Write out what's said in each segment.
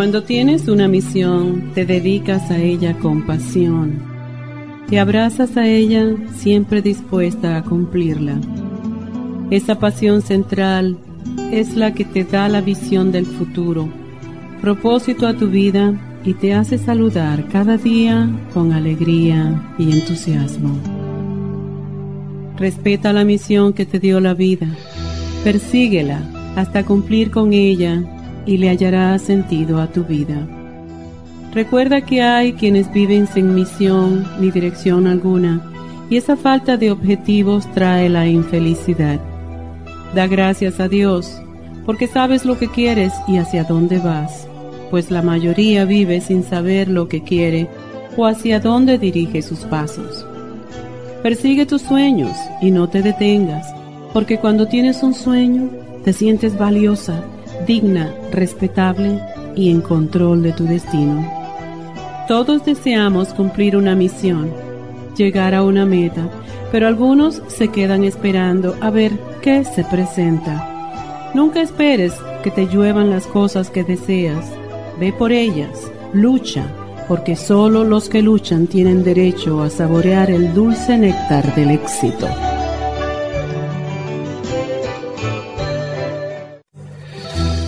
Cuando tienes una misión, te dedicas a ella con pasión. Te abrazas a ella siempre dispuesta a cumplirla. Esa pasión central es la que te da la visión del futuro, propósito a tu vida y te hace saludar cada día con alegría y entusiasmo. Respeta la misión que te dio la vida, persíguela hasta cumplir con ella y le hallarás sentido a tu vida. Recuerda que hay quienes viven sin misión ni dirección alguna y esa falta de objetivos trae la infelicidad. Da gracias a Dios porque sabes lo que quieres y hacia dónde vas, pues la mayoría vive sin saber lo que quiere o hacia dónde dirige sus pasos. Persigue tus sueños y no te detengas, porque cuando tienes un sueño te sientes valiosa digna, respetable y en control de tu destino. Todos deseamos cumplir una misión, llegar a una meta, pero algunos se quedan esperando a ver qué se presenta. Nunca esperes que te lluevan las cosas que deseas. Ve por ellas, lucha, porque solo los que luchan tienen derecho a saborear el dulce néctar del éxito.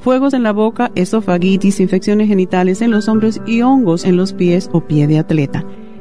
fuegos en la boca, esofagitis, infecciones genitales en los hombros y hongos en los pies o pie de atleta.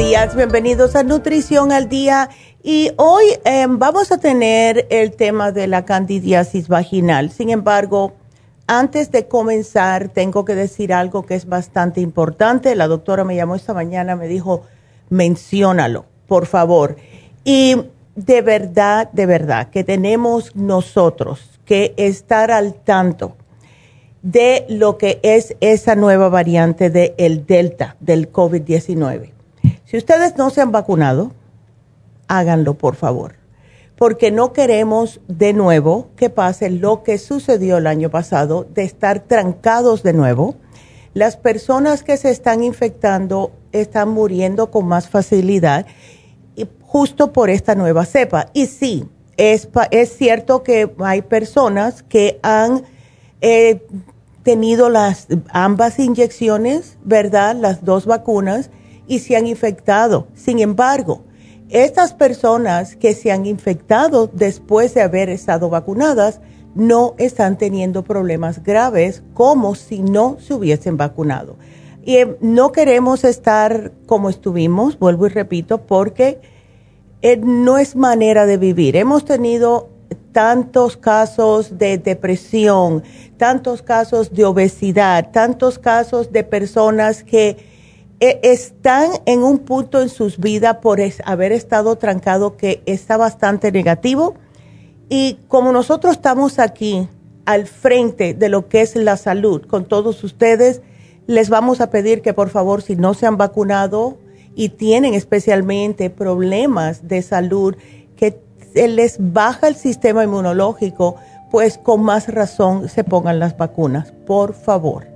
días, bienvenidos a Nutrición al Día y hoy em, vamos a tener el tema de la candidiasis vaginal. Sin embargo, antes de comenzar, tengo que decir algo que es bastante importante. La doctora me llamó esta mañana, me dijo, menciónalo, por favor. Y de verdad, de verdad, que tenemos nosotros que estar al tanto de lo que es esa nueva variante del el Delta del COVID-19. Si ustedes no se han vacunado, háganlo por favor, porque no queremos de nuevo que pase lo que sucedió el año pasado, de estar trancados de nuevo. Las personas que se están infectando están muriendo con más facilidad justo por esta nueva cepa. Y sí, es, es cierto que hay personas que han eh, tenido las ambas inyecciones, ¿verdad? Las dos vacunas y se han infectado. Sin embargo, estas personas que se han infectado después de haber estado vacunadas no están teniendo problemas graves como si no se hubiesen vacunado. Y eh, no queremos estar como estuvimos, vuelvo y repito, porque eh, no es manera de vivir. Hemos tenido tantos casos de depresión, tantos casos de obesidad, tantos casos de personas que están en un punto en sus vidas por haber estado trancado que está bastante negativo. Y como nosotros estamos aquí al frente de lo que es la salud con todos ustedes, les vamos a pedir que por favor, si no se han vacunado y tienen especialmente problemas de salud, que les baja el sistema inmunológico, pues con más razón se pongan las vacunas, por favor.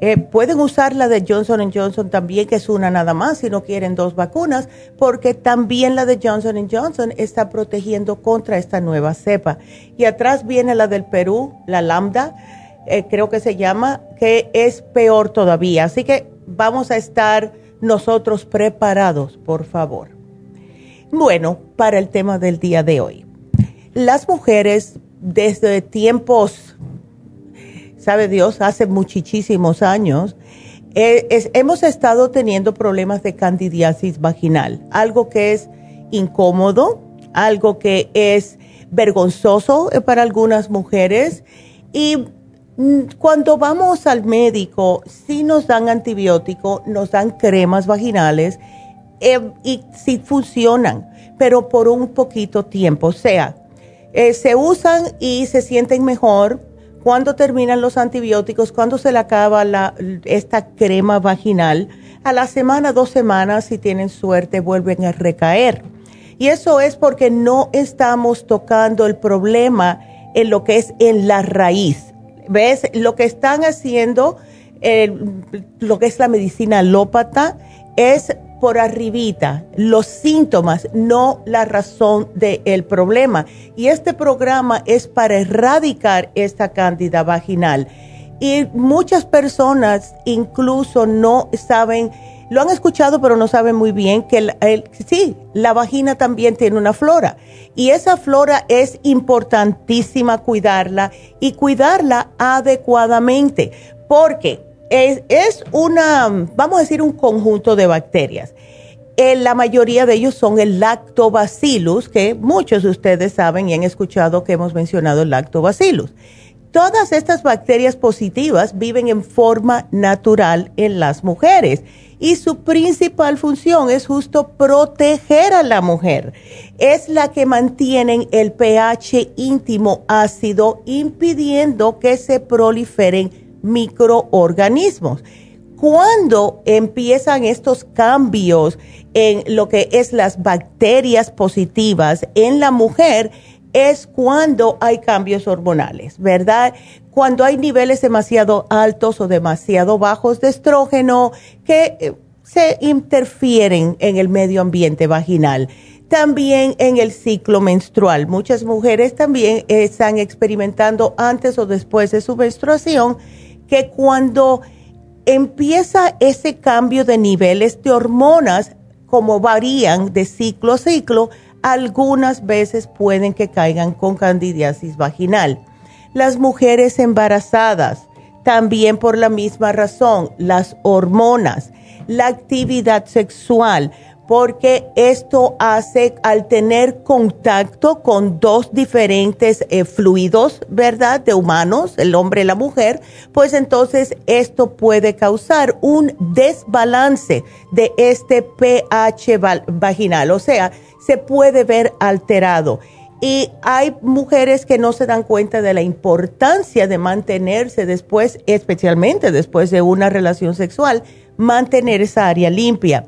Eh, pueden usar la de Johnson Johnson también, que es una nada más, si no quieren dos vacunas, porque también la de Johnson Johnson está protegiendo contra esta nueva cepa. Y atrás viene la del Perú, la Lambda, eh, creo que se llama, que es peor todavía. Así que vamos a estar nosotros preparados, por favor. Bueno, para el tema del día de hoy. Las mujeres desde tiempos sabe Dios, hace muchísimos años, eh, hemos estado teniendo problemas de candidiasis vaginal, algo que es incómodo, algo que es vergonzoso eh, para algunas mujeres y mm, cuando vamos al médico, sí nos dan antibiótico, nos dan cremas vaginales eh, y sí funcionan, pero por un poquito tiempo. O sea, se usan y se sienten mejor, cuando terminan los antibióticos, cuando se le acaba esta crema vaginal, a la semana, dos semanas, si tienen suerte, vuelven a recaer. Y eso es porque no estamos tocando el problema en lo que es en la raíz. ¿Ves? Lo que están haciendo, lo que es la medicina alópata, es por arribita los síntomas, no la razón del problema. Y este programa es para erradicar esta cándida vaginal. Y muchas personas incluso no saben, lo han escuchado pero no saben muy bien que sí, la vagina también tiene una flora. Y esa flora es importantísima cuidarla y cuidarla adecuadamente. Porque es, una, vamos a decir, un conjunto de bacterias. Eh, la mayoría de ellos son el lactobacillus, que muchos de ustedes saben y han escuchado que hemos mencionado el lactobacillus. Todas estas bacterias positivas viven en forma natural en las mujeres y su principal función es justo proteger a la mujer. Es la que mantienen el pH íntimo ácido impidiendo que se proliferen microorganismos. Cuando empiezan estos cambios en lo que es las bacterias positivas en la mujer, es cuando hay cambios hormonales, ¿verdad? Cuando hay niveles demasiado altos o demasiado bajos de estrógeno que eh, se interfieren en el medio ambiente vaginal. También en el ciclo menstrual. Muchas mujeres también están experimentando antes o después de su menstruación que cuando empieza ese cambio de niveles de hormonas, como varían de ciclo a ciclo, algunas veces pueden que caigan con candidiasis vaginal. Las mujeres embarazadas, también por la misma razón, las hormonas, la actividad sexual, porque esto hace al tener contacto con dos diferentes eh, fluidos, ¿verdad? De humanos, el hombre y la mujer, pues entonces esto puede causar un desbalance de este pH vaginal, o sea, se puede ver alterado. Y hay mujeres que no se dan cuenta de la importancia de mantenerse después, especialmente después de una relación sexual, mantener esa área limpia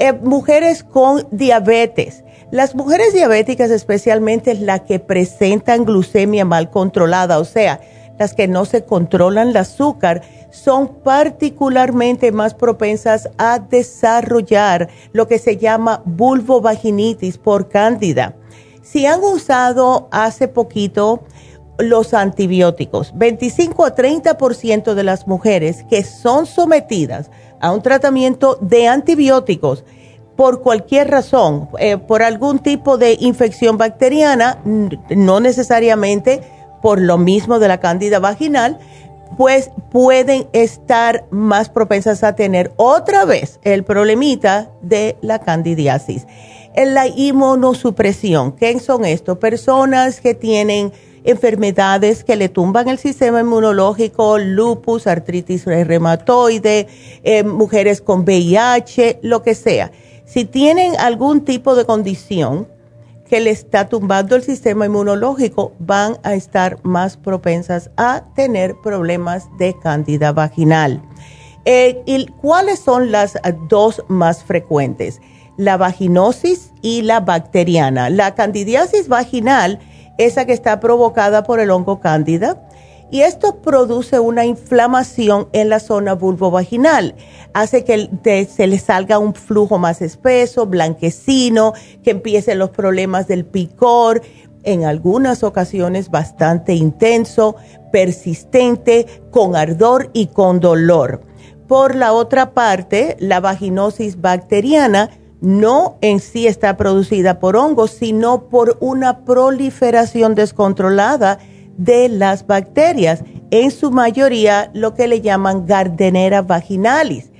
eh, mujeres con diabetes. Las mujeres diabéticas especialmente las que presentan glucemia mal controlada, o sea, las que no se controlan el azúcar, son particularmente más propensas a desarrollar lo que se llama vulvovaginitis por cándida. Si han usado hace poquito los antibióticos, 25 a 30% de las mujeres que son sometidas a un tratamiento de antibióticos por cualquier razón, eh, por algún tipo de infección bacteriana, no necesariamente por lo mismo de la cándida vaginal, pues pueden estar más propensas a tener otra vez el problemita de la candidiasis. En la inmunosupresión, ¿qué son esto? Personas que tienen enfermedades que le tumban el sistema inmunológico, lupus, artritis reumatoide, eh, mujeres con VIH, lo que sea. Si tienen algún tipo de condición que le está tumbando el sistema inmunológico, van a estar más propensas a tener problemas de cándida vaginal. Eh, ¿Y cuáles son las dos más frecuentes? La vaginosis y la bacteriana. La candidiasis vaginal, esa que está provocada por el hongo cándida, y esto produce una inflamación en la zona vulvovaginal. Hace que se le salga un flujo más espeso, blanquecino, que empiecen los problemas del picor, en algunas ocasiones bastante intenso, persistente, con ardor y con dolor. Por la otra parte, la vaginosis bacteriana no en sí está producida por hongos, sino por una proliferación descontrolada de las bacterias, en su mayoría lo que le llaman Gardnerella vaginalis.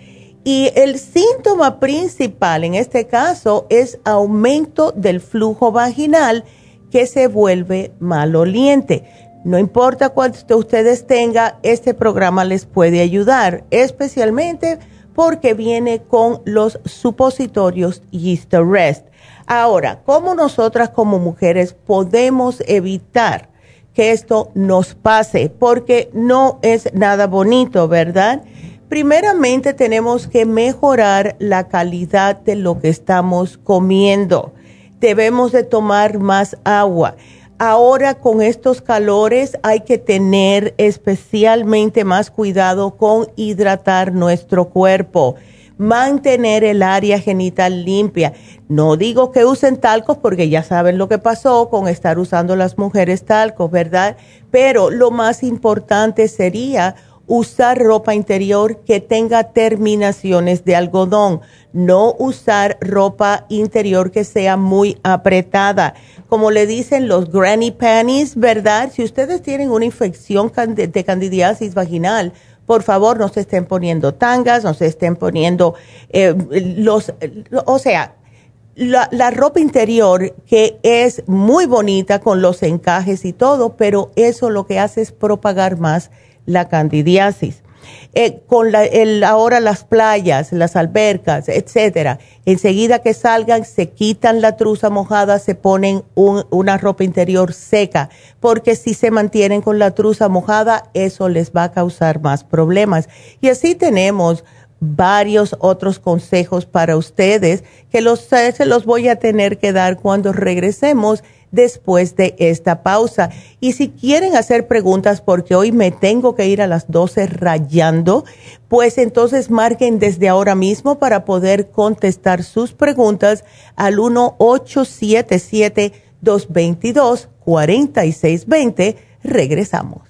Y el síntoma principal en este caso es aumento del flujo vaginal que se vuelve maloliente. No importa cuánto ustedes tengan, este programa les puede ayudar, especialmente porque viene con los supositorios Yeast Rest. Ahora, ¿cómo nosotras como mujeres podemos evitar que esto nos pase, porque no es nada bonito, ¿verdad? Primeramente tenemos que mejorar la calidad de lo que estamos comiendo. Debemos de tomar más agua. Ahora con estos calores hay que tener especialmente más cuidado con hidratar nuestro cuerpo mantener el área genital limpia. No digo que usen talcos porque ya saben lo que pasó con estar usando las mujeres talcos, ¿verdad? Pero lo más importante sería usar ropa interior que tenga terminaciones de algodón, no usar ropa interior que sea muy apretada. Como le dicen los granny panties, ¿verdad? Si ustedes tienen una infección de candidiasis vaginal, por favor no se estén poniendo tangas, no se estén poniendo eh, los, o sea, la, la, ropa interior que es muy bonita con los encajes y todo, pero eso lo que hace es propagar más la candidiasis. Eh, con la, el, ahora las playas, las albercas, etcétera. Enseguida que salgan, se quitan la truza mojada, se ponen una ropa interior seca, porque si se mantienen con la truza mojada, eso les va a causar más problemas. Y así tenemos varios otros consejos para ustedes que los, se los voy a tener que dar cuando regresemos después de esta pausa. Y si quieren hacer preguntas, porque hoy me tengo que ir a las 12 rayando, pues entonces marquen desde ahora mismo para poder contestar sus preguntas al 1-877-222-4620. Regresamos.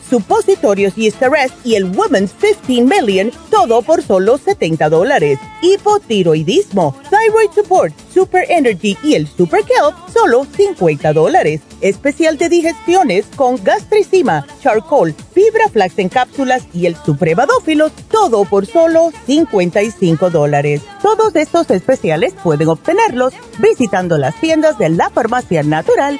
supositorios y Rest y el Women's 15 Million, todo por solo 70 dólares. Hipotiroidismo, Thyroid Support, Super Energy y el Super Kelp, solo 50 dólares. Especial de digestiones con gastricima, charcoal, fibra flax en cápsulas y el supremadófilos, todo por solo 55 dólares. Todos estos especiales pueden obtenerlos visitando las tiendas de la farmacia natural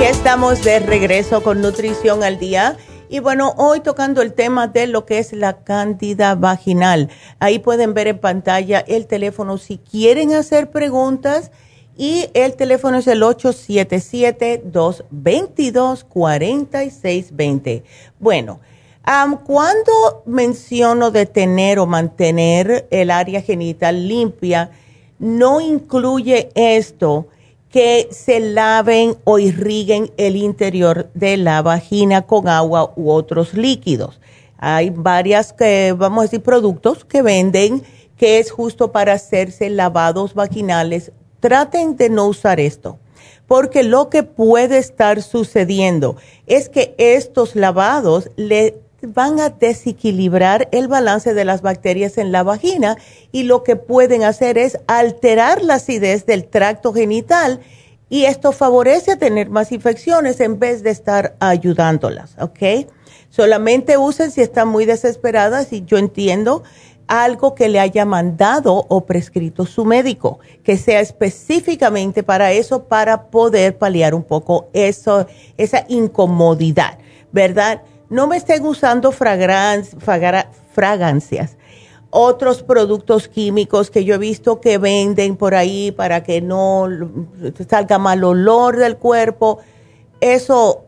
Ya estamos de regreso con Nutrición al Día. Y bueno, hoy tocando el tema de lo que es la cándida vaginal. Ahí pueden ver en pantalla el teléfono si quieren hacer preguntas. Y el teléfono es el 877-222-4620. Bueno, cuando menciono de tener o mantener el área genital limpia, no incluye esto que se laven o irriguen el interior de la vagina con agua u otros líquidos. Hay varias, que, vamos a decir, productos que venden que es justo para hacerse lavados vaginales. Traten de no usar esto, porque lo que puede estar sucediendo es que estos lavados le van a desequilibrar el balance de las bacterias en la vagina y lo que pueden hacer es alterar la acidez del tracto genital y esto favorece a tener más infecciones en vez de estar ayudándolas, ¿ok? Solamente usen si están muy desesperadas y yo entiendo algo que le haya mandado o prescrito su médico, que sea específicamente para eso, para poder paliar un poco eso, esa incomodidad, ¿verdad? No me estén usando fragancias, otros productos químicos que yo he visto que venden por ahí para que no salga mal olor del cuerpo. Eso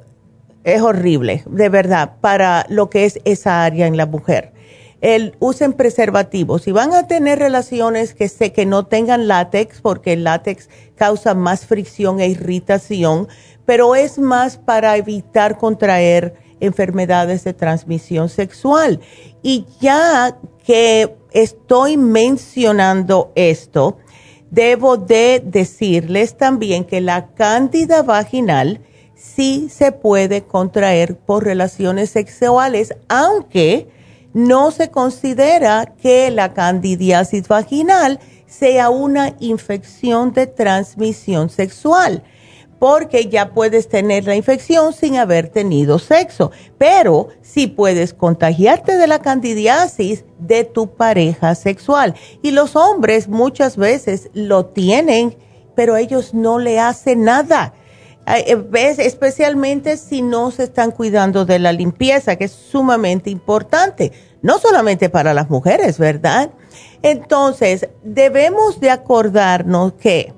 es horrible, de verdad, para lo que es esa área en la mujer. El, usen preservativos. Si van a tener relaciones que sé que no tengan látex, porque el látex causa más fricción e irritación, pero es más para evitar contraer enfermedades de transmisión sexual. Y ya que estoy mencionando esto, debo de decirles también que la cándida vaginal sí se puede contraer por relaciones sexuales, aunque no se considera que la candidiasis vaginal sea una infección de transmisión sexual porque ya puedes tener la infección sin haber tenido sexo, pero sí puedes contagiarte de la candidiasis de tu pareja sexual. Y los hombres muchas veces lo tienen, pero ellos no le hacen nada. Eh. Especialmente si no se están cuidando de la limpieza, que es sumamente importante, no solamente para las mujeres, ¿verdad? Entonces, debemos de acordarnos que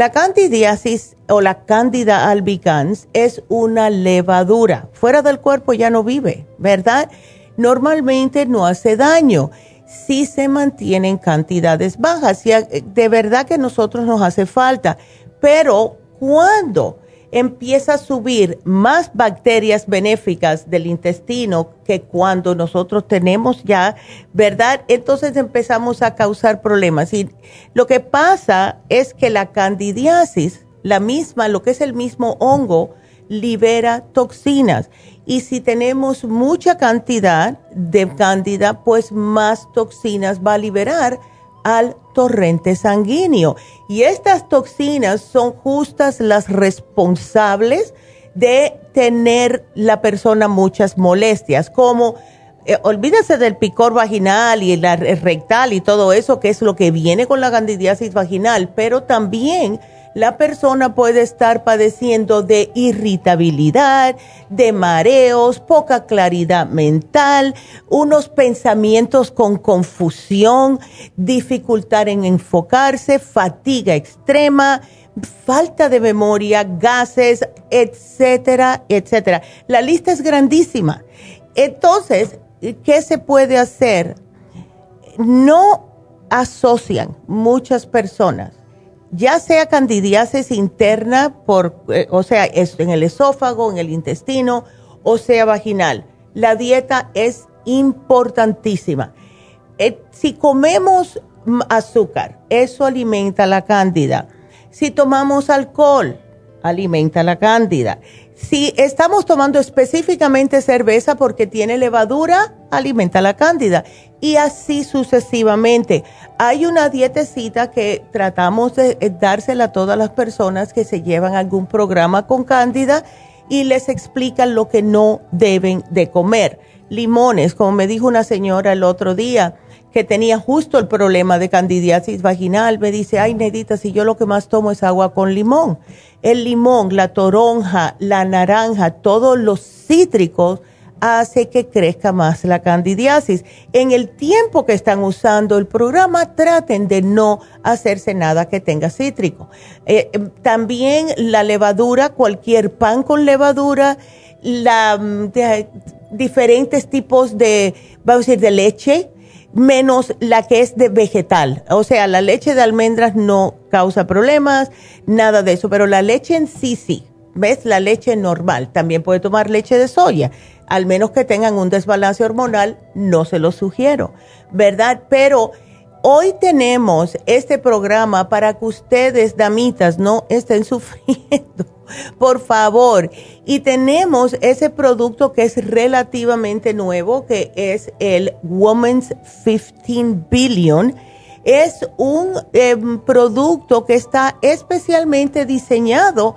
la candidiasis o la Candida albicans es una levadura. Fuera del cuerpo ya no vive, ¿verdad? Normalmente no hace daño si se mantienen cantidades bajas. Eh, de verdad que a nosotros nos hace falta. Pero cuando empieza a subir más bacterias benéficas del intestino que cuando nosotros tenemos ya, ¿verdad? Entonces empezamos a causar problemas. Y lo que pasa es que la candidiasis, la misma, lo que es el mismo hongo, libera toxinas. Y si tenemos mucha cantidad de cándida, pues más toxinas va a liberar al torrente sanguíneo. Y estas toxinas son justas las responsables de tener la persona muchas molestias, como eh, del picor vaginal y la rectal y todo eso, que es lo que viene con la candidiasis vaginal, pero también la persona puede estar padeciendo de irritabilidad, de mareos, poca claridad mental, unos pensamientos con confusión, dificultad en enfocarse, fatiga extrema, falta de memoria, gases, etcétera, etcétera. La lista es grandísima. Entonces, ¿qué se puede hacer? No asocian muchas personas ya sea candidiasis interna, por, eh, o sea, en el esófago, en el intestino, o sea vaginal. La dieta es importantísima. Eh, si comemos azúcar, eso alimenta la cándida. Si tomamos alcohol, alimenta la cándida. Si estamos tomando específicamente cerveza porque tiene levadura, alimenta la cándida. Y así sucesivamente. Hay una dietecita que tratamos de eh, dársela a todas las personas que se llevan algún programa con cándida y les explican lo que no deben de comer. Limones, como me dijo una señora el otro día, que tenía justo el problema de candidiasis vaginal, me dice, ay, Nedita, si yo lo que más tomo es agua con limón. El limón, la toronja, la naranja, todos los cítricos hace que crezca más la candidiasis. En el tiempo que están usando el programa, traten de no hacerse nada que tenga cítrico. Eh, em, también la levadura, cualquier pan con levadura, la, mm, diferentes tipos de, vamos a decir, de leche, menos la que es de vegetal. O sea, la leche de almendras no causa problemas, nada de eso, pero la leche en sí sí. ¿Ves? La leche normal. También puede tomar leche de soya. Al menos que tengan un desbalance hormonal, no se lo sugiero, ¿verdad? Pero hoy tenemos este programa para que ustedes, damitas, no estén sufriendo por favor. Y tenemos ese producto que es relativamente nuevo, que es el Woman's 15 Billion. Es un em, producto que está especialmente diseñado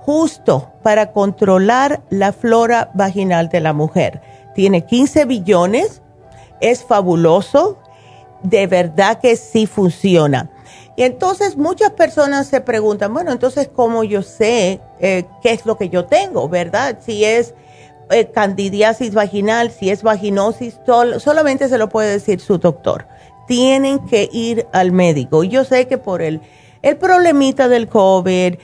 justo para controlar la flora vaginal de la mujer. Tiene 15 billones, es fabuloso, de verdad que sí funciona. Y entonces muchas personas se preguntan, bueno, entonces ¿cómo yo sé eh, qué es lo que yo tengo, verdad? Si es eh, candidiasis vaginal, si es vaginosis, solamente se lo puede decir su doctor. Tienen que ir al médico. Yo sé que por el, el problemita del COVID,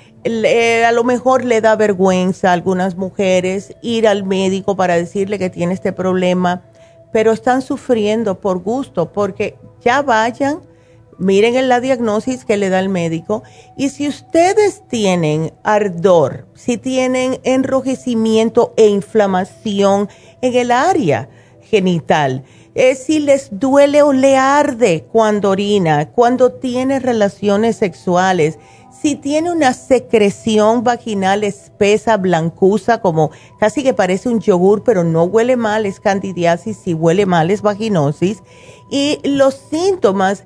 a lo mejor le da vergüenza a algunas mujeres ir al médico para decirle que tiene este problema, pero están sufriendo por gusto, porque ya vayan miren en la diagnosis que le da el médico. Y si ustedes tienen ardor, si tienen enrojecimiento e inflamación en el área genital, eh, si les duele o le arde cuando orina, cuando tiene relaciones sexuales, si tiene una secreción vaginal espesa, blancuza, como casi que parece un yogur, pero no huele mal, es candidiasis, si huele mal es vaginosis, y los síntomas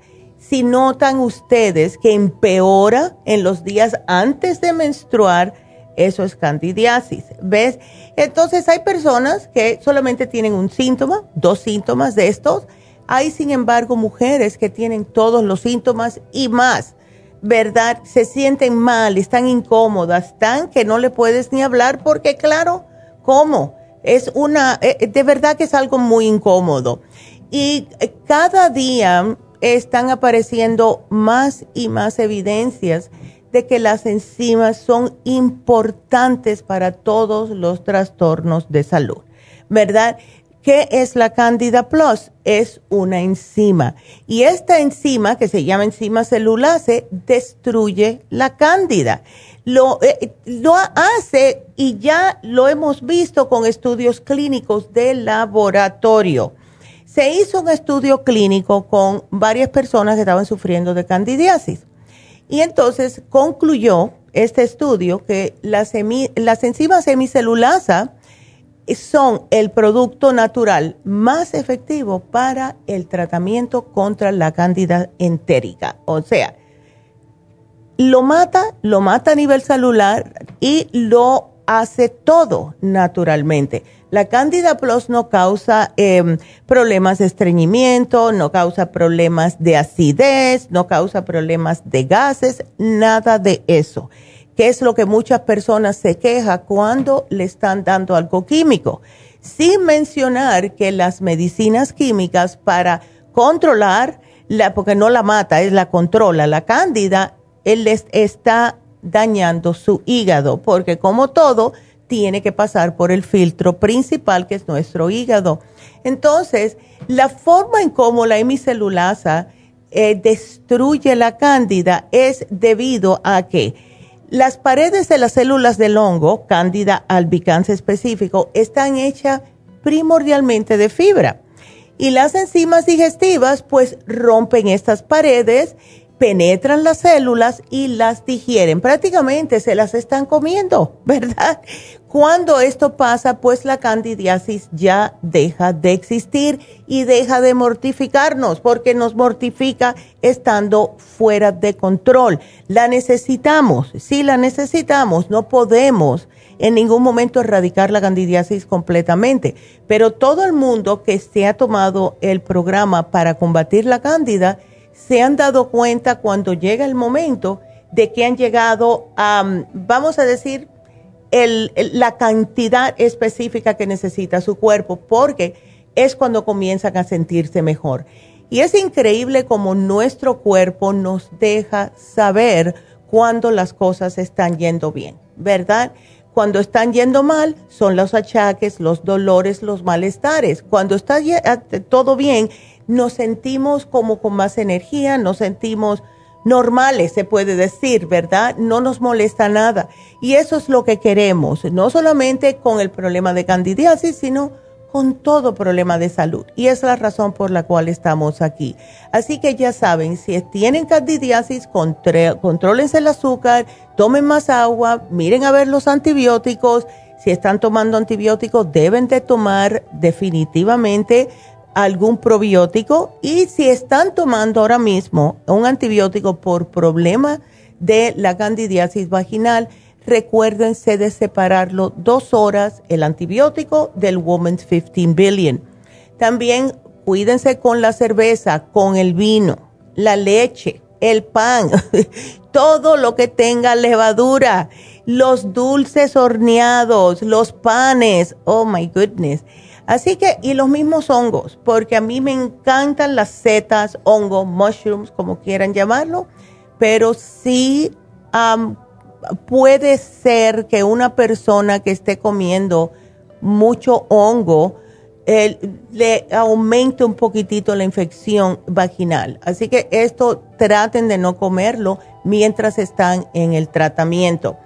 si notan ustedes que empeora en los días antes de menstruar, eso es candidiasis, ¿ves? Entonces hay personas que solamente tienen un síntoma, dos síntomas de estos. Hay, sin embargo, mujeres que tienen todos los síntomas y más, ¿verdad? Se sienten mal, están incómodas, están que no le puedes ni hablar porque, claro, ¿cómo? Es una, eh, de verdad que es algo muy incómodo. Y eh, cada día están apareciendo más y más evidencias de que las enzimas son importantes para todos los trastornos de salud, ¿verdad? ¿Qué es la Candida Plus? Es una enzima. Y esta enzima, que se llama enzima celulase, destruye la cándida. Lo, eh, lo hace y ya lo hemos visto con estudios clínicos de laboratorio. Se hizo un estudio clínico con varias personas que estaban sufriendo de candidiasis. Y entonces concluyó este estudio que las, las enzimas hemicelulasa son el producto natural más efectivo para el tratamiento contra la cándida entérica. O sea, lo mata, lo mata a nivel celular y lo hace todo naturalmente La Candida Plus no causa em, problemas de estreñimiento, no causa problemas de acidez, no causa problemas de gases, nada de eso, que es lo que muchas personas se quejan cuando le están dando algo químico. Sin mencionar que las medicinas químicas para controlar, la, porque no la mata, es la controla, la cándida, él les está dañando su hígado, porque como todo, tiene que pasar por el filtro principal que es nuestro hígado. Entonces, la forma en cómo la hemicelulasa eh, destruye la cándida es debido a que las paredes de las células del hongo, cándida albicans específico, están hechas primordialmente de fibra. Y las enzimas digestivas pues rompen estas paredes penetran las células y las digieren. Prácticamente se las están comiendo, ¿verdad? Cuando esto pasa, pues la candidiasis ya deja de existir y deja de mortificarnos porque nos mortifica estando fuera de control. La necesitamos, sí la necesitamos, no podemos en ningún momento erradicar la candidiasis completamente, pero todo el mundo que se ha tomado el programa para combatir la cándida, se han dado cuenta cuando llega el momento de que han llegado a, vamos a decir, la cantidad específica que necesita su cuerpo, porque es cuando comienzan a sentirse mejor. Y es increíble como nuestro cuerpo nos deja saber cuando las cosas están yendo bien, ¿verdad? Cuando están yendo mal son los achaques, los dolores, los malestares. Cuando está todo bien nos sentimos como con más energía, nos sentimos normales, se puede decir, ¿verdad? No nos molesta nada. Y eso es lo que queremos, no solamente con el problema de candidiasis, sino con todo problema de salud. Y es la razón por la cual estamos aquí. Así que ya saben, si tienen candidiasis, contrólense el azúcar, tomen más agua, miren a ver los antibióticos. Si están tomando antibióticos, deben de tomar definitivamente algún probiótico y si están tomando ahora mismo un antibiótico por problema de la candidiasis vaginal, recuérdense de separarlo dos horas el antibiótico del Woman's 15 Billion. También cuídense con la cerveza, con el vino, la leche, el pan, todo lo que tenga levadura, los dulces horneados, los panes, oh my goodness Así que, y los mismos hongos, porque a mí me encantan las setas, hongos, mushrooms, como quieran llamarlo, pero sí puede ser que una persona que esté comiendo mucho hongo le aumente un poquitito la infección vaginal. Así que esto traten de no comerlo mientras están en el tratamiento.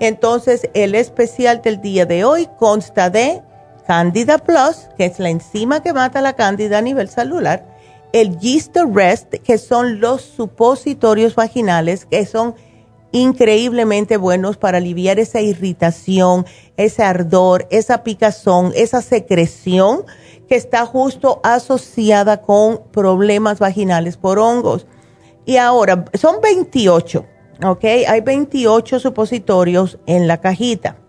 Entonces, el especial del día de hoy consta de Candida Plus, que es la enzima que mata la cándida a nivel celular, el Yeast Rest, que son los supositorios vaginales, que son increíblemente buenos para aliviar esa irritación, ese ardor, esa picazón, esa secreción que está justo asociada con problemas vaginales por hongos. Y ahora, son 28, ¿ok? Hay 28 supositorios en la cajita.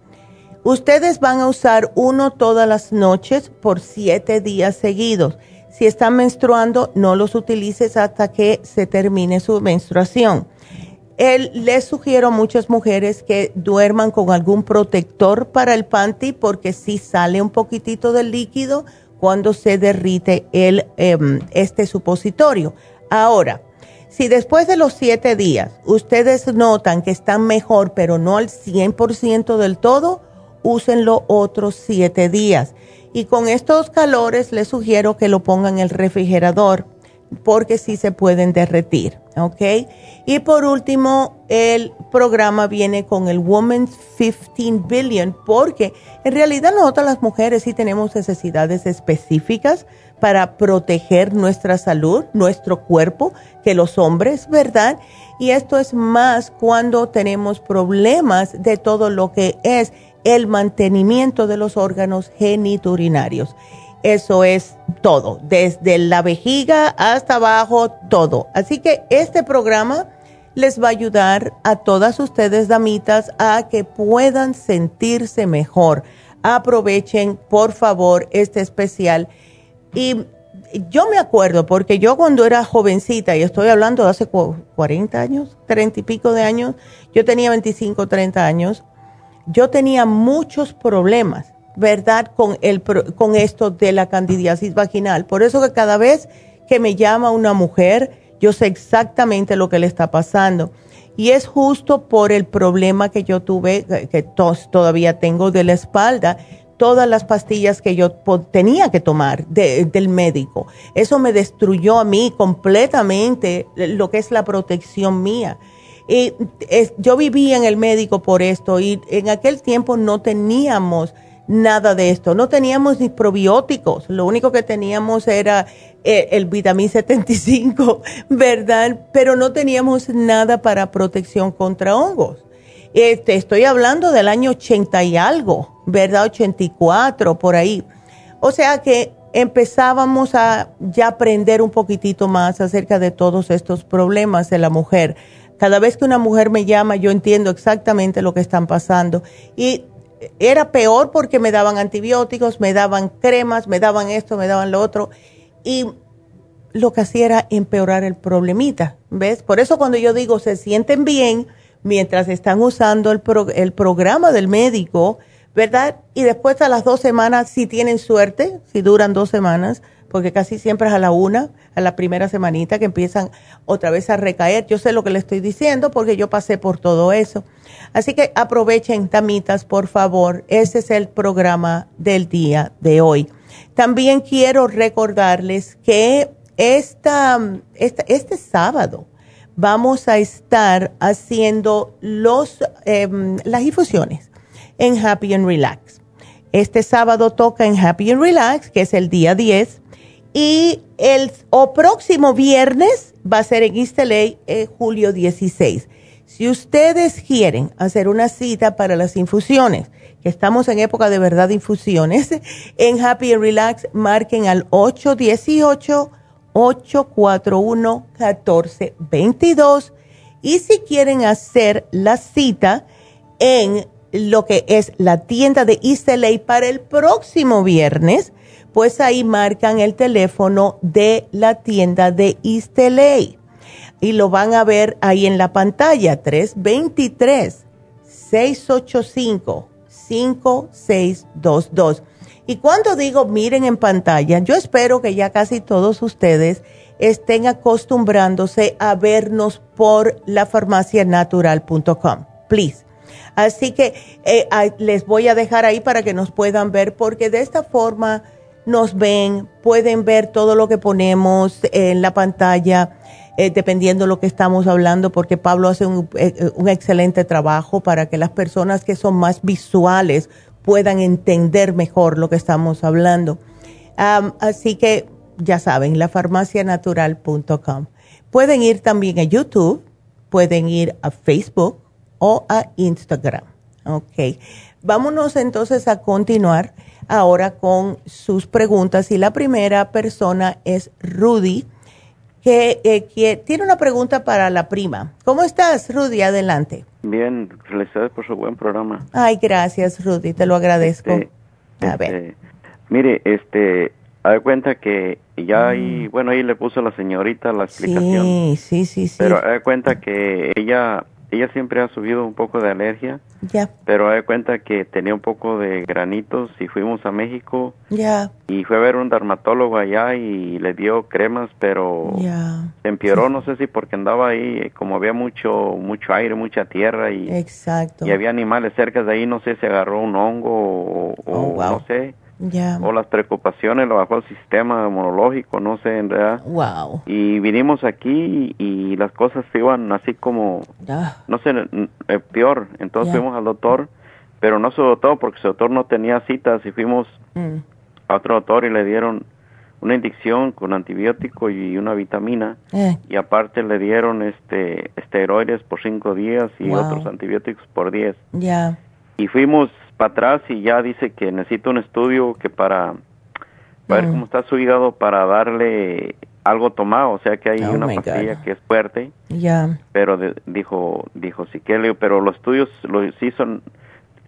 Ustedes van a usar uno todas las noches por siete días seguidos. Si están menstruando, no los utilices hasta que se termine su menstruación. les sugiero a muchas mujeres que duerman con algún protector para el panty porque si sale un poquitito del líquido cuando se derrite el, em, este supositorio. Ahora, si después de los siete días ustedes notan que están mejor, pero no al 100% del todo, úsenlo otros siete días. Y con estos calores les sugiero que lo pongan en el refrigerador porque sí se pueden derretir, ¿ok? Y por último, el programa viene con el Women's 15 Billion porque en realidad nosotras las mujeres sí tenemos necesidades específicas para proteger nuestra salud, nuestro cuerpo, que los hombres, ¿verdad? Y esto es más cuando tenemos problemas de todo lo que es el mantenimiento de los órganos geniturinarios. Eso es todo, desde la vejiga hasta abajo, todo. Así que este programa les va a ayudar a todas ustedes, damitas, a que puedan sentirse mejor, aprovechen por favor este especial. Y yo me acuerdo, porque yo cuando era jovencita, y estoy hablando de hace 40 años, 30 y pico de años, yo tenía 25, 30 años, yo tenía muchos problemas, ¿verdad? Con, el, con esto de la candidiasis vaginal. Por eso que cada vez que me llama una mujer, yo sé exactamente lo que le está pasando. Y es justo por el problema que yo tuve, que todavía tengo de la espalda, todas las pastillas que yo tenía que tomar del médico. Eso me destruyó a mí completamente lo que es la protección mía. Y yo vivía en el médico por esto y en aquel tiempo no teníamos nada de esto, no teníamos ni probióticos, lo único que teníamos era eh, el vitamín 75, ¿verdad? Pero no teníamos nada para protección contra hongos. Este, estoy hablando del año 80 y algo, ¿verdad? 84, por ahí. O sea que empezábamos a ya aprender un poquitito más acerca de todos estos problemas de la mujer. Cada vez que una mujer me llama, yo entiendo exactamente lo que están pasando. Y era peor porque me daban antibióticos, me daban cremas, me daban esto, me daban lo otro. Y lo que hacía era empeorar el problemita, ¿ves? Por eso cuando yo digo se sienten bien mientras están usando el, el programa del médico, ¿verdad? Y después a las dos semanas, si tienen suerte, si duran dos semanas, porque casi siempre es a la una, a la primera semanita que empiezan otra vez a recaer. Yo sé lo que le estoy diciendo porque yo pasé por todo eso. Así que aprovechen, tamitas, por favor. Ese es el programa del día de hoy. También quiero recordarles que esta, este sábado vamos a estar haciendo los, em, las infusiones en Happy and Relax. Este sábado toca en Happy and Relax, que es el día 10 y el o próximo viernes va a ser en LA, eh, julio 16. Si ustedes quieren hacer una cita para las infusiones, que estamos en época de verdad de infusiones, en Happy and Relax, marquen al 818-841-1422. Y si quieren hacer la cita en lo que es la tienda de LA para el próximo viernes, pues ahí marcan el teléfono de la tienda de East y lo van a ver ahí en la pantalla 323 685 5622. Y cuando digo miren en pantalla, yo espero que ya casi todos ustedes estén acostumbrándose a vernos por la farmacianatural.com. Please. Así que eh, les voy a dejar ahí para que nos puedan ver porque de esta forma nos ven, pueden ver todo lo que ponemos en la pantalla, eh, dependiendo de lo que estamos hablando, porque Pablo hace un, eh, eh, un, excelente trabajo para que las personas que son más visuales puedan entender mejor lo que estamos hablando. así que ya saben, lafarmacianatural.com. Pueden ir también a YouTube, pueden ir a Facebook o a Instagram. Ok, vámonos entonces a continuar ahora con sus preguntas y la primera persona es Rudy, que, eh, tiene una pregunta para la prima. ¿Cómo estás, Rudy? Adelante. Bien, felicidades por su buen programa. Ay, gracias, Rudy, te lo agradezco. Este, a ver. Este, mire, este, hay cuenta que ya ahí, mm. bueno, ahí le puso la señorita la explicación. Sí, sí, sí, sí. Pero hay cuenta que ella ella siempre ha subido un poco de alergia. Ya. Pero hay cuenta que tenía un poco de granitos y fuimos a México. Ya. Y fue a ver un dermatólogo allá y le dio cremas, pero se empeoró, no sé si porque andaba ahí, como había mucho mucho aire, mucha tierra y, Exacto. y había animales cerca de ahí, no sé si agarró un hongo o, oh, no sé o las preocupaciones lo bajó el sistema inmunológico, no sé, en realidad. Wow. Y vinimos aquí y, las cosas se iban así como, no sé, eh, peor. Entonces fuimos al doctor, pero no su doctor, porque su doctor no tenía citas y fuimos mm. a otro doctor y le dieron una inyección con antibiótico y una vitamina eh. y aparte le dieron este esteroides por cinco días y otros antibióticos por diez. Ya. Y fuimos para atrás y ya dice que necesita un estudio que para, ver mm. cómo está su hígado para darle algo tomado, o sea que hay oh una pastilla que es fuerte. Ya. Pero dijo, dijo sí que pero los estudios los hizo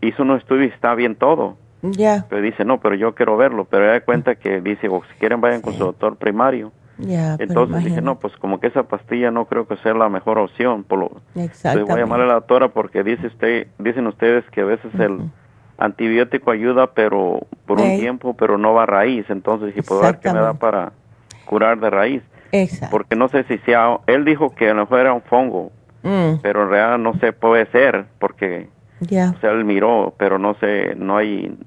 hizo un estudio y está bien todo. Ya. Pero dice, no, pero yo quiero verlo. Pero ella da cuenta que dice, o si quieren vayan con su doctor primario. Ya, pero Entonces dije, no, pues como que esa pastilla no creo que sea la mejor opción. Por lo, entonces voy a llamarle a la doctora porque dice usted, dicen ustedes que a veces el antibiótico ayuda, pero por un tiempo, pero no va a raíz. Entonces pues a ver qué me da para curar de raíz. Exacto. Porque no sé si sea, él dijo que a lo mejor era un fongo, Mm, pero en realidad no sé, puede ser, porque, ya. o sea, él miró, pero no sé, no hay,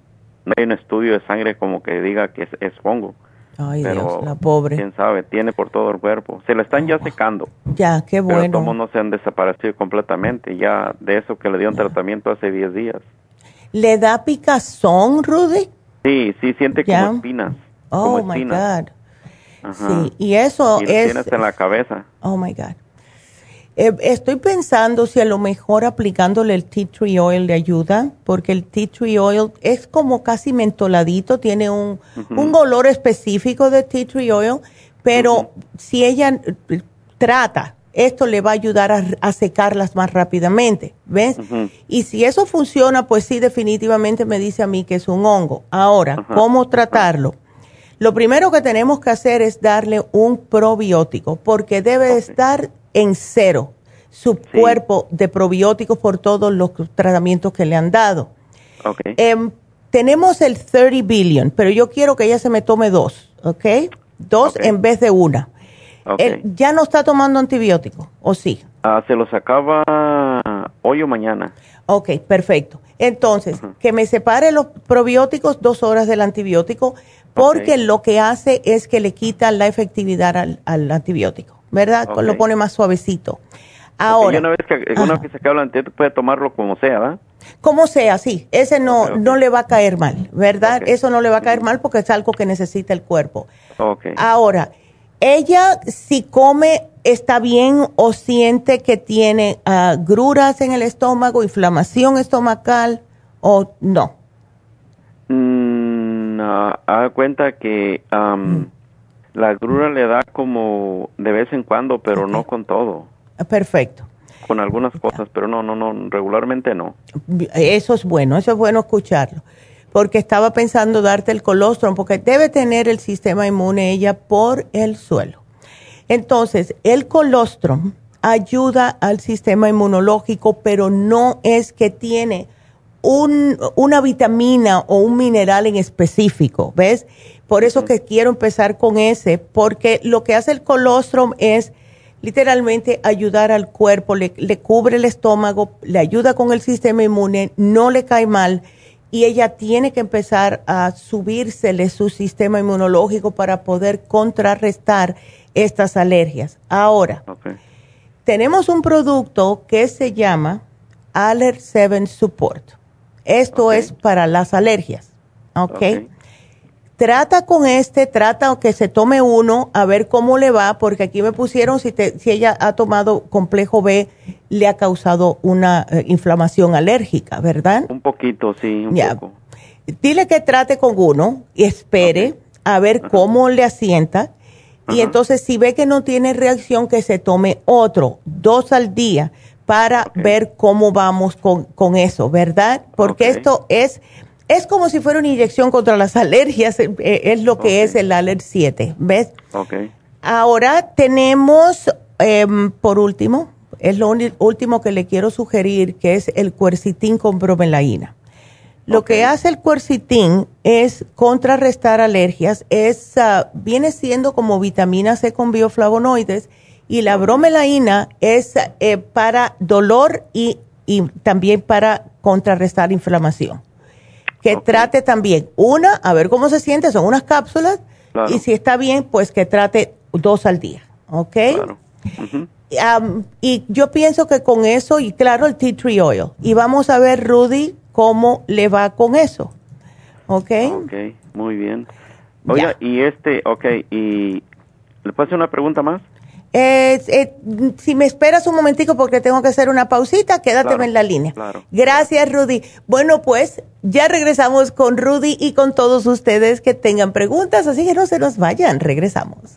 no hay un estudio de sangre como que diga que es, es fongo. Ay, pero Dios, la pobre. quién sabe, tiene por todo el cuerpo. Se le están ya secando, Ya, qué pero bueno. como no se han desaparecido completamente, ya de eso que le dio un tratamiento hace 10 días. ¿Le da picazón, Rudy? Sí, sí, siente como espinas. Oh, como my espinas. God. Ajá. Sí, y eso Y lo es... tiene hasta en la cabeza. Oh, my God. Eh, estoy pensando si a lo mejor aplicándole el tea tree oil le ayuda, porque el tea tree oil es como casi mentoladito, tiene un, un olor específico de tea tree oil, pero si ella trata, esto le va a ayudar a, a secarlas más rápidamente, ¿ves? Y si eso funciona, pues sí, definitivamente me dice a mí que es un hongo. Ahora. ¿cómo tratarlo? Lo primero que tenemos que hacer es darle un probiótico, porque debe estar en cero su Sí. cuerpo de probióticos por todos los tratamientos que le han dado. Em, tenemos el 30 billion, pero yo quiero que ella se me tome dos, ¿ok? Dos en vez de una. Él ya no está tomando antibiótico, ¿o sí? Ah, se lo sacaba hoy o mañana. Ok, perfecto. Entonces, que me separe los probióticos dos horas del antibiótico, porque lo que hace es que le quita la efectividad al, al antibiótico, ¿verdad? Lo pone más suavecito. Ahora, y una vez que, una Ajá. vez que se acaba el antibiótico puede tomarlo como sea, ¿verdad? como sea, sí, ese no, no le va a caer mal, ¿verdad? Eso no le va a caer mal porque es algo que necesita el cuerpo. Ahora, ella si come está bien o siente que tiene ah, gruras en el estómago, inflamación estomacal o no. Mm, ah, haga cuenta que am, la grura le da como de vez en cuando, pero no con todo. Perfecto. Con algunas cosas, pero no, no, no, regularmente no. Eso es bueno, eso es bueno escucharlo. Porque estaba pensando darte el colostrum, porque debe tener el sistema inmune ella por el suelo. Entonces, el colostrum ayuda al sistema inmunológico, pero no es que tiene un- una vitamina o un mineral en específico, ¿ves? Por eso que quiero empezar con ese, porque lo que hace el colostrum es literalmente ayudar al cuerpo, le cubre el estómago, le ayuda con el sistema inmune, no le cae mal y ella tiene que empezar a subírsele su sistema inmunológico para poder contrarrestar estas alergias. Ahora, tenemos un producto que se llama Aller 7 Support. Esto es para las alergias. ¿ok? Ok. Trata con este, trata que se tome uno a ver cómo le va, porque aquí me pusieron si, te- si ella ha tomado complejo B, le ha causado una eh, inflamación alérgica, ¿verdad? Un poquito, sí, un Ya. poco. Dile que trate con uno y espere a ver cómo le asienta. Y entonces, si ve que no tiene reacción, que se tome otro, dos al día, para ver cómo vamos con, con eso, ¿verdad? Porque esto es, es como si fuera una inyección contra las alergias, eh, eh, es lo que es el Aller 7, ¿ves? Ok. Ahora tenemos, em, por último, es lo último que le quiero sugerir, que es el cuercitín con bromelaína. Lo que hace el cuercitín es contrarrestar alergias, es, ah, viene siendo como vitamina C con bioflavonoides y la bromelaína es eh, para dolor y, y también para contrarrestar inflamación. Que trate también una, a ver cómo se siente, son unas cápsulas Claro. y si está bien, pues que trate dos al día, ¿ok? Claro. Am, y yo pienso que con eso, y claro, el tea tree oil. Y vamos a ver, Rudy, cómo le va con eso. ¿Ok? Ok, muy bien. Oiga, y este, ok, y ¿le puedo hacer una pregunta más? Eh, eh, si me esperas un momentico porque tengo que hacer una pausita, quédate Claro, en la línea. claro. Gracias, Rudy. Bueno, pues ya regresamos con Rudy y con todos ustedes que tengan preguntas, así que no se nos vayan, regresamos.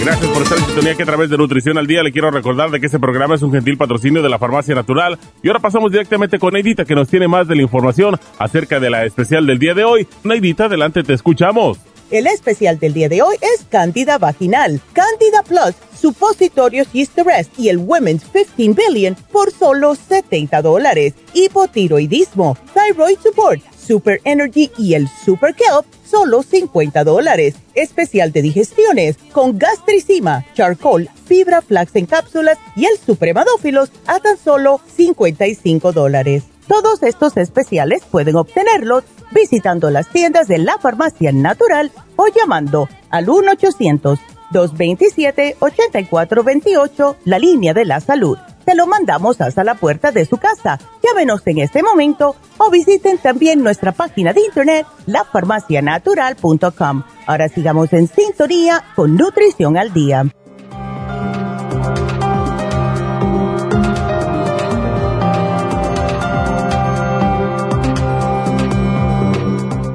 Gracias por estar en sintonía que a través de Nutrición al Día le quiero recordar de que este programa es un gentil patrocinio de la Farmacia Natural. Y ahora pasamos directamente con Neidita que nos tiene más de la información acerca de la especial del día de hoy. Neidita, adelante, te escuchamos. El especial del día de hoy es Candida Vaginal, Candida Plus, Supositorios Yeast Rest y el Women's 15 Billion por solo 70 dólares. Hipotiroidismo, Thyroid Support, Super Energy y el Super Kelp, solo 50 dólares. Especial de digestiones con gastricima, charcoal, fibra flax en cápsulas y el supremadófilos a tan solo 55 dólares. Todos estos especiales pueden obtenerlos visitando las tiendas de la farmacia natural o llamando al 1-800-227-8428, la línea de la salud se lo mandamos hasta la puerta de su casa. Llámenos en este momento o visiten también nuestra página de internet, lafarmacianatural.com. Ahora sigamos en sintonía con Nutrición al Día.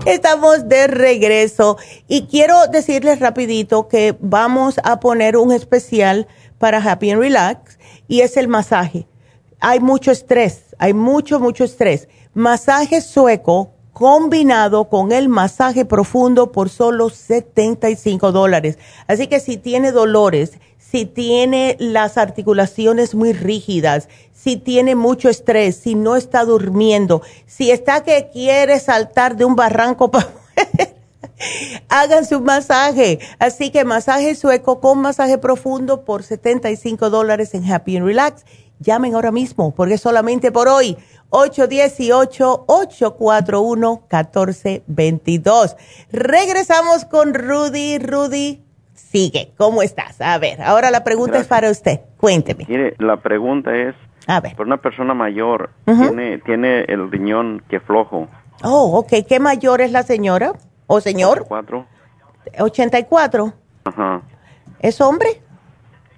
Estamos de regreso y quiero decirles rapidito que vamos a poner un especial para Happy and Relax y es el masaje. Hay mucho estrés, hay mucho, mucho estrés. Masaje sueco combinado con el masaje profundo por solo 75 dólares. Así que si tiene dolores, si tiene las articulaciones muy rígidas, si tiene mucho estrés, si no está durmiendo, si está que quiere saltar de un barranco para hagan su masaje. Así que masaje sueco con masaje profundo por 75 dólares en Happy and Relax. Llamen ahora mismo porque solamente por hoy. 818-841-1422. Regresamos con Rudy. Rudy, sigue. ¿Cómo estás? A ver, ahora la pregunta es para usted. Cuénteme. Mire, la pregunta es, a ver. por una persona mayor, tiene, tiene el riñón que flojo. Oh, ok. ¿Qué mayor es la señora? ¿O señor? 84. 84. Ajá. ¿Es hombre?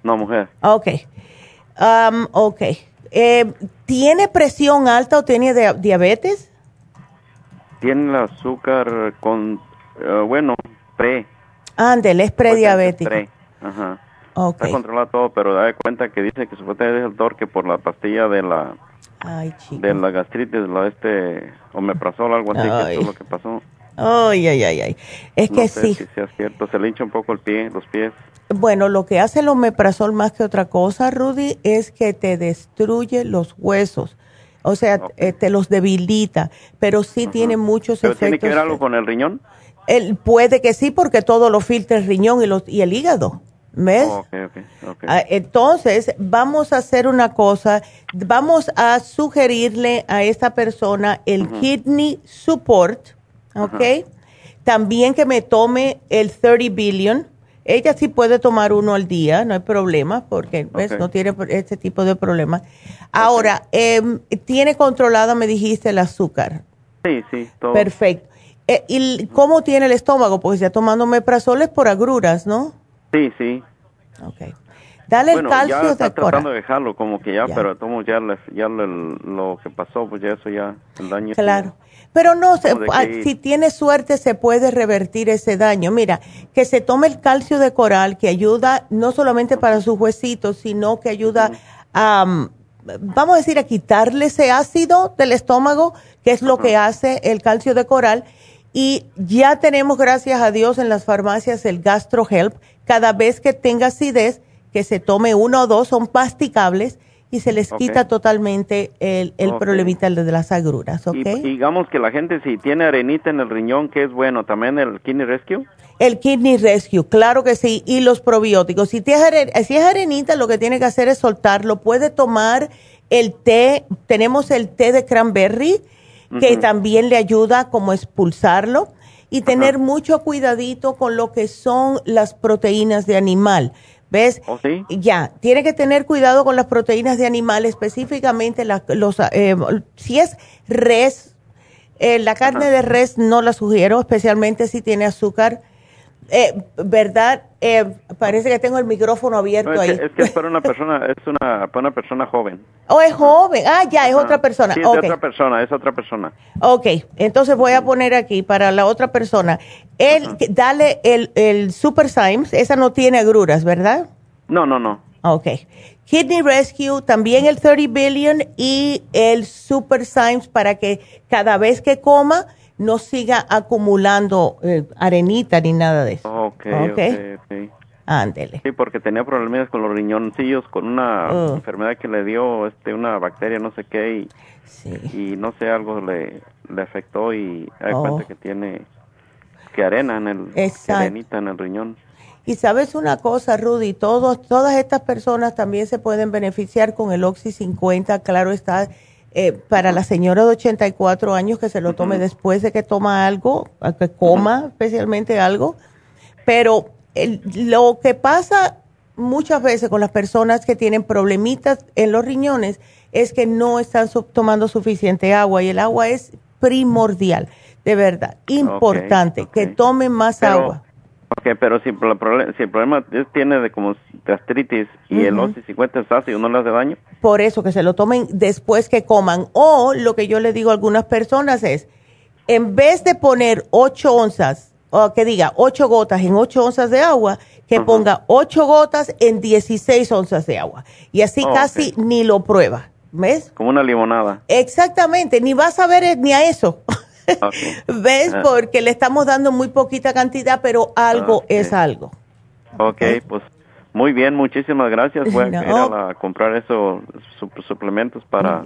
No, mujer. Ok. Um, ok. Eh, ¿Tiene presión alta o tiene diabetes? Tiene el azúcar con, eh, bueno, pre. Ándele, es prediabético. Pre. Ajá. Okay. Está controlado todo, pero da cuenta que dice que supuestamente es el doctor que por la pastilla de la Ay, de la gastritis, la este omeprazol, algo así, que eso es lo que pasó. Ay, ay, ay, ay. Es no que sé sí. Si sea cierto, se le hincha un poco el pie, los pies. Bueno, lo que hace el omeprazol más que otra cosa, Rudy, es que te destruye los huesos. O sea, eh, te los debilita, pero sí tiene muchos ¿Pero efectos. tiene que ver algo con el riñón? El, puede que sí, porque todo lo filtra el riñón y, los, y el hígado. ¿Ves? Oh, ok, ok, ok. Ah, Entonces, vamos a hacer una cosa, vamos a sugerirle a esta persona el Kidney Support, ¿ok? También que me tome el 30 Billion. Ella sí puede tomar uno al día, no hay problema, porque ¿ves? No tiene este tipo de problemas. Ahora, em, tiene controlada, me dijiste, el azúcar. Sí, sí, todo. Perfecto. Eh, ¿Y cómo tiene el estómago? Porque está tomando meprazoles por agruras, ¿no? Sí, sí. Ok. Dale bueno, el calcio ya está de tratando de dejarlo, como que ya, Ya. pero tomo ya le- lo que pasó, pues ya eso ya, el daño. Claro. Pero no, se, si tiene suerte se puede revertir ese daño. Mira, que se tome el calcio de coral que ayuda no solamente para sus huesitos, sino que ayuda a, mm, vamos a decir, a quitarle ese ácido del estómago, que es lo que hace el calcio de coral. Y ya tenemos, gracias a Dios, en las farmacias el Gastro Help, cada vez que tenga acidez, que se tome uno o dos, son pasticables y se les quita totalmente el, el problemita de las agruras, ¿ok? Y, digamos que la gente si tiene arenita en el riñón, ¿qué es bueno? ¿También el Kidney Rescue? El Kidney Rescue, claro que sí, y los probióticos. Si, es, si es arenita, lo que tiene que hacer es soltarlo. Puede tomar el té, tenemos el té de cranberry, que también le ayuda como expulsarlo, y tener mucho cuidadito con lo que son las proteínas de animal ¿Ves? ¿Oh, sí? Ya, tiene que tener cuidado con las proteínas de animales, específicamente los, eh, si es res, eh, la carne de res no la sugiero, especialmente si tiene azúcar eh, ¿Verdad? Eh, parece que tengo el micrófono abierto ahí. es que es para una persona, es una, para una persona joven. Oh, es joven. Ah, ya, es otra persona. Sí, es otra persona, es otra persona. Ok, entonces voy a poner aquí para la otra persona. Él, dale el, el Super Symes, esa no tiene agruras, ¿verdad? No, no, no. Ok. Kidney Rescue, también el 30 Billion y el Super Symes para que cada vez que coma no siga acumulando eh, arenita ni nada de eso. Ok, ok, ok. Ándele. Sí, porque tenía problemas con los riñoncillos, con una enfermedad que le dio este una bacteria, no sé qué, y, y no sé, algo le, le afectó y hay oh. cuenta que tiene que arena en el, arenita en el riñón. Y sabes una cosa, Rudy, todos, todas estas personas también se pueden beneficiar con el Oxy 50, claro está, eh, para la señora de 84 años que se lo tome después de que toma algo, que coma especialmente algo. Pero lo que pasa muchas veces con las personas que tienen problemitas en los riñones es que no están tomando suficiente agua y el agua es primordial, de verdad, importante, que tomen más agua. Ok, pero si, el si el problema tiene de como gastritis y el OSI 50 es ácido, ¿no le hace daño? Por eso, que se lo tomen después que coman. O lo que yo le digo a algunas personas es, en vez de poner 8 onzas, o que diga 8 gotas en 8 onzas de agua, que ponga 8 gotas en 16 onzas de agua. Y así oh, casi ni lo prueba. ¿Ves? Como una limonada. Exactamente, ni vas a ver ni a eso. ¿Ves? Ah. Porque le estamos dando muy poquita cantidad, pero algo es algo. Ok, pues muy bien, muchísimas gracias. Voy a ir a, comprar esos suplementos para,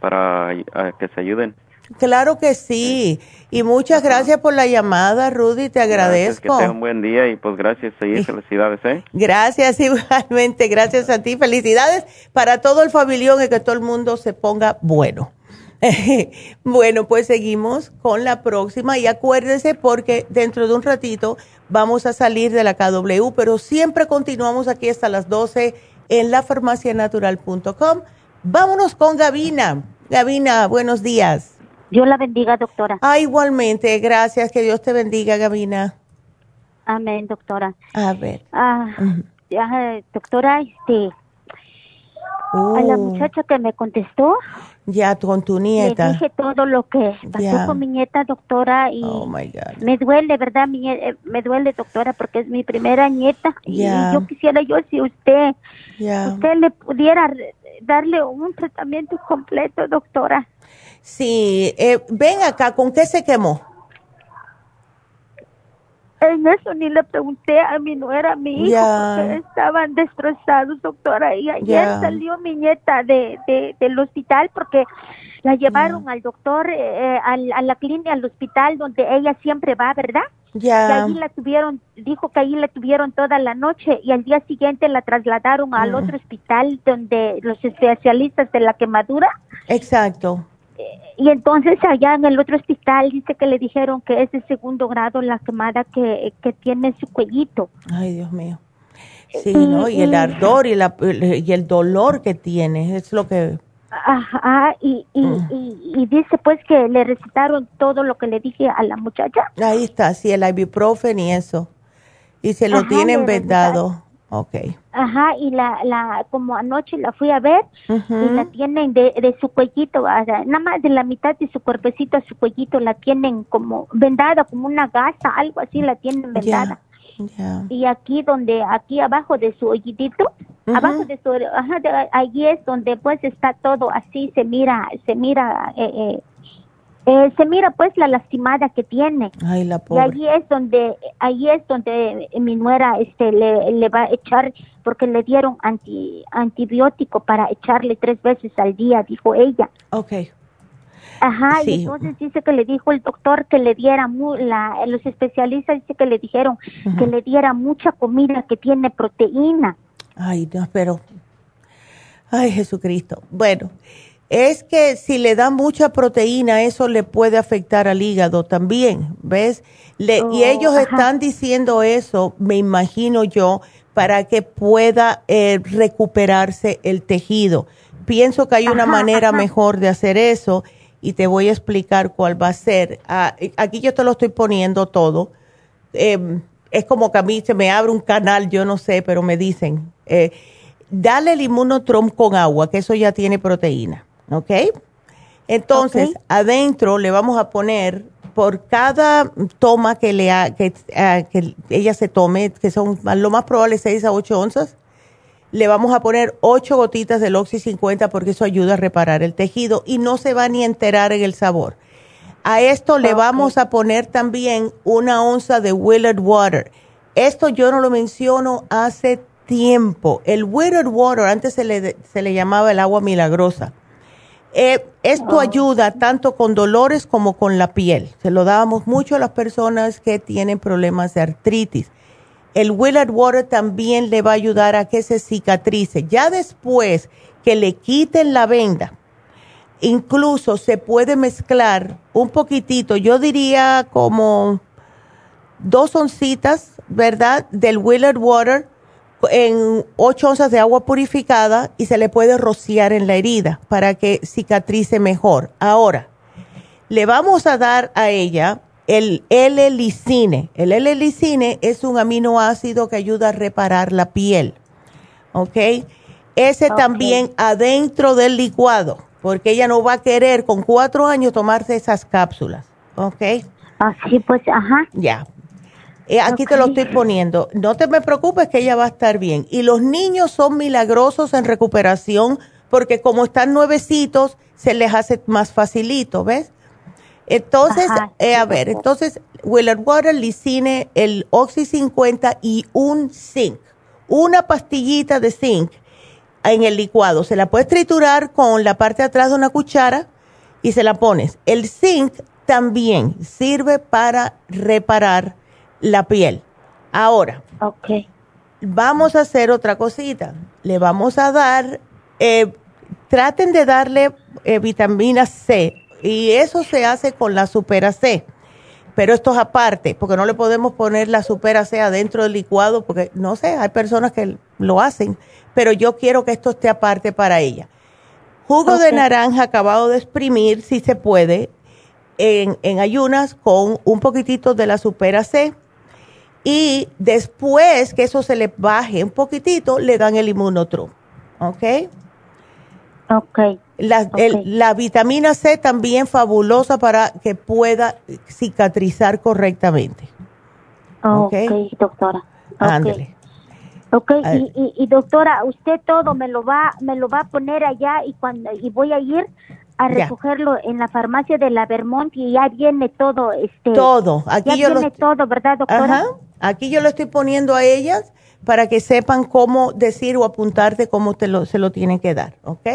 para que se ayuden. Claro que sí. Y muchas gracias por la llamada, Rudy, te agradezco. que tenga un buen día y pues gracias y felicidades, ¿eh? Gracias igualmente, gracias a ti. Felicidades para todo el familión y que todo el mundo se ponga bueno. bueno, pues seguimos con la próxima y acuérdense porque dentro de un ratito vamos a salir de la KW, pero siempre continuamos aquí hasta las 12 en lafarmacianatural.com. Vámonos con Gavina. Gavina, buenos días. Dios la bendiga, doctora. Ah, igualmente, gracias. Que Dios te bendiga, Gavina. Amén, doctora. A ver. Ah, ya, doctora, este, a la oh. muchacha que me contestó. Ya, con tu nieta. Le dije todo lo que pasó con mi nieta, doctora, y oh, me duele, ¿verdad? Eh, me duele, doctora, porque es mi primera nieta. Y yo quisiera yo, si usted, usted le pudiera darle un tratamiento completo, doctora. Sí, eh, ven acá, ¿con qué se quemó? En eso ni le pregunté a mi nuera, a mi hijo, porque estaban destrozados, doctora. Y ayer salió mi nieta de, del hospital porque la llevaron al doctor, eh, a la clínica, al hospital donde ella siempre va, ¿verdad? Ya. Y ahí la tuvieron, dijo que ahí la tuvieron toda la noche y al día siguiente la trasladaron al otro hospital donde los especialistas de la quemadura. Exacto y entonces allá en el otro hospital dice que le dijeron que es de segundo grado la quemada que, que tiene su cuellito. Ay, Dios mío. Sí, ¿no? Y el ardor y, la, y el dolor que tiene, es lo que... Ajá, y, y, mm. y, dice pues que le recitaron todo lo que le dije a la muchacha. Ahí está, sí, el ibuprofen y eso. Y se lo tienen vendado. Okay. Ajá, y la, la, como anoche la fui a ver y la tienen de, de su cuellito, nada más de la mitad de su cuerpecito a su cuellito la tienen como vendada, como una gasa, algo así la tienen vendada. Y aquí donde, aquí abajo de su hoyitito, abajo de su, ajá, de, allí es donde pues está todo así, se mira, se mira, eh, eh Eh, se mira pues la lastimada que tiene. Ay, la pobre. Y allí es donde, ahí es donde mi nuera este, le, le va a echar, porque le dieron anti, antibiótico para echarle tres veces al día, dijo ella. Ok. Ajá, y entonces dice que le dijo el doctor que le diera, la, los especialistas dice que le dijeron que le diera mucha comida que tiene proteína. Ay, no, pero, ay Jesucristo. Bueno, es que si le da mucha proteína, eso le puede afectar al hígado también, ¿ves? Le, y oh, ellos están diciendo eso, me imagino yo, para que pueda eh, recuperarse el tejido. Pienso que hay una manera mejor de hacer eso y te voy a explicar cuál va a ser. Ah, aquí yo te lo estoy poniendo todo. Em, es como que a mí se me abre un canal, yo no sé, pero me dicen, eh, dale el inmunotrom con agua, que eso ya tiene proteína, ¿ok? Entonces, adentro le vamos a poner por cada toma que, le que, ah, que ella se tome, que son lo más probable 6 a 8 onzas, le vamos a poner 8 gotitas del Oxy 50 porque eso ayuda a reparar el tejido y no se va ni a enterar en el sabor. A esto le vamos a poner también una onza de Willard Water. Esto yo no lo menciono hace tiempo. El Willard Water antes se le, se le llamaba el agua milagrosa. Eh, esto ayuda tanto con dolores como con la piel. Se lo dábamos mucho a las personas que tienen problemas de artritis. El Willard Water también le va a ayudar a que se cicatrice. Ya después que le quiten la venda, incluso se puede mezclar un poquitito, yo diría como dos oncitas, ¿verdad? Del Willard Water en ocho onzas de agua purificada y se le puede rociar en la herida para que cicatrice mejor. Ahora, le vamos a dar a ella el L-licine. El L-licine es un aminoácido que ayuda a reparar la piel. ¿Ok? Ese también adentro del licuado, porque ella no va a querer con cuatro años tomarse esas cápsulas. ¿Ok? Así pues, ajá. Ya. Eh, aquí te lo estoy poniendo. No te me preocupes que ella va a estar bien. Y los niños son milagrosos en recuperación porque como están nuevecitos, se les hace más facilito, ¿ves? Entonces, eh, a ver, entonces, Willard Water, Licine, el Oxy 50 y un zinc. Una pastillita de zinc en el licuado. Se la puedes triturar con la parte de atrás de una cuchara y se la pones. El zinc también sirve para reparar la piel. Ahora, okay. vamos a hacer otra cosita. Le vamos a dar, eh, traten de darle eh, vitamina C y eso se hace con la supera C. Pero esto es aparte, porque no le podemos poner la supera C adentro del licuado, porque no sé, hay personas que lo hacen, pero yo quiero que esto esté aparte para ella. Jugo de naranja acabado de exprimir, si se puede, en, en ayunas con un poquitito de la supera C. Y después que eso se le baje un poquitito, le dan el inmunotrum. ¿Ok? Ok. La, vitamina C también fabulosa para que pueda cicatrizar correctamente. ok, doctora. Ándale. Ok, y, y, doctora, usted todo me lo va me lo va a poner allá y cuando y voy a ir a recogerlo en la farmacia de la Vermont y ya viene todo este todo. aquí ya viene todo verdad doctora aquí yo lo estoy poniendo a ellas para que sepan cómo decir o apuntarte cómo te lo, se lo tienen que dar ¿ok?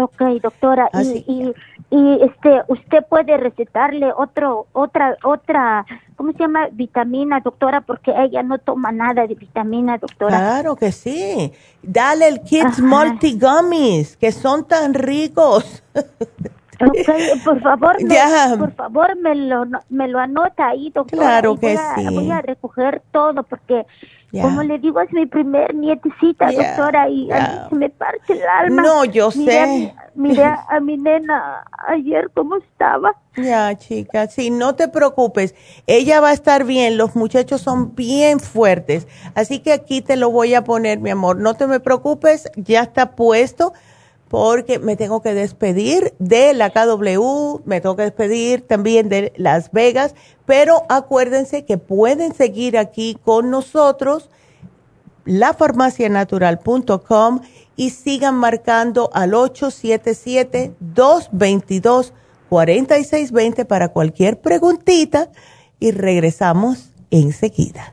Ok, doctora, y, y, y, este, usted puede recetarle otro, otra, otra, ¿cómo se llama? Vitamina, doctora, porque ella no toma nada de vitamina, doctora. Claro que sí. Dale el Kids Multi Gummies, que son tan ricos. Ok, por favor, me, por favor, me lo, me lo anota ahí, doctora. Claro que sí. Voy a recoger todo porque como le digo, es mi primer nietecita, doctora, y a mí se me parte el alma. No, yo sé. Miré a mi nena ayer cómo estaba. Ya, chica, sí, no te preocupes. Ella va a estar bien. Los muchachos son bien fuertes. Así que aquí te lo voy a poner, mi amor. No te me preocupes, ya está puesto porque me tengo que despedir de la KW, me tengo que despedir también de Las Vegas, pero acuérdense que pueden seguir aquí con nosotros lafarmacianatural.com y sigan marcando al 877-222 4620 para cualquier preguntita y regresamos enseguida.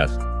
Yes.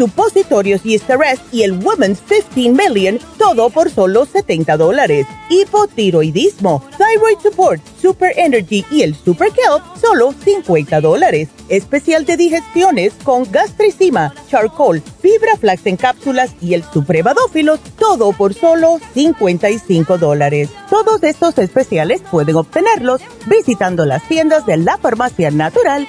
supositorios y Rest y el Women's 15 Million, todo por solo 70 dólares. Hipotiroidismo, Thyroid Support, Super Energy y el Super Kelp, solo 50 dólares. Especial de digestiones con gastricima, charcoal, fibra flax en cápsulas y el suprevadófilos, todo por solo 55 dólares. Todos estos especiales pueden obtenerlos visitando las tiendas de la farmacia natural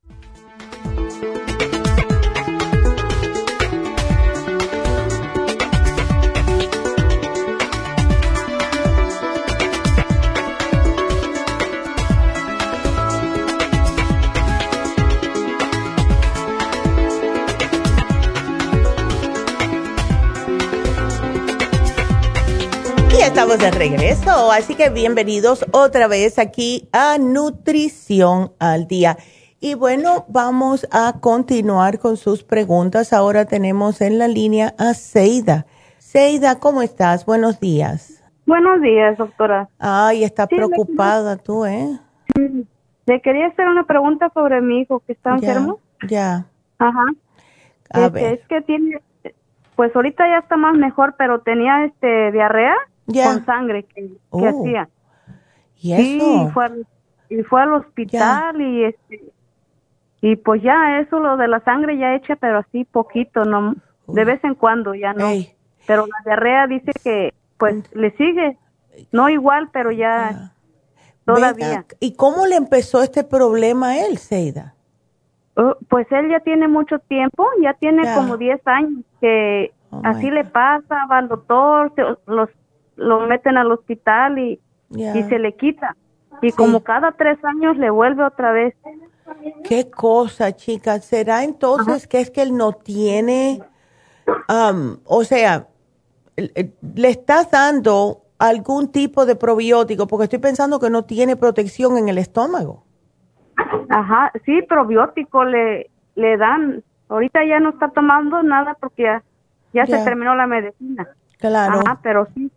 Estamos de regreso, así que bienvenidos otra vez aquí a Nutrición al Día. Y bueno, vamos a continuar con sus preguntas. Ahora tenemos en la línea a Seida. Seida, ¿cómo estás? Buenos días. Buenos días, doctora. Ay, está preocupada tú, ¿eh? Le quería hacer una pregunta sobre mi hijo que está enfermo. Ya. Ajá. A este, ver. Es que tiene, pues ahorita ya está más mejor, pero tenía este diarrea con sangre que, oh. hacía. ¿Y eso? Sí, fue al, y fue al hospital y este y pues ya eso lo de la sangre ya hecha, pero así poquito, no de vez en cuando ya no. Pero la diarrea dice que pues mm. le sigue, no igual, pero ya todavía. ¿Y cómo le empezó este problema a él, Seida? Oh, pues él ya tiene mucho tiempo, ya tiene como 10 años que oh, así le pasa, va al doctor, los lo meten al hospital y, y se le quita. Y como cada tres años le vuelve otra vez. Qué cosa, chica. ¿Será entonces que es que él no tiene, o sea, le estás dando algún tipo de probiótico? Porque estoy pensando que no tiene protección en el estómago. Ajá, sí, probiótico le, le dan. Ahorita ya no está tomando nada porque ya, ya, se terminó la medicina. Claro. Ajá, pero sí.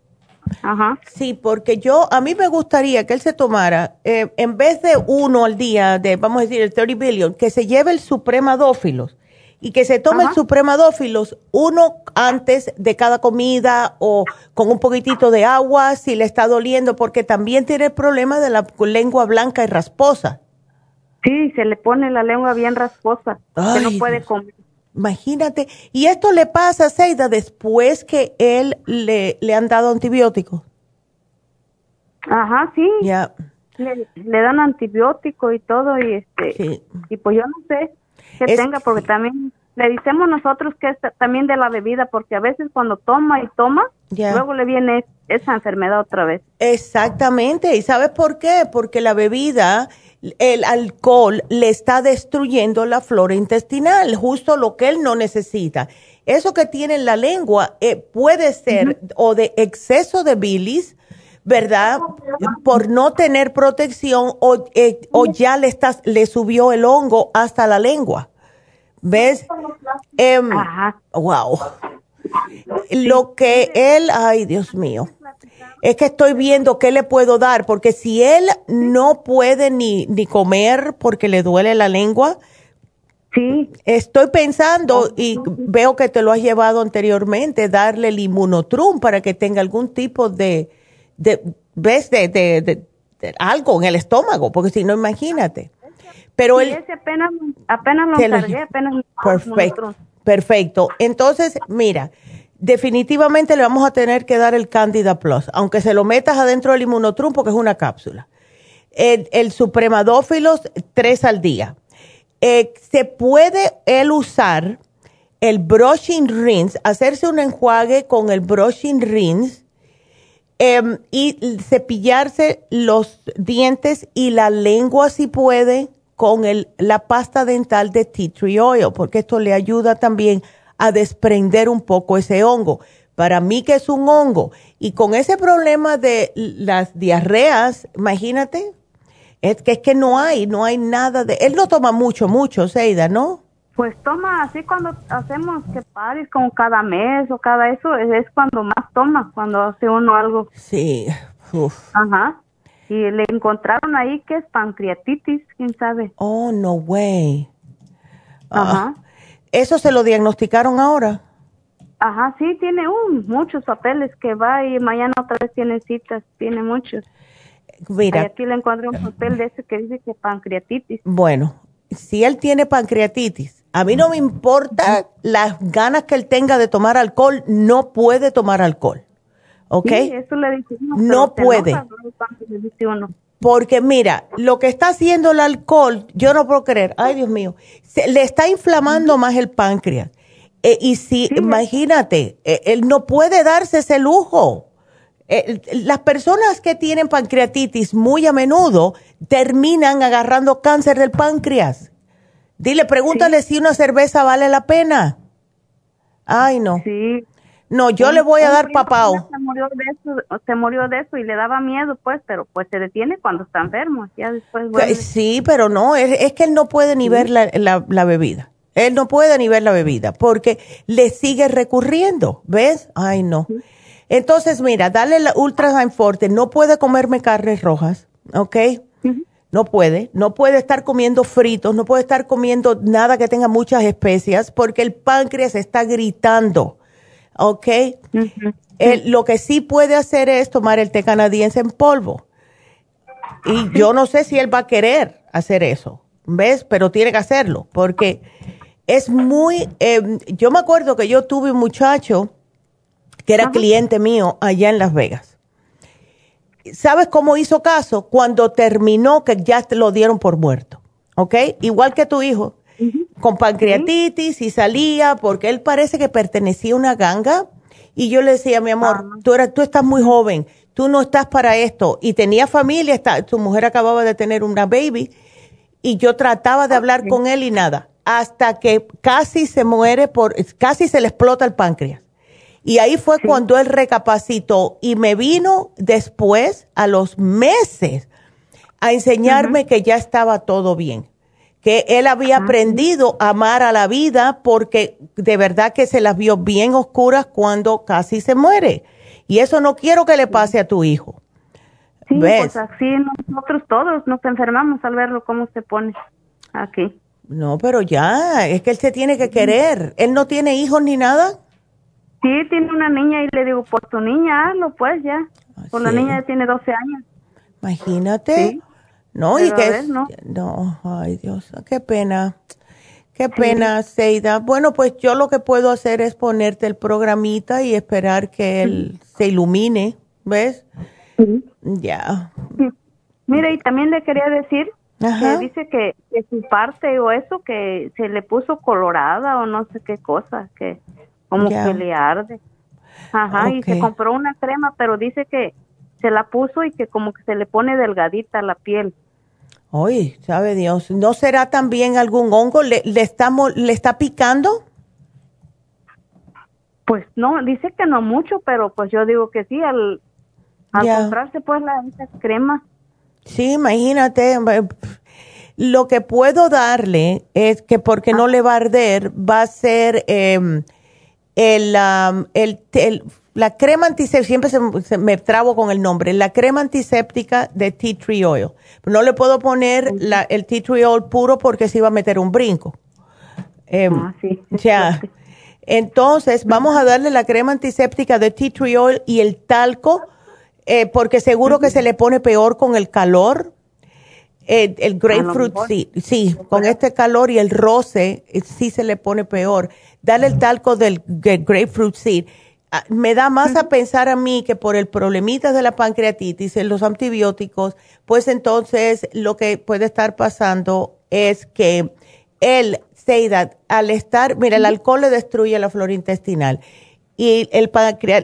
Ajá. Sí, porque yo, a mí me gustaría que él se tomara, eh, en vez de uno al día, de, vamos a decir, el 30 billion, que se lleve el supremadófilos y que se tome el supremadófilos uno antes de cada comida o con un poquitito de agua si le está doliendo, porque también tiene el problema de la lengua blanca y rasposa. Sí, se le pone la lengua bien rasposa, que no puede comer. Imagínate. ¿Y esto le pasa, Seida, después que él le, le han dado antibióticos? Ajá, sí. Ya. Le, dan antibiótico y todo y este y pues yo no sé que tenga porque también le decimos nosotros que es también de la bebida porque a veces cuando toma y toma luego le viene esa enfermedad otra vez. Exactamente. ¿Y sabes por qué? Porque la bebida el alcohol le está destruyendo la flora intestinal, justo lo que él no necesita. Eso que tiene en la lengua eh, puede ser o de exceso de bilis, ¿verdad? Por no tener protección o, eh, o ya le, estás, le subió el hongo hasta la lengua. ¿Ves? Em, wow. Lo que él, ay Dios mío, es que estoy viendo qué le puedo dar, porque si él no puede ni, ni comer porque le duele la lengua, sí. estoy pensando y veo que te lo has llevado anteriormente, darle el inmunotrum para que tenga algún tipo de, de ¿ves? De, de, algo en el estómago, porque si no, imagínate. Pero él... apenas, apenas lo cargué, apenas... Perfecto, perfecto. Entonces, mira definitivamente le vamos a tener que dar el Candida Plus, aunque se lo metas adentro del inmunotrum porque es una cápsula. El, el supremadófilos, tres al día. Eh, se puede él usar el brushing rinse, hacerse un enjuague con el brushing rinse em, y cepillarse los dientes y la lengua si puede con el, la pasta dental de tea tree oil, porque esto le ayuda también a desprender un poco ese hongo. Para mí que es un hongo y con ese problema de las diarreas, imagínate, es que es que no hay, no hay nada de... Él no toma mucho, mucho, Seida, ¿no? Pues toma así cuando hacemos que pares como cada mes o cada eso, es, cuando más toma, cuando hace uno algo. Sí. Ajá. Y le encontraron ahí que es pancreatitis, quién sabe. Oh, no way. Ajá. ¿Eso se lo diagnosticaron ahora? Ajá, sí, tiene un, muchos papeles que va y mañana otra vez tiene citas, tiene muchos. Mira. aquí le encuentro un papel de ese que dice que pancreatitis. Bueno, si él tiene pancreatitis, a mí no me importa las ganas que él tenga de tomar alcohol, no puede tomar alcohol. ¿Ok? Sí, eso le dice No puede. Porque mira, lo que está haciendo el alcohol, yo no puedo creer, ay Dios mío, se, le está inflamando más el páncreas. Eh, y si, imagínate, eh, él no puede darse ese lujo. Eh, las personas que tienen pancreatitis muy a menudo terminan agarrando cáncer del páncreas. Dile, pregúntale si una cerveza vale la pena. Ay, no. Sí. No, yo le voy a dar papao. Se murió de eso, se murió de eso y le daba miedo, pues, pero pues se detiene cuando está enfermo. Ya después Sí, pero no, es, que él no puede ni ver la, la, bebida. Él no puede ni ver la bebida porque le sigue recurriendo, ¿ves? Ay, no. Entonces, mira, dale la Ultra Forte. No puede comerme carnes rojas, ¿ok? No puede. No puede estar comiendo fritos, no puede estar comiendo nada que tenga muchas especias porque el páncreas está gritando ¿ok? lo que sí puede hacer es tomar el té canadiense en polvo. Y yo no sé si él va a querer hacer eso, ¿ves? Pero tiene que hacerlo, porque es muy... Em, yo me acuerdo que yo tuve un muchacho que era cliente mío allá en Las Vegas. ¿Sabes cómo hizo caso? Cuando terminó que ya te lo dieron por muerto, ¿ok? Igual que tu hijo con pancreatitis y salía porque él parece que pertenecía a una ganga. Y yo le decía, mi amor, tú, eras, tú estás muy joven, tú no estás para esto. Y tenía familia, está, su mujer acababa de tener una baby y yo trataba de hablar con él y nada, hasta que casi se muere por, casi se le explota el páncreas. Y ahí fue cuando él recapacitó y me vino después, a los meses, a enseñarme que ya estaba todo bien, que él había aprendido a amar a la vida porque de verdad que se las vio bien oscuras cuando casi se muere. Y eso no quiero que le pase a tu hijo. Sí, pues así nosotros todos nos enfermamos al verlo cómo se pone aquí. No, pero ya, es que él se tiene que querer. ¿Él no tiene hijos ni nada? Sí, tiene una niña y le digo, por tu niña, hazlo pues ya. Por la niña ya tiene 12 años. Imagínate. No, y que ¿no? no, ay Dios, qué pena. Qué pena, Seida. Bueno, pues yo lo que puedo hacer es ponerte el programita y esperar que él se ilumine, ¿ves? Ya. Mira, y también le quería decir que dice que, que, su parte o eso que se le puso colorada o no sé qué cosa, que como que le arde. Ajá, y se compró una crema, pero dice que se la puso y que como que se le pone delgadita la piel. Uy, sabe Dios, ¿no será también algún hongo? ¿Le, le, está, ¿Le está picando? Pues no, dice que no mucho, pero pues yo digo que sí, al, al comprarse pues la esa crema. Sí, imagínate, lo que puedo darle es que porque no le va a arder, va a ser eh, el, el, la crema antiséptica, siempre se, me trabo con el nombre, la crema antiséptica de tea tree oil. No le puedo poner la, el tea tree oil puro porque se iba a meter un brinco. Eh, ah, sí. Ya. Entonces, vamos a darle la crema antiséptica de tea tree oil y el talco, eh, porque seguro que se le pone peor con el calor. Eh, el grapefruit, sí, sí, con este calor y el roce, sí se le pone peor dale el talco del, grapefruit seed. Ah, me da más a pensar a mí que por el problemita de la pancreatitis, en los antibióticos, pues entonces lo que puede estar pasando es que el Seida, al estar, mira, el alcohol le destruye la flora intestinal y el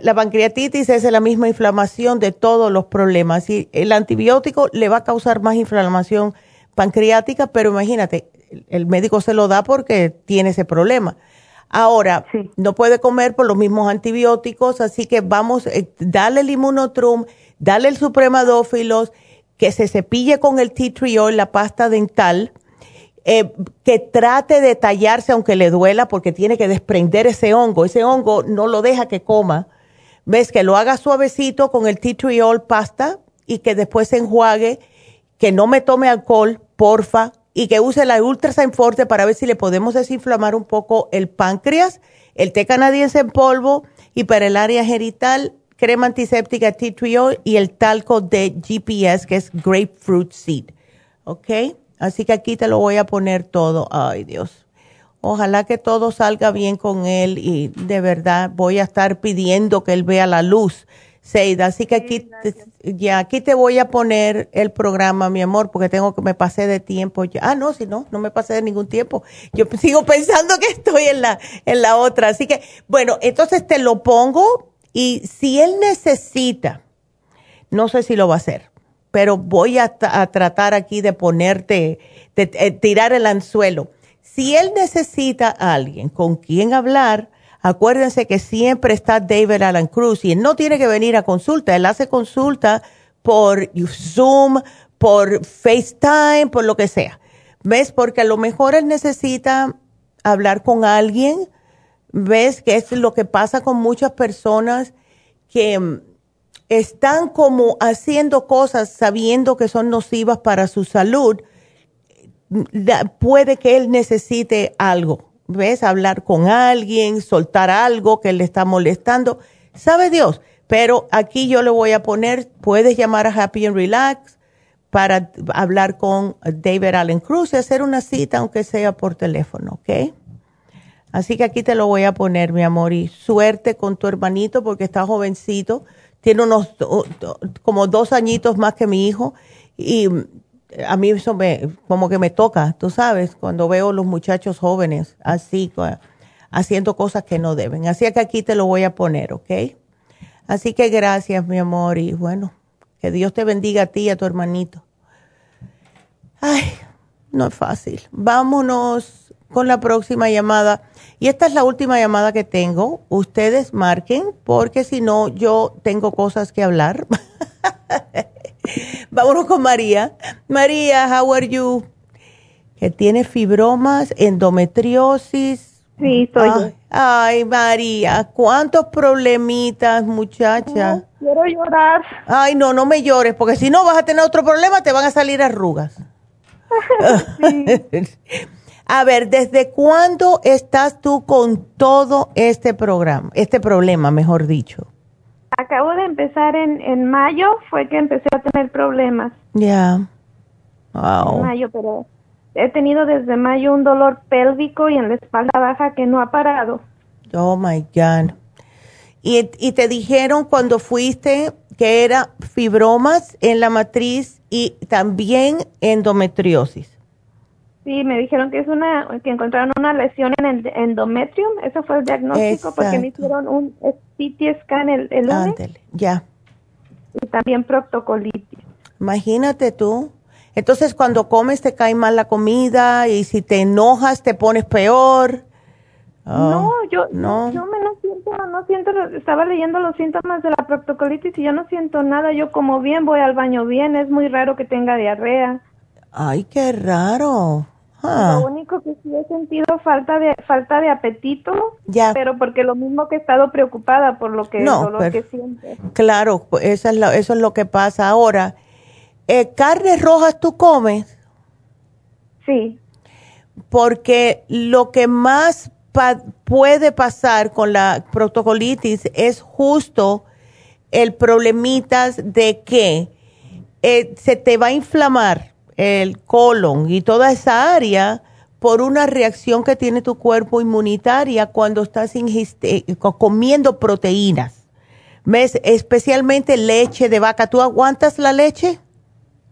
la pancreatitis es la misma inflamación de todos los problemas y el antibiótico le va a causar más inflamación pancreática, pero imagínate, el médico se lo da porque tiene ese problema. Ahora, no puede comer por los mismos antibióticos, así que vamos, eh, dale el inmunotrum, dale el supremadófilos, que se cepille con el tea tree oil, la pasta dental, eh, que trate de tallarse aunque le duela porque tiene que desprender ese hongo. Ese hongo no lo deja que coma. Ves que lo haga suavecito con el tea tree oil pasta y que después se enjuague, que no me tome alcohol, porfa, y que use la Ultrasign Forte para ver si le podemos desinflamar un poco el páncreas, el té canadiense en polvo y para el área genital, crema antiséptica tea tree oil y el talco de GPS que es grapefruit seed. ¿Ok? Así que aquí te lo voy a poner todo. Ay, Dios. Ojalá que todo salga bien con él y de verdad voy a estar pidiendo que él vea la luz Seida, así que aquí, te, ya, aquí te voy a poner el programa, mi amor, porque tengo que me pasé de tiempo. Ya. Ah, no, si no, no me pasé de ningún tiempo. Yo sigo pensando que estoy en la, en la otra. Así que, bueno, entonces te lo pongo y si él necesita, no sé si lo va a hacer, pero voy a, tratar aquí de ponerte, de tirar el anzuelo. Si él necesita a alguien con quien hablar, Acuérdense que siempre está David Alan Cruz y él no tiene que venir a consulta, él hace consulta por Zoom, por FaceTime, por lo que sea. ¿Ves? Porque a lo mejor él necesita hablar con alguien. ¿Ves? Que es lo que pasa con muchas personas que mm, están como haciendo cosas sabiendo que son nocivas para su salud. Puede que él necesite algo ¿ves? Hablar con alguien, soltar algo que le está molestando, sabe Dios. Pero aquí yo le voy a poner, puedes llamar a Happy and Relax para hablar con David Allen Cruz y hacer una cita, aunque sea por teléfono, ¿ok? Así que aquí te lo voy a poner, mi amor, y suerte con tu hermanito porque está jovencito, tiene unos como dos añitos más que mi hijo y a mí eso me, como que me toca, tú sabes, cuando veo los muchachos jóvenes así, haciendo cosas que no deben. Así que aquí te lo voy a poner, ¿ok? Así que gracias, mi amor, y bueno, que Dios te bendiga a ti y a tu hermanito. Ay, no es fácil. Vámonos con la próxima llamada. Y esta es la última llamada que tengo. Ustedes marquen, porque si no, yo tengo cosas que hablar. Vámonos con María. María, how are you? Que tiene fibromas, endometriosis. Sí, soy ay, Ay, María, cuántos problemitas, muchacha. quiero llorar. Ay, no, no me llores, porque si no vas a tener otro problema, te van a salir arrugas. a ver, ¿desde cuándo estás tú con todo este programa, este problema, mejor dicho? Acabo de empezar en, en mayo, fue que empecé a tener problemas. Ya. Wow. En mayo, pero he tenido desde mayo un dolor pélvico y en la espalda baja que no ha parado. Oh my God. ¿Y, y te dijeron cuando fuiste que era fibromas en la matriz y también endometriosis? Sí, me dijeron que es una que encontraron una lesión en el endometrio, ese fue el diagnóstico porque me hicieron un CT scan el, el lunes. ya. Y también proctocolitis. Imagínate tú. Entonces cuando comes te cae mal la comida y si te enojas te pones peor. no, oh, yo no. yo me no siento, no siento, estaba leyendo los síntomas de la proctocolitis y yo no siento nada, yo como bien, voy al baño bien, es muy raro que tenga diarrea. Ay, qué raro. Lo único que sí he sentido falta de falta de apetito, ya. pero porque lo mismo que he estado preocupada por lo que no, dolor que siente. Claro, pues, eso es, lo, eso es lo que pasa ahora. Eh, ¿Carnes rojas tú comes? Sí. Porque lo que más puede pasar con la protocolitis es justo el problemitas de que eh, se te va a inflamar el colon y toda esa área por una reacción que tiene tu cuerpo inmunitaria cuando estás eh, comiendo proteínas. ¿Ves? Especialmente leche de vaca. ¿Tú aguantas la leche?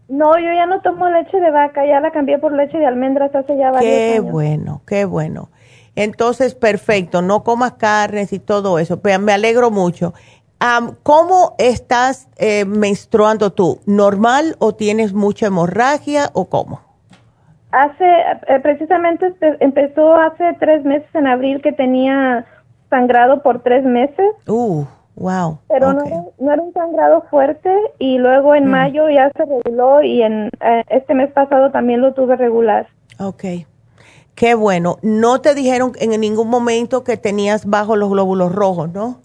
No, yo ya no tomo leche de vaca, ya la cambié por leche de almendras hace ya varios qué años. Qué bueno, qué bueno. Entonces, perfecto, no comas carnes y todo eso. Me alegro mucho. ¿Cómo estás eh, menstruando tú? ¿Normal o tienes mucha hemorragia o cómo? Hace, eh, precisamente empezó hace tres meses en abril que tenía sangrado por tres meses. Uh, wow. Pero no, era, un sangrado fuerte y luego en mm. mayo ya se reguló y en eh, este mes pasado también lo tuve regular. Ok. Qué bueno. No te dijeron en ningún momento que tenías bajo los glóbulos rojos, ¿no?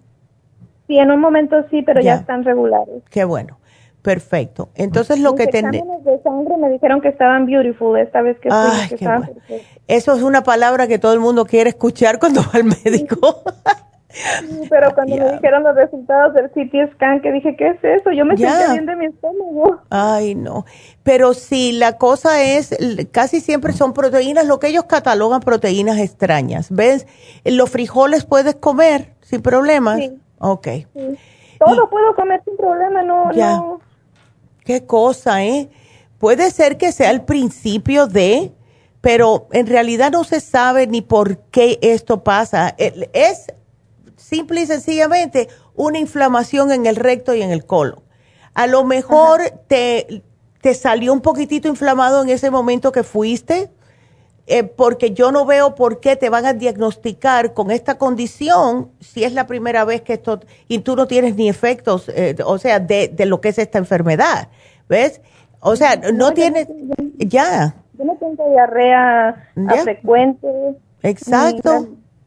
Sí, en un momento sí, pero ya, están regulares. Qué bueno. Perfecto. Entonces lo que tenés... de sangre me dijeron que estaban beautiful esta vez que, Ay, que Eso es una palabra que todo el mundo quiere escuchar cuando va al médico. Sí, pero cuando me dijeron los resultados del CT scan, que dije, ¿qué es eso? Yo me sentía bien de mi estómago. Ay, no. Pero sí, la cosa es, casi siempre son proteínas, lo que ellos catalogan proteínas extrañas. ¿Ves? Los frijoles puedes comer sin problemas. Sí. Ok. Todo puedo comer sin problema, no, no. Qué cosa, ¿eh? Puede ser que sea el principio de, pero en realidad no se sabe ni por qué esto pasa. Es simple y sencillamente una inflamación en el recto y en el colon. A lo mejor te, te salió un poquitito inflamado en ese momento que fuiste, eh, porque yo no veo por qué te van a diagnosticar con esta condición si es la primera vez que esto, y tú no tienes ni efectos, eh, o sea, de, de, lo que es esta enfermedad, ¿ves? O sea, no, tienes, ya. Yo no tengo diarrea frecuente. Exacto.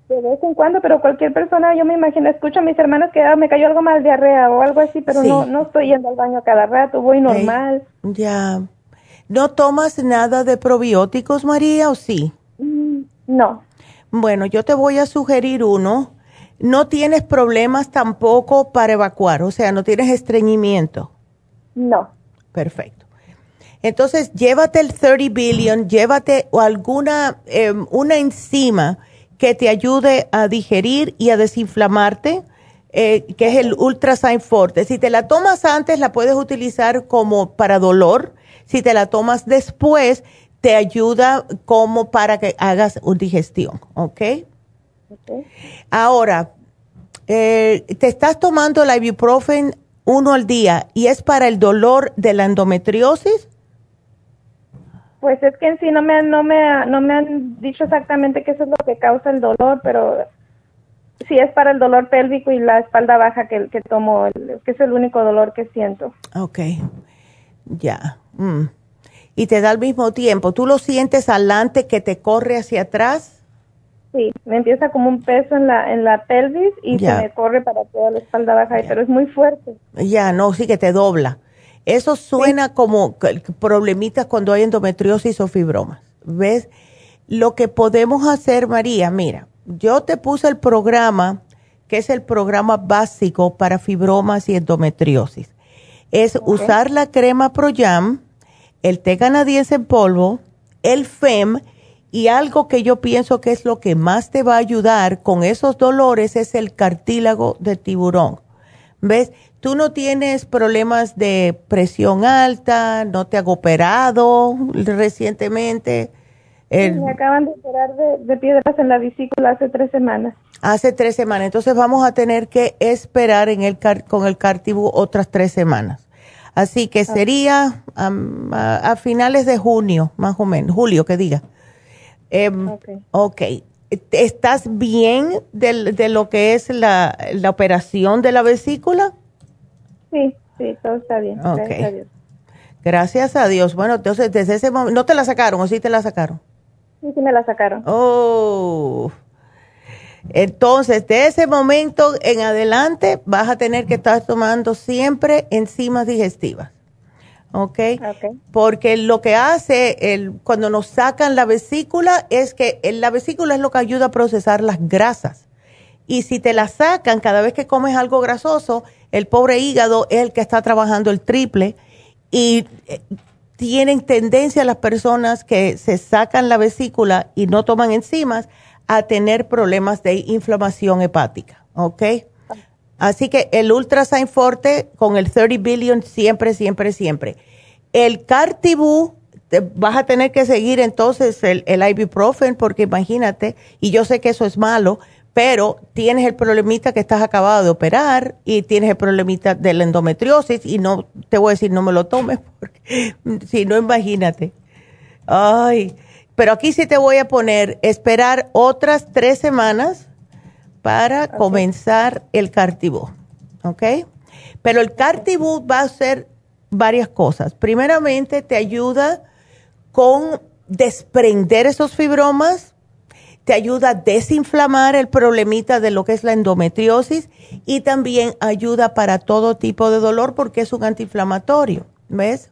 de vez en cuando, pero cualquier persona, yo me imagino, escucho a mis hermanas que ah, me cayó algo mal diarrea o algo así, pero no, no estoy yendo al baño cada rato, voy normal. ya. ¿No tomas nada de probióticos, María, o sí? Mm, no. Bueno, yo te voy a sugerir uno. ¿No tienes problemas tampoco para evacuar? O sea, ¿no tienes estreñimiento? No. Perfecto. Entonces, llévate el 30 billion, llévate alguna, em, una enzima que te ayude a digerir y a desinflamarte, eh, que es el Ultrasign Forte. Si te la tomas antes, la puedes utilizar como para dolor si te la tomas después, te ayuda como para que hagas una digestión, ¿ok? Ahora, eh, te estás tomando la ibuprofen uno al día y es para el dolor de la endometriosis. Pues es que en sí no me, no me, no me han dicho exactamente qué es lo que causa el dolor, pero sí es para el dolor pélvico y la espalda baja que, que tomo, que es el único dolor que siento. Ok, ya. Mm. Y te da al mismo tiempo, ¿tú lo sientes adelante que te corre hacia atrás? Sí, me empieza como un peso en la, en la pelvis y se me corre para toda la espalda baja, pero es muy fuerte. Ya, no, sí que te dobla. Eso suena como problemitas cuando hay endometriosis o fibromas. ¿Ves? Lo que podemos hacer, María, mira, yo te puse el programa, que es el programa básico para fibromas y endometriosis. Es usar la crema ProYam, el té canadiense en polvo, el FEM, y algo que yo pienso que es lo que más te va a ayudar con esos dolores es el cartílago de tiburón. ¿Ves? Tú no tienes problemas de presión alta, no te has operado recientemente. me acaban de operar de, piedras en la vesícula hace tres semanas. Hace tres semanas. Entonces vamos a tener que esperar en el con el cartibú otras tres semanas. Así que sería a finales de junio, más o menos, julio que diga. Eh, ok. ¿Estás bien de, de, lo que es la, la, operación de la vesícula? Sí, sí, todo está bien. Gracias a Dios. Gracias a Dios. Bueno, entonces desde ese momento, ¿no te la sacaron o sí te la sacaron? Sí, sí me la sacaron. Oh. Entonces, de ese momento en adelante vas a tener que estar tomando siempre enzimas digestivas. ¿ok? Porque lo que hace el, cuando nos sacan la vesícula es que la vesícula es lo que ayuda a procesar las grasas. Y si te la sacan cada vez que comes algo grasoso, el pobre hígado es el que está trabajando el triple y eh, tienen tendencia las personas que se sacan la vesícula y no toman enzimas a tener problemas de inflamación hepática, ¿ok? Así que el Ultrasign Forte con el 30 billion siempre, siempre, siempre. El Cartibú, vas a tener que seguir entonces el, el ibuprofen porque imagínate, y yo sé que eso es malo, pero tienes el problemita que estás acabado de operar y tienes el problemita de la endometriosis y no te voy a decir no me lo tomes porque si no imagínate. Ay, pero aquí sí te voy a poner esperar otras tres semanas para comenzar el cartibú, ¿ok? Pero el cartibú va a ser varias cosas. Primeramente, te ayuda con desprender esos fibromas, te ayuda a desinflamar el problemita de lo que es la endometriosis y también ayuda para todo tipo de dolor porque es un antiinflamatorio, ¿ves?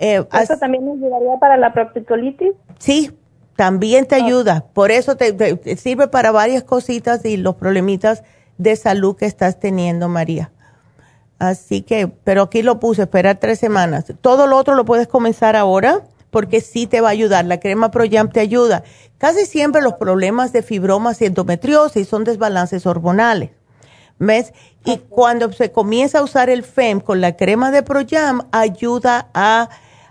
Eh, ¿Eso también ayudaría para la proctocolitis? Sí, también te ayuda. Por eso te, sirve para varias cositas y los problemitas de salud que estás teniendo, María. Así que, pero aquí lo puse, esperar tres semanas. Todo lo otro lo puedes comenzar ahora porque sí te va a ayudar. La crema ProYam te ayuda. Casi siempre los problemas de fibromas y endometriosis son desbalances hormonales. ¿Ves? Y cuando se comienza a usar el FEM con la crema de ProYam, ayuda a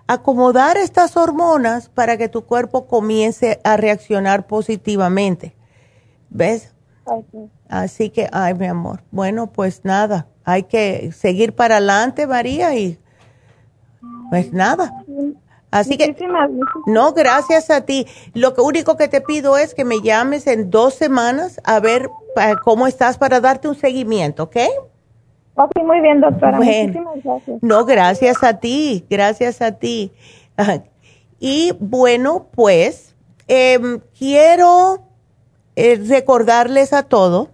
acomodar estas hormonas para que tu cuerpo comience a reaccionar positivamente. ¿Ves? Así que, ay, mi amor. Bueno, pues nada, hay que seguir para adelante, María, y pues nada. Así que, no, gracias a ti. Lo que único que te pido es que me llames en dos semanas a ver cómo estás para darte un seguimiento, ¿ok? Ok, muy bien, doctora. Muchísimas gracias. No, gracias a ti, gracias a ti. Y bueno, pues em, quiero eh, recordarles a todos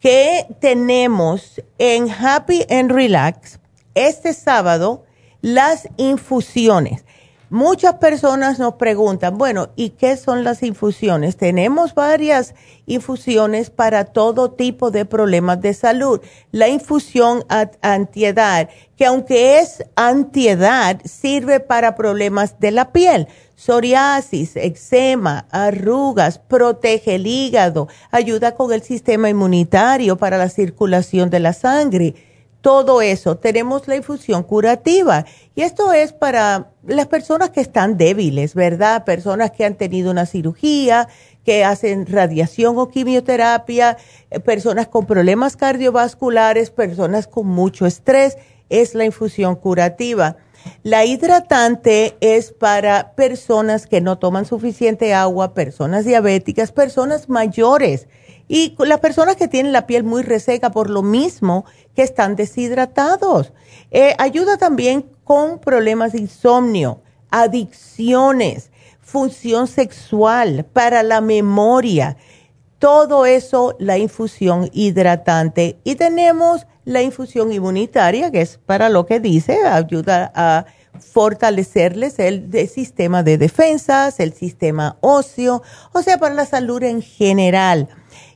que tenemos en Happy and Relax este sábado las infusiones. Muchas personas nos preguntan, bueno, ¿y qué son las infusiones? Tenemos varias infusiones para todo tipo de problemas de salud. La infusión antiedad, que aunque es antiedad, sirve para problemas de la piel, psoriasis, eczema, arrugas, protege el hígado, ayuda con el sistema inmunitario para la circulación de la sangre todo eso. Tenemos la infusión curativa y esto es para las personas que están débiles, ¿verdad? Personas que han tenido una cirugía, que hacen radiación o quimioterapia, eh, personas con problemas cardiovasculares, personas con mucho estrés, es la infusión curativa. La hidratante es para personas que no toman suficiente agua, personas diabéticas, personas mayores y las personas que tienen la piel muy reseca por lo mismo que están deshidratados. Eh, ayuda también con problemas de insomnio, adicciones, función sexual, para la memoria. Todo eso, la infusión hidratante. Y tenemos la infusión inmunitaria, que es para lo que dice, ayuda a fortalecerles el, sistema de defensas, el sistema óseo, o sea, para la salud en general.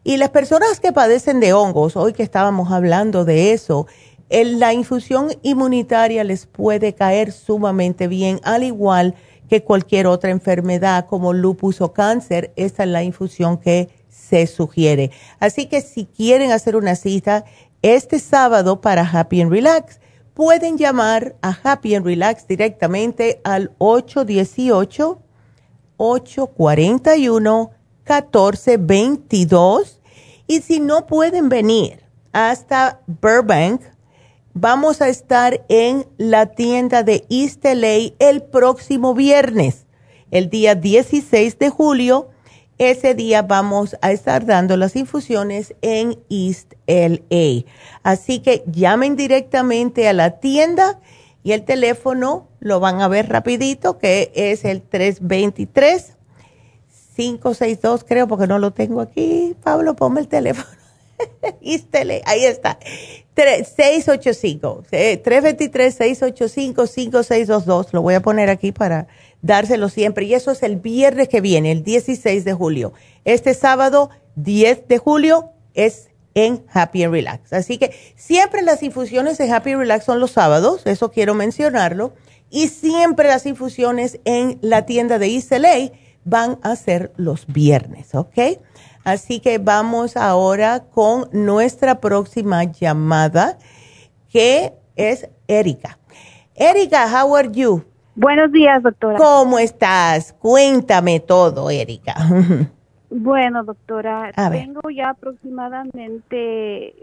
Y las personas que padecen de hongos, hoy que estábamos hablando de eso, la infusión inmunitaria les puede caer sumamente bien, al igual que cualquier otra enfermedad como lupus o cáncer, esta es la infusión que se sugiere. Así que si quieren hacer una cita, este sábado para Happy and Relax. Pueden llamar a Happy and Relax directamente al 818-841-1422. Y si no pueden venir hasta Burbank, vamos a estar en la tienda de East LA el próximo viernes, el día 16 de julio ese día vamos a estar dando las infusiones en East LA. Así que llamen directamente a la tienda y el teléfono lo van a ver rapidito, que es el 323 562, creo, porque no lo tengo aquí. Pablo, ponme el teléfono. Ahí está. 685, 323-685-5622. Lo voy a poner aquí para dárselo siempre. Y eso es el viernes que viene, el 16 de julio. Este sábado, 10 de julio, es en Happy and Relax. Así que siempre las infusiones en Happy and Relax son los sábados, eso quiero mencionarlo. Y siempre las infusiones en la tienda de Iselay van a ser los viernes, ¿ok? Así que vamos ahora con nuestra próxima llamada, que es Erika. Erika, how are you? Buenos días, doctora. ¿Cómo estás? Cuéntame todo, Erika. Bueno, doctora, tengo ya aproximadamente,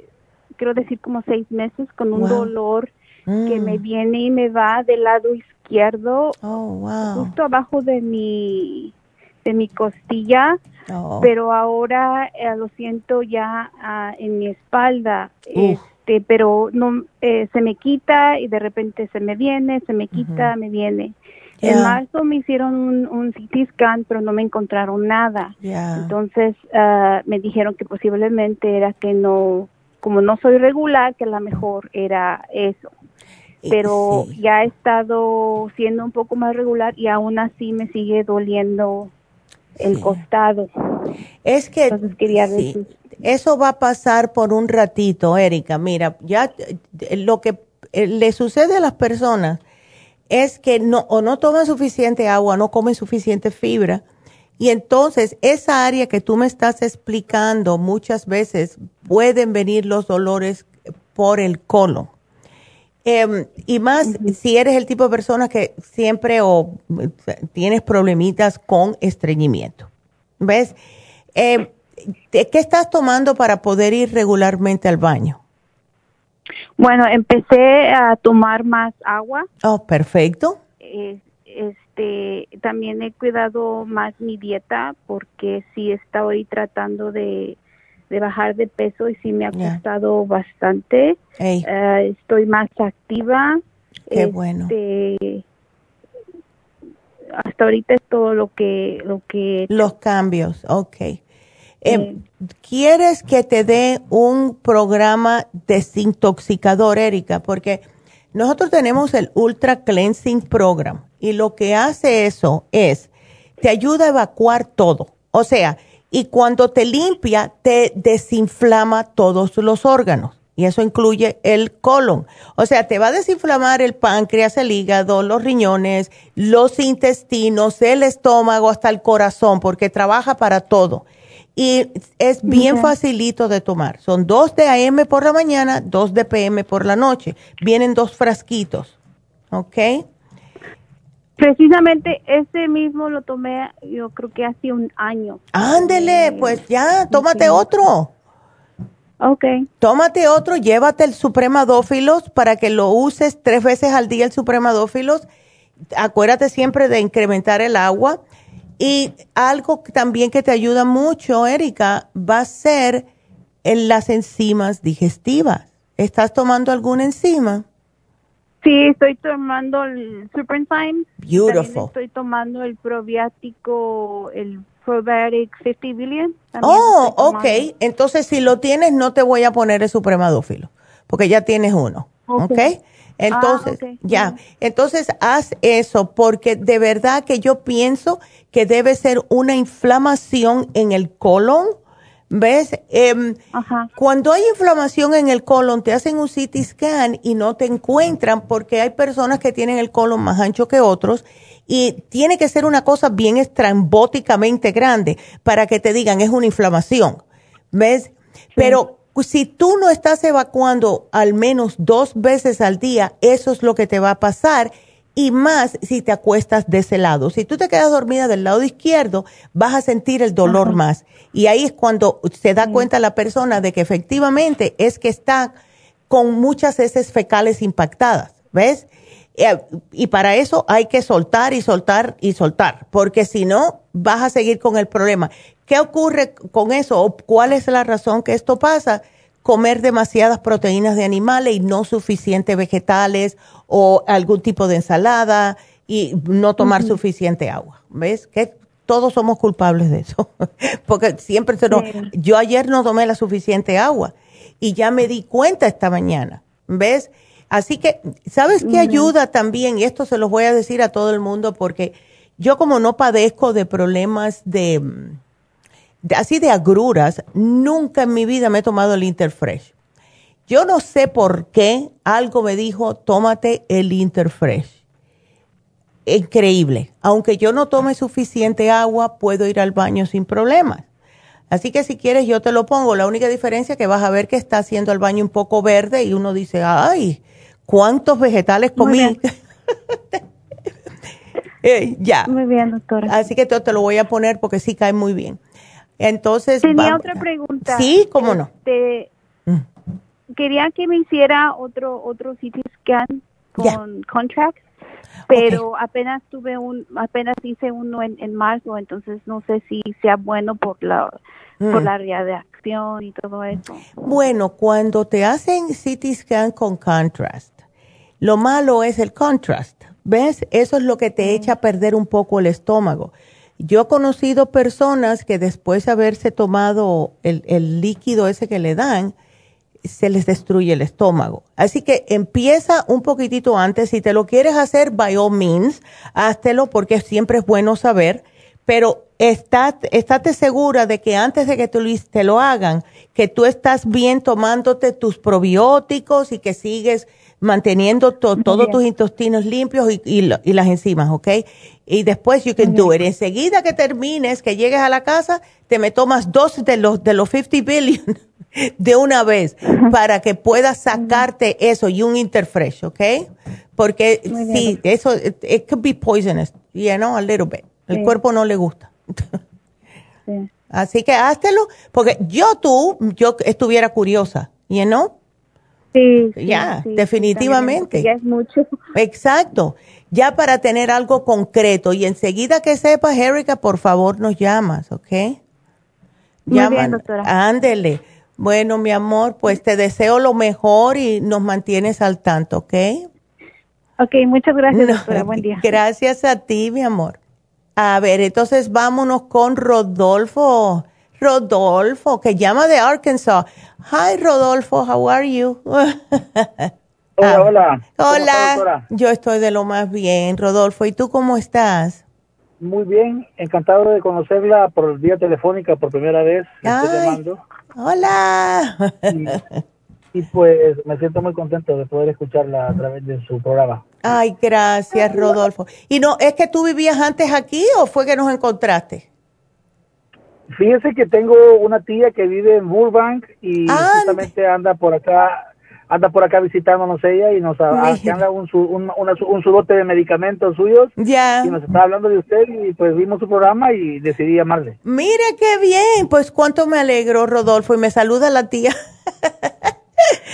quiero decir como seis meses con un dolor que me mm. viene y me va del lado izquierdo, oh, justo abajo de mi de mi costilla, oh. pero ahora eh, lo siento ya ah, en mi espalda. Este, pero no eh, se me quita y de repente se me viene, se me quita, me viene. En marzo me hicieron un, un, CT scan, pero no me encontraron nada. Entonces uh, me dijeron que posiblemente era que no, como no soy regular, que a lo mejor era eso. Pero ya he estado siendo un poco más regular y aún así me sigue doliendo el costado. Es que Entonces quería decir eso va a pasar por un ratito, Erika. Mira, ya eh, lo que eh, le sucede a las personas es que no, o no toman suficiente agua, no comen suficiente fibra. Y entonces esa área que tú me estás explicando, muchas veces pueden venir los dolores por el colon. Em, y más si eres el tipo de persona que siempre o tienes problemitas con estreñimiento. ¿Ves? Eh, ¿Qué estás tomando para poder ir regularmente al baño? Bueno, empecé a tomar más agua. Oh, perfecto. este, también he cuidado más mi dieta porque sí estoy tratando de, bajar de peso y sí me ha costado bastante. Eh, estoy más activa. Qué bueno. Este, hasta ahorita es todo lo que lo que los cambios, okay. Eh, ¿Quieres que te dé un programa desintoxicador, Erika? Porque nosotros tenemos el Ultra Cleansing Program y lo que hace eso es, te ayuda a evacuar todo. O sea, y cuando te limpia, te desinflama todos los órganos. Y eso incluye el colon. O sea, te va a desinflamar el páncreas, el hígado, los riñones, los intestinos, el estómago, hasta el corazón, porque trabaja para todo y es bien facilito de tomar. Son dos de AM por la mañana, dos de PM por la noche. Vienen dos frasquitos, ¿ok? Precisamente ese mismo lo tomé, yo creo que hace un año. Ándele, pues ya, tómate otro. Ok. Tómate otro, llévate el Supremadófilos para que lo uses tres veces al día el Supremadófilos. Acuérdate siempre de incrementar el agua. Y algo también que te ayuda mucho, Erika, va a ser en las enzimas digestivas. ¿Estás tomando alguna enzima? Sí, estoy tomando el Super Enzyme. Beautiful. estoy tomando el probiótico, el Probiotic 50 Billion. Oh, ok. Entonces, si lo tienes, no te voy a poner el supremadófilo, porque ya tienes uno. Ok. Entonces, ah, ya. Entonces, haz eso, porque de verdad que yo pienso que debe ser una inflamación en el colon ¿Ves? Em, cuando hay inflamación en el colon, te hacen un CT scan y no te encuentran porque hay personas que tienen el colon más ancho que otros y tiene que ser una cosa bien estrambóticamente grande para que te digan es una inflamación. ¿Ves? Pero si tú no estás evacuando al menos dos veces al día, eso es lo que te va a pasar y más si te acuestas de ese lado. Si tú te quedas dormida del lado izquierdo, vas a sentir el dolor más. Y ahí es cuando se da cuenta la persona de que efectivamente es que está con muchas heces fecales impactadas, ¿ves? Eh, y para eso hay que soltar y soltar y soltar, porque si no, vas a seguir con el problema. ¿Qué ocurre con eso? ¿O ¿Cuál es la razón que esto pasa? Comer demasiadas proteínas de animales y no suficientes vegetales o algún tipo de ensalada y no tomar suficiente agua. ¿Ves? Que todos somos culpables de eso. Porque siempre se nos... Yo ayer no tomé la suficiente agua y ya me di cuenta esta mañana. ¿Ves? Así que, ¿sabes qué ayuda también? Y esto se los voy a decir a todo el mundo porque yo como no padezco de problemas de, de así de agruras, nunca en mi vida me he tomado el Interfresh. Yo no sé por qué algo me dijo, tómate el Interfresh. Increíble. Aunque yo no tome suficiente agua, puedo ir al baño sin problemas. Así que si quieres yo te lo pongo. La única diferencia es que vas a ver que está haciendo el baño un poco verde y uno dice, ay, ¿cuántos vegetales comí? Eh, ya. Muy bien, doctora. Así que te, te, lo voy a poner porque sí cae muy bien. Entonces. Tenía otra pregunta. Sí, cómo no. Este, quería que me hiciera otro otro CT scan con contract, pero apenas tuve un apenas hice uno en, en marzo, entonces no sé si sea bueno por la por mm. la radiación y todo eso. Bueno, cuando te hacen CT scan con contrast, lo malo es el contrast. ¿Ves? Eso es lo que te mm. echa a perder un poco el estómago. Yo he conocido personas que después de haberse tomado el, líquido ese que le dan, se les destruye el estómago. Así que empieza un poquitito antes. Si te lo quieres hacer, by all means, háztelo porque siempre es bueno saber. Pero estate, estate segura de que antes de que te lo hagan, que tú estás bien tomándote tus probióticos y que sigues manteniendo todos tus intestinos limpios y, las enzimas, ¿ok? Y después you can do it. Enseguida que termines, que llegues a la casa, te me tomas dos de los, de los 50 billion de una vez para que puedas sacarte eso y un interfresh, ¿ok? Porque sí, eso, it, could be poisonous, you know, a little bit. El cuerpo no le gusta. Así que háztelo, porque yo tú, yo estuviera curiosa, you know? Sí. Ya, definitivamente. Ya es mucho. Exacto. Ya para tener algo concreto y enseguida que sepas, Erika, por favor nos llamas, ¿ok? Muy doctora. Ándele. Bueno, mi amor, pues te deseo lo mejor y nos mantienes al tanto, ¿ok? Ok, muchas gracias, doctora. Buen día. Gracias a ti, mi amor. A ver, entonces vámonos con Rodolfo. Rodolfo, que llama de Arkansas. Hi, Rodolfo, how are you? hola, hola. Hola. Yo estoy de lo más bien, Rodolfo. ¿Y tú cómo estás? Muy bien, encantado de conocerla por vía telefónica por primera vez. Estoy llamando. Hola. Y, pues me siento muy contento de poder escucharla a través de su programa. Ay, gracias, Rodolfo. ¿Y no es que tú vivías antes aquí o fue que nos encontraste? Fíjese que tengo una tía que vive en Burbank y justamente anda por acá anda por acá visitándonos ella y nos haga un, un, un sudote de medicamentos suyos. Ya. Y nos estaba hablando de usted y pues vimos su programa y decidí llamarle. Mire qué bien, pues cuánto me alegro, Rodolfo, y me saluda la tía.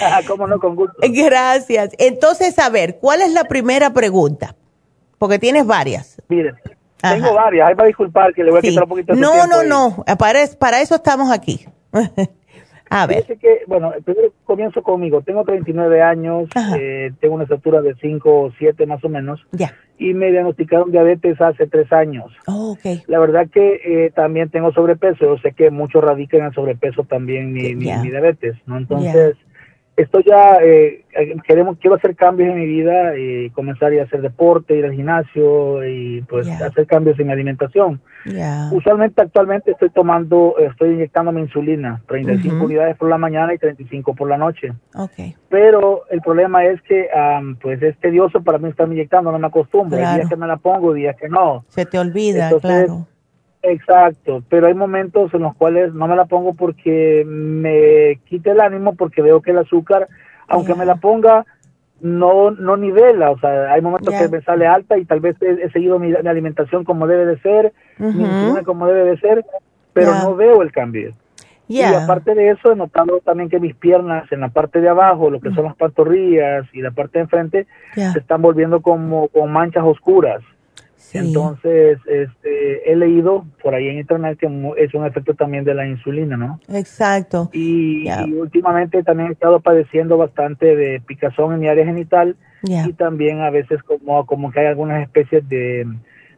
Ah, cómo no, con gusto. Gracias. Entonces, a ver, ¿cuál es la primera pregunta? Porque tienes varias. Mire, tengo varias. Ahí va a disculpar que le voy a quitar un poquito de No, no, no. Para, para eso estamos aquí. A ver. que, bueno, primero comienzo conmigo. Tengo 39 años, eh, tengo una estatura de 5 o 7 más o menos. Ya. Y me diagnosticaron diabetes hace 3 años. Oh, okay. La verdad que eh, también tengo sobrepeso. Yo sé que mucho radica en el sobrepeso también mi, mi, diabetes, ¿no? Entonces estoy ya, eh, queremos, quiero hacer cambios en mi vida y comenzar a hacer deporte, ir al gimnasio y pues hacer cambios en mi alimentación. Usualmente actualmente estoy tomando, estoy inyectando mi insulina, 35 unidades por la mañana y 35 por la noche. Okay. Pero el problema es que pues es tedioso para mí estar inyectando, no me acostumbro. Hay días que me la pongo, días que no. Se te olvida, claro Exacto, pero hay momentos en los cuales no me la pongo porque me quita el ánimo porque veo que el azúcar, aunque me la ponga, no no nivela, o sea, hay momentos que me sale alta y tal vez he, seguido mi, alimentación como debe de ser, mi insulina como debe de ser, pero no veo el cambio. Y aparte de eso, he notado también que mis piernas en la parte de abajo, lo que son las pantorrillas y la parte de enfrente, se están volviendo como con manchas oscuras. Entonces, este, he leído por ahí en internet que es un efecto también de la insulina, ¿no? Exacto. Y, últimamente también he estado padeciendo bastante de picazón en mi área genital y también a veces como, como que hay algunas especies de,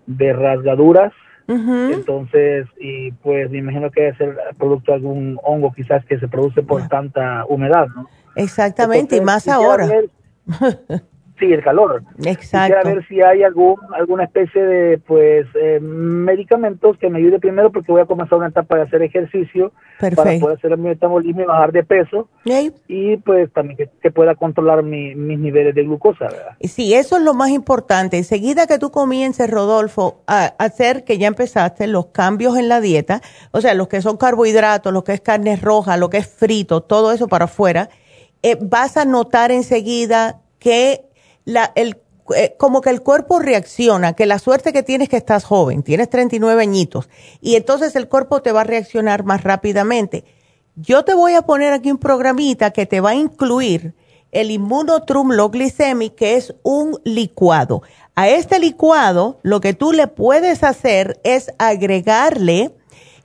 de rasgaduras. Entonces, y pues me imagino que es el producto de algún hongo quizás que se produce por tanta humedad, ¿no? Exactamente, y más ahora. Sí, el calor. Exacto. Quisiera ver si hay algún alguna especie de pues eh, medicamentos que me ayude primero porque voy a comenzar una etapa de hacer ejercicio para poder hacer mi metabolismo y bajar de peso y pues también que, pueda controlar mis niveles de glucosa. ¿verdad? Sí, eso es lo más importante. Enseguida que tú comiences, Rodolfo, a hacer que ya empezaste los cambios en la dieta, o sea, los que son carbohidratos, lo que es carne roja, lo que es frito, todo eso para afuera, eh, vas a notar enseguida que la, el, eh, como que el cuerpo reacciona, que la suerte que tienes que estás joven, tienes 39 añitos, y entonces el cuerpo te va a reaccionar más rápidamente. Yo te voy a poner aquí un programita que te va a incluir el Immunotrum Low que es un licuado. A este licuado, lo que tú le puedes hacer es agregarle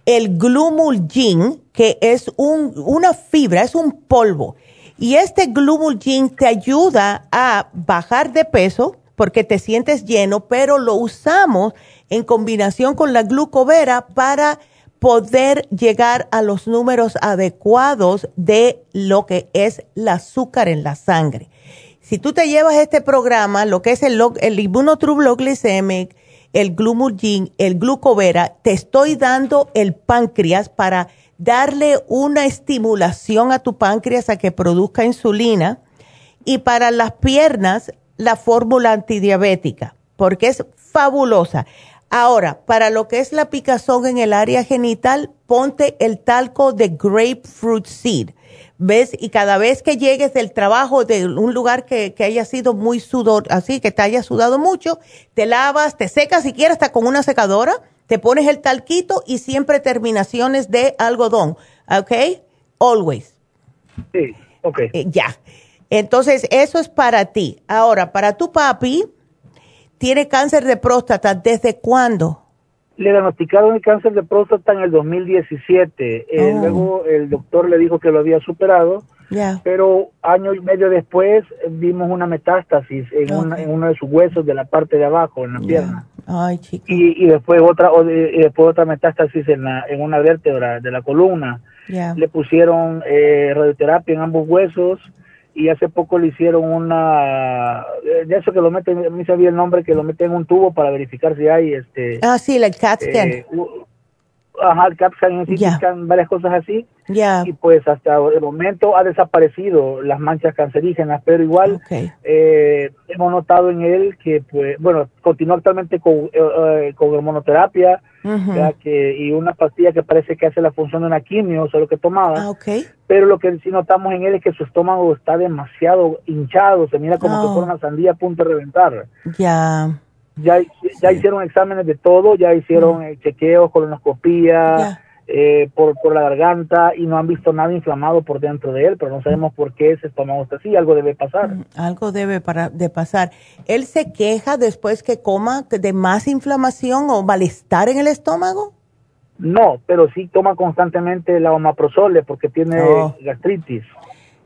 el Glumulgin, que es un, una fibra, es un polvo y este Glumulgin te ayuda a bajar de peso porque te sientes lleno, pero lo usamos en combinación con la glucovera para poder llegar a los números adecuados de lo que es el azúcar en la sangre. Si tú te llevas este programa, lo que es el, el Glycemic, el Glumulgin, el glucovera, te estoy dando el páncreas para darle una estimulación a tu páncreas a que produzca insulina y para las piernas la fórmula antidiabética, porque es fabulosa. Ahora, para lo que es la picazón en el área genital, ponte el talco de grapefruit seed. ¿Ves? Y cada vez que llegues del trabajo de un lugar que, que, haya sido muy sudor, así que te haya sudado mucho, te lavas, te secas si quieres hasta con una secadora te pones el talquito y siempre terminaciones de algodón, ¿ok? Always. Sí, ok. Eh, ya. Entonces, eso es para ti. Ahora, para tu papi, tiene cáncer de próstata, ¿desde cuándo? Le diagnosticaron el cáncer de próstata en el 2017. Eh, luego el doctor le dijo que lo había superado pero año y medio después vimos una metástasis en, uno de sus huesos de la parte de abajo, en la pierna. Y, después otra y después otra metástasis en, la, en una vértebra de la columna. Le pusieron eh, radioterapia en ambos huesos y hace poco le hicieron una eh, de eso que lo meten, a mí sabía el nombre que lo meten en un tubo para verificar si hay este ah sí el CAT scan. eh, ajá CAT scan, varias cosas así. Y pues hasta el momento ha desaparecido las manchas cancerígenas, pero igual eh, hemos notado en él que, pues, bueno, continúa actualmente con, eh, con hormonoterapia que, y una pastilla que parece que hace la función de una quimio, o sea, lo que tomaba. Ah, pero lo que sí notamos en él es que su estómago está demasiado hinchado, se mira como si fuera una sandía a punto de reventar. Ya. Ya, ya hicieron exámenes de todo, ya hicieron mm. chequeos, colonoscopía, eh, por, por la garganta y no han visto nada inflamado por dentro de él, pero no sabemos por qué ese estómago está así, algo debe pasar. Mm, algo debe para, de pasar. ¿Él se queja después que coma de más inflamación o malestar en el estómago? No, pero sí toma constantemente la omaprozole porque tiene oh. gastritis.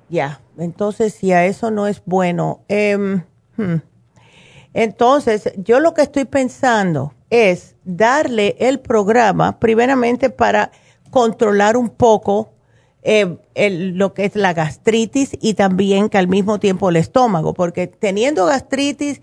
Ya, entonces si a eso no es bueno. Eh, Entonces, yo lo que estoy pensando es darle el programa primeramente para controlar un poco eh, lo que es la gastritis y también que al mismo tiempo el estómago, porque teniendo gastritis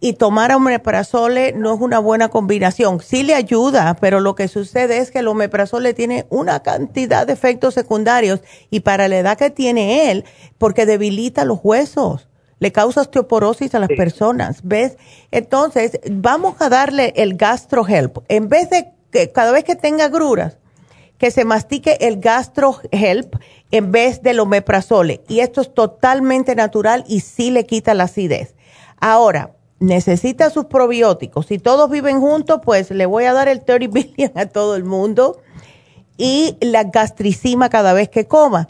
y tomar omeprazole no es una buena combinación. Sí le ayuda, pero lo que sucede es que el omeprazole tiene una cantidad de efectos secundarios y para la edad que tiene él, porque debilita los huesos le causa osteoporosis a las personas, ¿ves? Entonces, vamos a darle el GastroHelp. En vez de que cada vez que tenga agruras, que se mastique el GastroHelp en vez del omeprazole. Y esto es totalmente natural y sí le quita la acidez. Ahora, necesita sus probióticos. Si todos viven juntos, pues le voy a dar el 30 billion a todo el mundo y la gastricima cada vez que coma.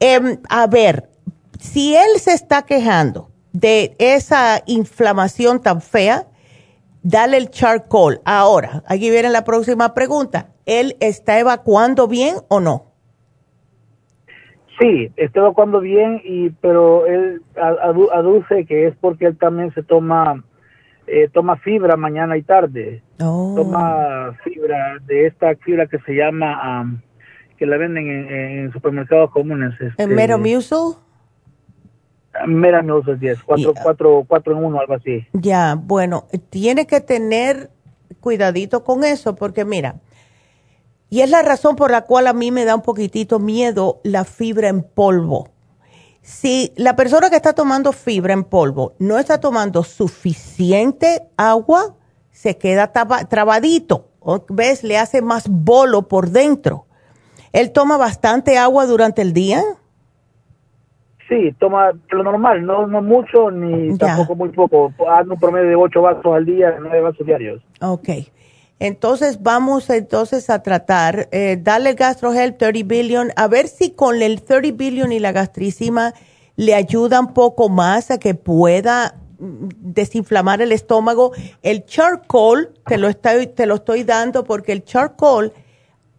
Em, a ver, si él se está quejando de esa inflamación tan fea, dale el charcoal. Ahora, aquí viene la próxima pregunta. ¿Él está evacuando bien o no? Sí, está evacuando bien, y pero él aduce que es porque él también se toma eh, toma fibra mañana y tarde. Oh. Toma fibra de esta fibra que se llama, que la venden en, supermercados comunes. Este, ¿El Metamucil? Meranos 10, 4, 4, 4 en 1, algo así. Ya, bueno, tiene que tener cuidadito con eso, porque mira, y es la razón por la cual a mí me da un poquitito miedo la fibra en polvo. Si la persona que está tomando fibra en polvo no está tomando suficiente agua, se queda trabadito, ¿ves? Le hace más bolo por dentro. Él toma bastante agua durante el día. Sí, toma lo normal, no, no mucho ni tampoco muy poco. Haz un promedio de 8 vasos al día, 9 vasos diarios. Ok. Entonces vamos entonces a tratar, eh, darle el GastroHelp 30 billion, a ver si con el 30 billion y la gastricima le ayuda un poco más a que pueda mm, desinflamar el estómago. El charcoal te lo estoy, te lo estoy dando porque el charcoal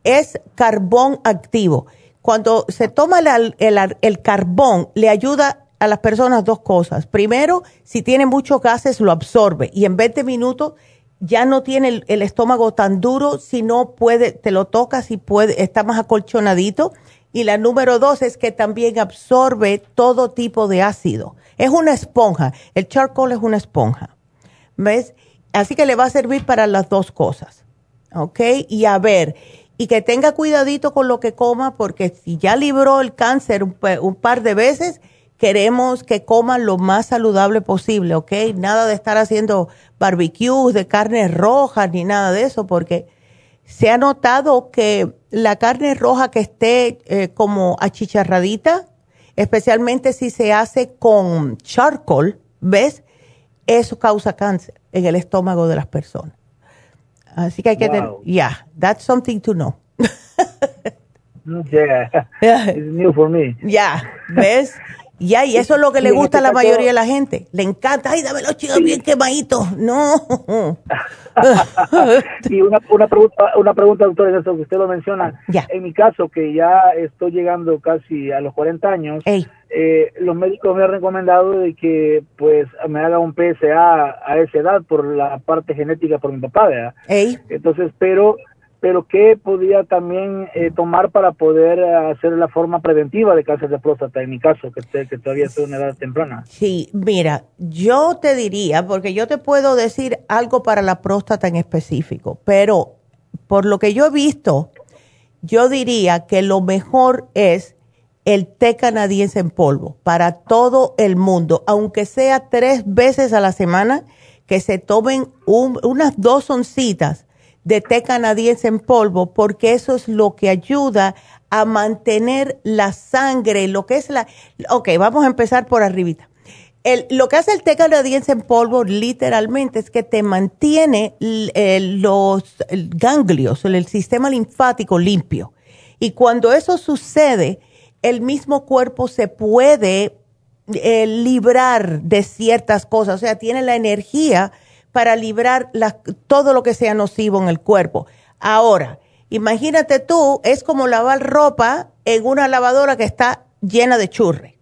es carbón activo cuando se toma el, carbón, le ayuda a las personas dos cosas. Primero, si tiene muchos gases, lo absorbe y en 20 minutos ya no tiene el, estómago tan duro, si no puede, te lo tocas y puede, está más acolchonadito. Y la número dos es que también absorbe todo tipo de ácido. Es una esponja. El charcoal es una esponja. ¿Ves? Así que le va a servir para las dos cosas. ¿Ok? Y a ver, y que tenga cuidadito con lo que coma porque si ya libró el cáncer un, par de veces, queremos que coma lo más saludable posible, ¿ok? Nada de estar haciendo barbecues de carne roja ni nada de eso porque se ha notado que la carne roja que esté eh, como achicharradita, especialmente si se hace con charcoal, ¿ves? Eso causa cáncer en el estómago de las personas. Así que hay que tener, yeah, that's something to know. yeah, it's new for me. Ya, ¿ves? Ya, y eso es lo que le gusta a la mayoría de la gente. Le encanta, ay, dame los chicos bien quemaditos. No. y una, una, pregunta, una pregunta, doctor, eso que usted lo menciona. En mi caso, que ya estoy llegando casi a los 40 años, eh, los médicos me han recomendado de que pues me haga un PSA a esa edad por la parte genética por mi papá, ¿verdad? Entonces, pero pero ¿qué podría también eh, tomar para poder hacer la forma preventiva de cáncer de próstata, en mi caso, que, que todavía estoy en una edad temprana? Sí, mira, yo te diría, porque yo te puedo decir algo para la próstata en específico, pero por lo que yo he visto, yo diría que lo mejor es el té canadiense en polvo para todo el mundo, aunque sea tres veces a la semana, que se tomen unas dos oncitas de té canadiense en polvo, porque eso es lo que ayuda a mantener la sangre, lo que es la... Ok, vamos a empezar por arribita. lo que hace el té canadiense en polvo literalmente es que te mantiene los ganglios, el, sistema linfático limpio. Y cuando eso sucede, el mismo cuerpo se puede eh, librar de ciertas cosas, o sea, tiene la energía para librar todo lo que sea nocivo en el cuerpo. Ahora, imagínate tú, es como lavar ropa en una lavadora que está llena de churre.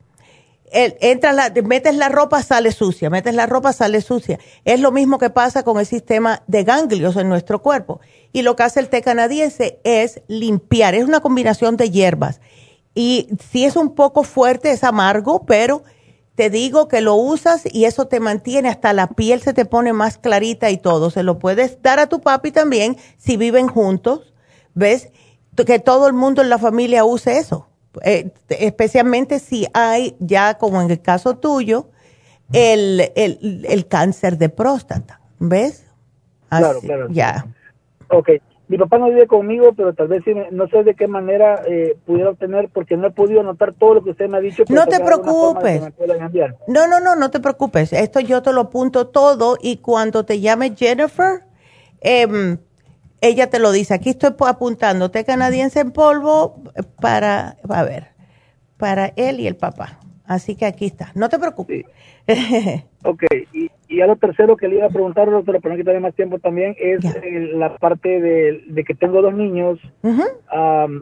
la, metes la ropa, sale sucia, metes la ropa, sale sucia. Es lo mismo que pasa con el sistema de ganglios en nuestro cuerpo. Y lo que hace el té canadiense es limpiar, es una combinación de hierbas. Y si es un poco fuerte, es amargo, pero te digo que lo usas y eso te mantiene, hasta la piel se te pone más clarita y todo. Se lo puedes dar a tu papi también si viven juntos. ¿Ves? Que todo el mundo en la familia use eso. Eh, especialmente si hay ya, como en el caso tuyo, el, el, cáncer de próstata. ¿Ves? claro, claro. Ya. Ok mi papá no vive conmigo, pero tal vez no sé de qué manera eh, pudiera obtener, porque no he podido anotar todo lo que usted me ha dicho. No te preocupes. No, no, no, no te preocupes. Esto yo te lo apunto todo y cuando te llame Jennifer, eh, ella te lo dice. Aquí estoy apuntando té canadiense en polvo para, a ver, para él y el papá. Así que aquí está. No te preocupes. ok, y, y a lo tercero que le iba a preguntar, doctora, para no quitarle más tiempo también, es la parte de, que tengo dos niños.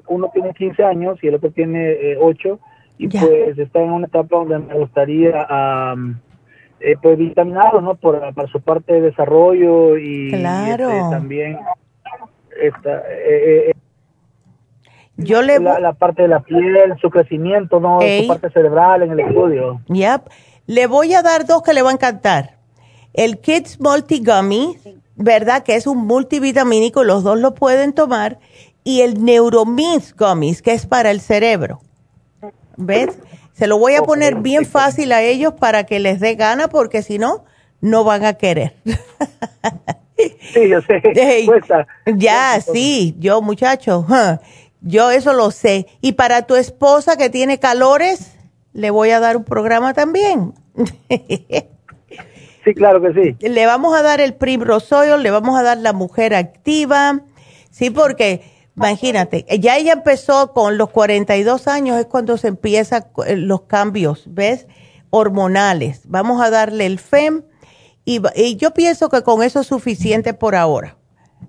uno tiene 15 años y el otro tiene 8. Eh, y pues está en una etapa donde me gustaría eh, pues vitaminarlo, ¿no? Por, para su parte de desarrollo y, este, también esta, eh, eh, yo le la, la, parte de la piel, su crecimiento, ¿no? Su parte cerebral en el estudio. Yep. Le voy a dar dos que le va a encantar. El Kids Multi Gummy, ¿verdad? Que es un multivitamínico, los dos lo pueden tomar. Y el Neuromins Gummies, que es para el cerebro. ¿Ves? Se lo voy a poner bien fácil a ellos para que les dé gana, porque si no, no van a querer. sí, yo sé. ya, sí, yo muchacho, yo eso lo sé. Y para tu esposa que tiene calores, le voy a dar un programa también. sí, claro que sí. Le vamos a dar el Primrose le vamos a dar la mujer activa. Sí, porque imagínate, ya ella empezó con los 42 años, es cuando se empiezan eh, los cambios, ¿ves? Hormonales. Vamos a darle el FEM y, y yo pienso que con eso es suficiente por ahora.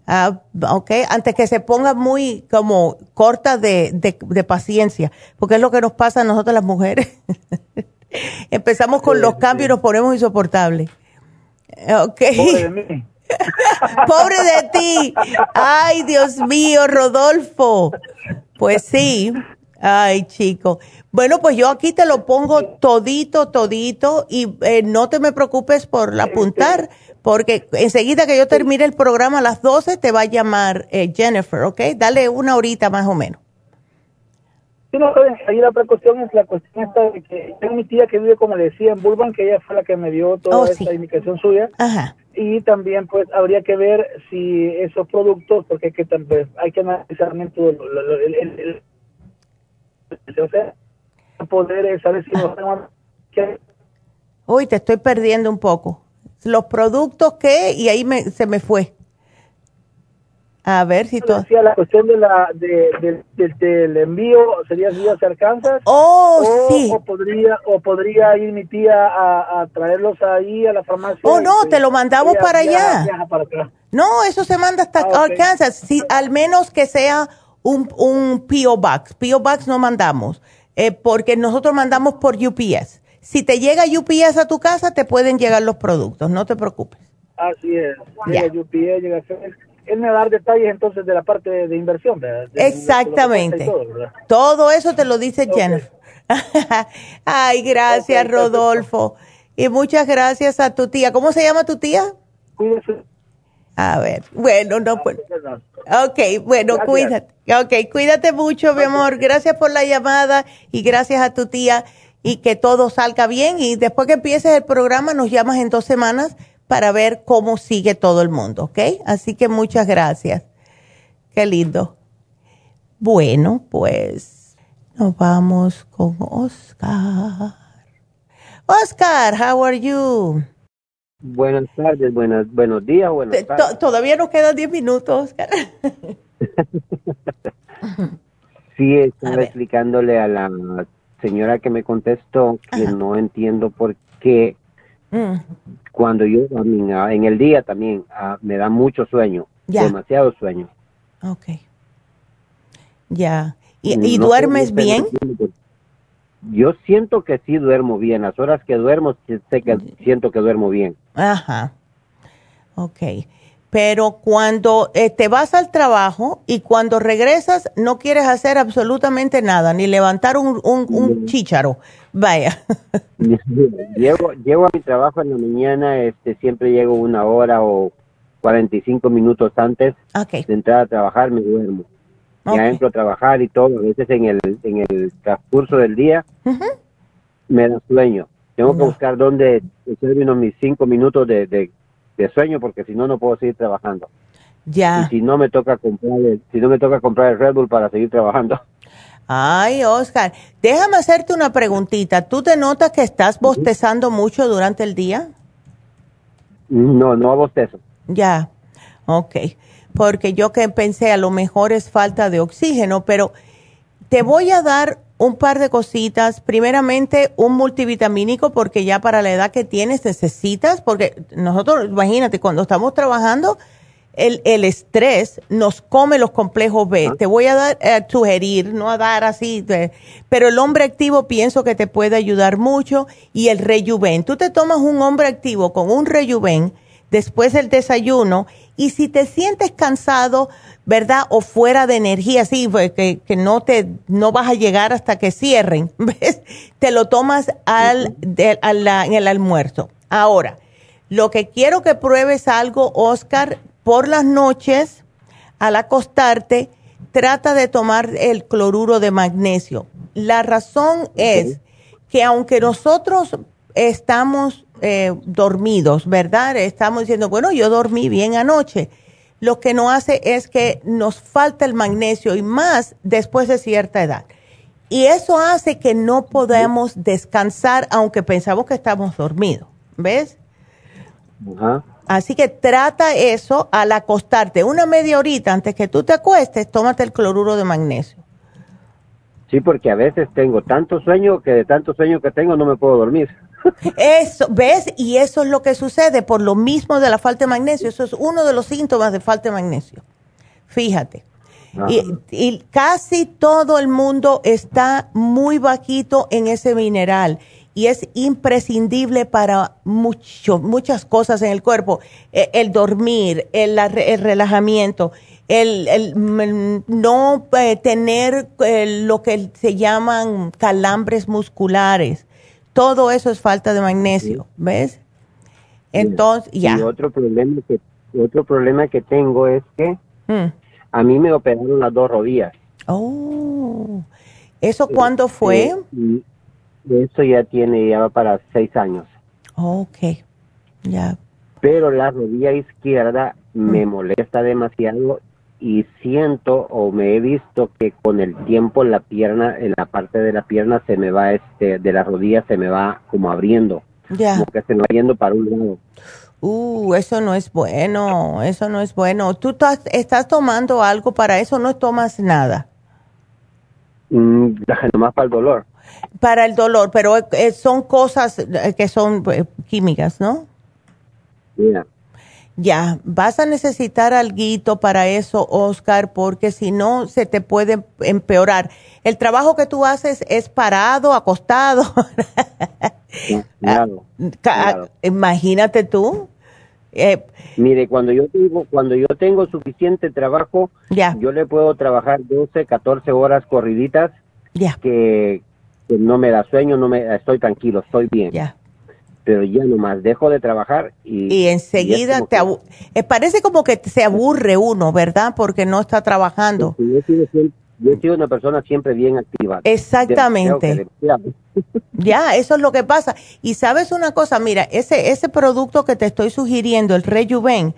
Ah, ok, antes que se ponga muy como corta de, de, paciencia, porque es lo que nos pasa a nosotras las mujeres. Empezamos con los cambios y nos ponemos insoportables. Ok. Pobre de mí. Pobre de ti. Ay, Dios mío, Rodolfo. Pues sí. Ay, chico. Bueno, pues yo aquí te lo pongo todito, todito y eh, no te me preocupes por apuntar porque enseguida que yo termine el programa a las 12 te va a llamar eh, Jennifer, ¿ok? Dale una horita más o menos. Sí, no, ahí la cuestión es la cuestión esta de que tengo mi tía que vive, como le decía, en Burbank, que ella fue la que me dio toda oh, esta indicación suya. Ajá. Y también, pues, habría que ver si esos productos, porque hay que, pues, hay que analizar todo el, el, el, o sea, poder saber si no Uy, te estoy perdiendo un poco los productos que, y ahí me, se me fue. A ver si todo. Decía la cuestión de la, de, del envío, sería si se alcanza. Oh, sí. O podría, o podría ir mi tía a, traerlos ahí a la farmacia. Oh, no, te lo mandamos para allá. No, eso se manda hasta ah, Arkansas. Si, al menos que sea un, un P.O. Box. P.O. Box no mandamos, eh, porque nosotros mandamos por UPS. Si te llega UPS a tu casa, te pueden llegar los productos, no te preocupes. Así es. Llega UPS, llega él me va a dar detalles entonces de la parte de, inversión, ¿verdad? Exactamente. todo, eso te lo dice Jennifer. Ay, gracias, Rodolfo. Y muchas gracias a tu tía. ¿Cómo se llama tu tía? Cuídese. A ver, bueno, no pues. Ok, bueno, cuídate. Ok, cuídate mucho, mi amor. Gracias por la llamada y gracias a tu tía y que todo salga bien. Y después que empieces el programa, nos llamas en dos semanas para ver cómo sigue todo el mundo, ¿ok? Así que muchas gracias. Qué lindo. Bueno, pues nos vamos con Oscar. Oscar, how are you? Buenas tardes, buenas, buenos días, buenas tardes. Todavía nos quedan 10 minutos, Oscar. sí, estaba explicándole a la señora que me contestó que no entiendo por qué mm. cuando yo, en el día también, ah, me da mucho sueño, demasiado sueño. Ok. Ya. ¿Y, duermes bien? Yo siento que sí duermo bien. Las horas que duermo, sé que siento que duermo bien. Ajá. Ok. Pero cuando eh, te vas al trabajo y cuando regresas no quieres hacer absolutamente nada, ni levantar un, un, chícharo. Vaya. llego, llego a mi trabajo en la mañana, este, siempre llego una hora o 45 minutos antes de entrar a trabajar, me duermo. Ya entro a trabajar y todo, a veces en el, en el transcurso del día me da sueño. Tengo que buscar dónde unos mis cinco minutos de, de, sueño porque si no, no puedo seguir trabajando. Ya. Y si no me toca comprar el, si no me toca comprar el Red Bull para seguir trabajando. Ay, Oscar, déjame hacerte una preguntita. ¿Tú te notas que estás bostezando mucho durante el día? No, no bostezo. Ya, ok porque yo que pensé a lo mejor es falta de oxígeno, pero te voy a dar un par de cositas. Primeramente, un multivitamínico, porque ya para la edad que tienes necesitas, porque nosotros, imagínate, cuando estamos trabajando, el, el estrés nos come los complejos B. Te voy a dar, a sugerir, no a dar así, pero el hombre activo pienso que te puede ayudar mucho y el rejuven. Tú te tomas un hombre activo con un rejuven después del desayuno y si te sientes cansado, ¿verdad? O fuera de energía, sí, pues, que, que no te, no vas a llegar hasta que cierren, ¿ves? Te lo tomas al, en el almuerzo. Ahora, lo que quiero que pruebes algo, Oscar, por las noches, al acostarte, trata de tomar el cloruro de magnesio. La razón es que aunque nosotros estamos eh, dormidos, ¿verdad? Estamos diciendo, bueno, yo dormí bien anoche. Lo que no hace es que nos falta el magnesio y más después de cierta edad. Y eso hace que no podamos descansar aunque pensamos que estamos dormidos, ¿ves? Así que trata eso al acostarte. Una media horita antes que tú te acuestes, tómate el cloruro de magnesio. Sí, porque a veces tengo tanto sueño que de tanto sueño que tengo no me puedo dormir. Eso, ¿ves? Y eso es lo que sucede por lo mismo de la falta de magnesio. Eso es uno de los síntomas de falta de magnesio. Fíjate. Y, casi todo el mundo está muy bajito en ese mineral y es imprescindible para mucho, muchas cosas en el cuerpo. E, el, dormir, el, relajamiento, el, no eh, tener eh, lo que se llaman calambres musculares todo eso es falta de magnesio, ¿ves? Entonces, ya. Y otro problema que otro problema que tengo es que hmm. a mí me operaron las dos rodillas. Oh, ¿eso cuándo fue? Eso ya tiene, ya va para seis años. ok, ya. Pero la rodilla izquierda me hmm. molesta demasiado y siento o me he visto que con el tiempo la pierna, en la parte de la pierna se me va, este, de la rodilla se me va como abriendo. Ya. Como que se me va yendo para un lado. Uh, eso no es bueno, eso no es bueno. ¿Tú estás tomando algo para eso? ¿No tomas nada? Mm, nomás para el dolor. Para el dolor, pero son cosas eh, que son eh, químicas, ¿no? Yeah. Ya, vas a necesitar algo para eso, Oscar, porque si no se te puede empeorar. El trabajo que tú haces es parado, acostado. Claro, Imagínate tú. Eh, Mire, cuando yo tengo, cuando yo tengo suficiente trabajo, yo le puedo trabajar 12, 14 horas corriditas, ya. que, no me da sueño, no me estoy tranquilo, estoy bien. Ya. pero ya nomás dejo de trabajar y... Y enseguida te eh, parece como que se aburre uno, ¿verdad? Porque no está trabajando. yo, he sido, una persona siempre bien activa. Exactamente. ya, eso es lo que pasa. Y sabes una cosa, mira, ese, ese producto que te estoy sugiriendo, el Rejuven,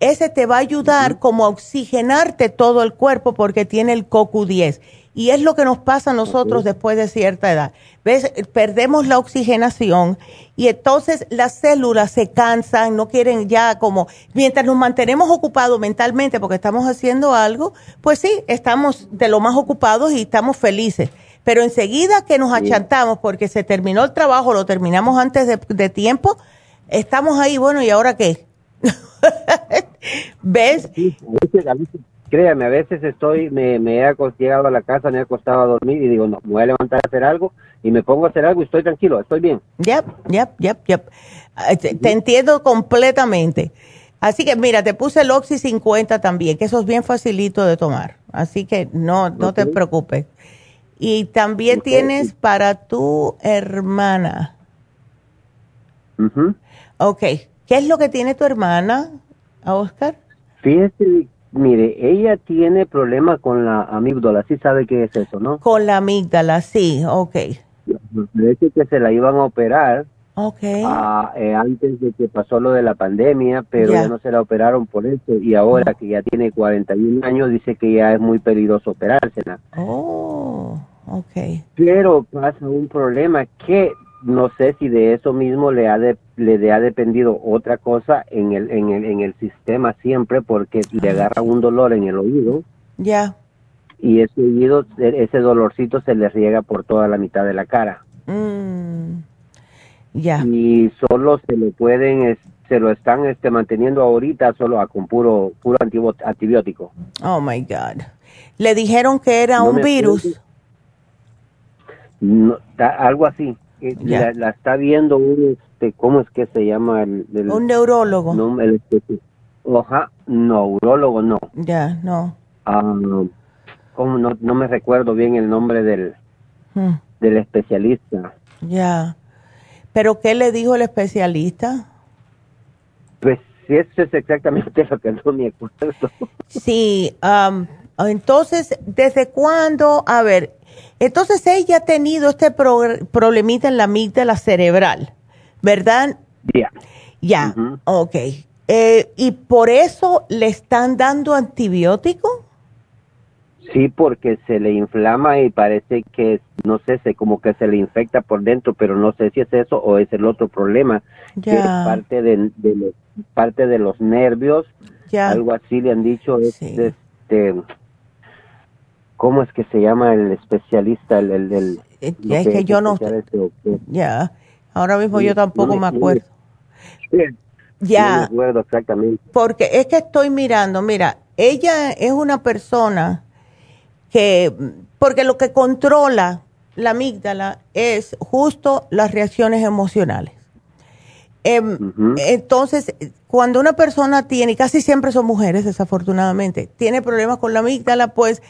ese te va a ayudar como a oxigenarte todo el cuerpo porque tiene el CoQ10 y es lo que nos pasa a nosotros después de cierta edad. ¿Ves? Perdemos la oxigenación y entonces las células se cansan, no quieren ya como, mientras nos mantenemos ocupados mentalmente porque estamos haciendo algo, pues sí, estamos de lo más ocupados y estamos felices. Pero enseguida que nos achantamos porque se terminó el trabajo, lo terminamos antes de, tiempo, estamos ahí, bueno, ¿y ahora qué? ¿Ves? Créame, a veces estoy, me, me he llegado a la casa, me he acostado a dormir y digo, no, me voy a levantar a hacer algo y me pongo a hacer algo y estoy tranquilo, estoy bien. Yep, yep, yep, yep. Te, entiendo completamente. Así que mira, te puse el Oxy 50 también, que eso es bien facilito de tomar. Así que no, no te preocupes. Y también tienes para tu hermana. Ok. ¿Qué es lo que tiene tu hermana, Oscar? Fíjese Mire, ella tiene problema con la amígdala, sí sabe qué es eso, ¿no? Con la amígdala, sí, ok. Parece que se la iban a operar okay. Ah, eh, antes de que pasó lo de la pandemia, pero ya no se la operaron por eso y ahora que ya tiene 41 años dice que ya es muy peligroso operársela. Oh, ok. Pero pasa un problema que no sé si de eso mismo le ha, le ha dependido otra cosa en el, en el, en el sistema siempre porque le agarra un dolor en el oído. Ya. Y ese oído, ese dolorcito se le riega por toda la mitad de la cara. Mm. Ya. Y solo se lo pueden, se lo están este, manteniendo ahorita solo con puro, puro antibiótico. Oh my God. ¿Le dijeron que era un virus? No, algo así. Eh, la, está viendo un, este, ¿cómo es que se llama? El, un neurólogo. No, el, oja, neurólogo no. Ya, no. Ah, ¿cómo? No, no me recuerdo bien el nombre del, hmm. del especialista. Ya. ¿Pero qué le dijo el especialista? Pues eso es exactamente lo que no me acuerdo. Sí, entonces, ¿desde cuándo? A ver, entonces ella ha tenido este problemita en la amígdala cerebral, ¿verdad? Ya. Ya, ok. Eh, ¿Y por eso le están dando antibiótico? Sí, porque se le inflama y parece que, no sé, se, como que se le infecta por dentro, pero no sé si es eso o es el otro problema, que es parte de, los, parte de los nervios, algo así le han dicho, es, este, ¿Cómo es que se llama el especialista? El, el, eh, es que, yo no. Ya, ahora mismo yo tampoco me acuerdo. ya. No me acuerdo exactamente. Porque es que estoy mirando, mira, ella es una persona que, porque lo que controla la amígdala es justo las reacciones emocionales. Em, entonces, cuando una persona tiene, y casi siempre son mujeres desafortunadamente, tiene problemas con la amígdala, pues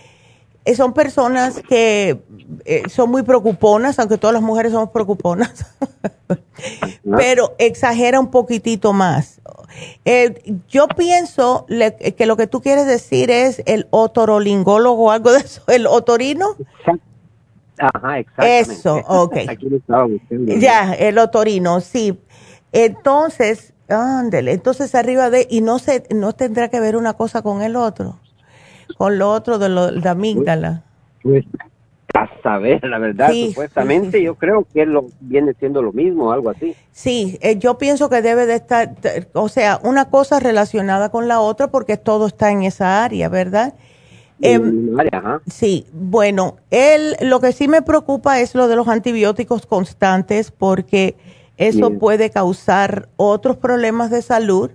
son personas que eh, son muy preocuponas, aunque todas las mujeres somos preocuponas, pero exagera un poquitito más. Eh, yo pienso que lo que tú quieres decir es el otorolingólogo o algo de eso, el otorino. Ajá, exactamente. Eso, ok. Ya, el otorino, sí. Entonces, ándele, entonces arriba de, y no se, no tendrá que ver una cosa con el otro con lo otro de, lo, la amígdala? Pues, a saber, la verdad, supuestamente yo creo que lo viene siendo lo mismo, algo así. Sí, eh, yo pienso que debe de estar, o sea, una cosa relacionada con la otra porque todo está en esa área, ¿verdad? Eh, sí, bueno, él, lo que sí me preocupa es lo de los antibióticos constantes porque eso puede causar otros problemas de salud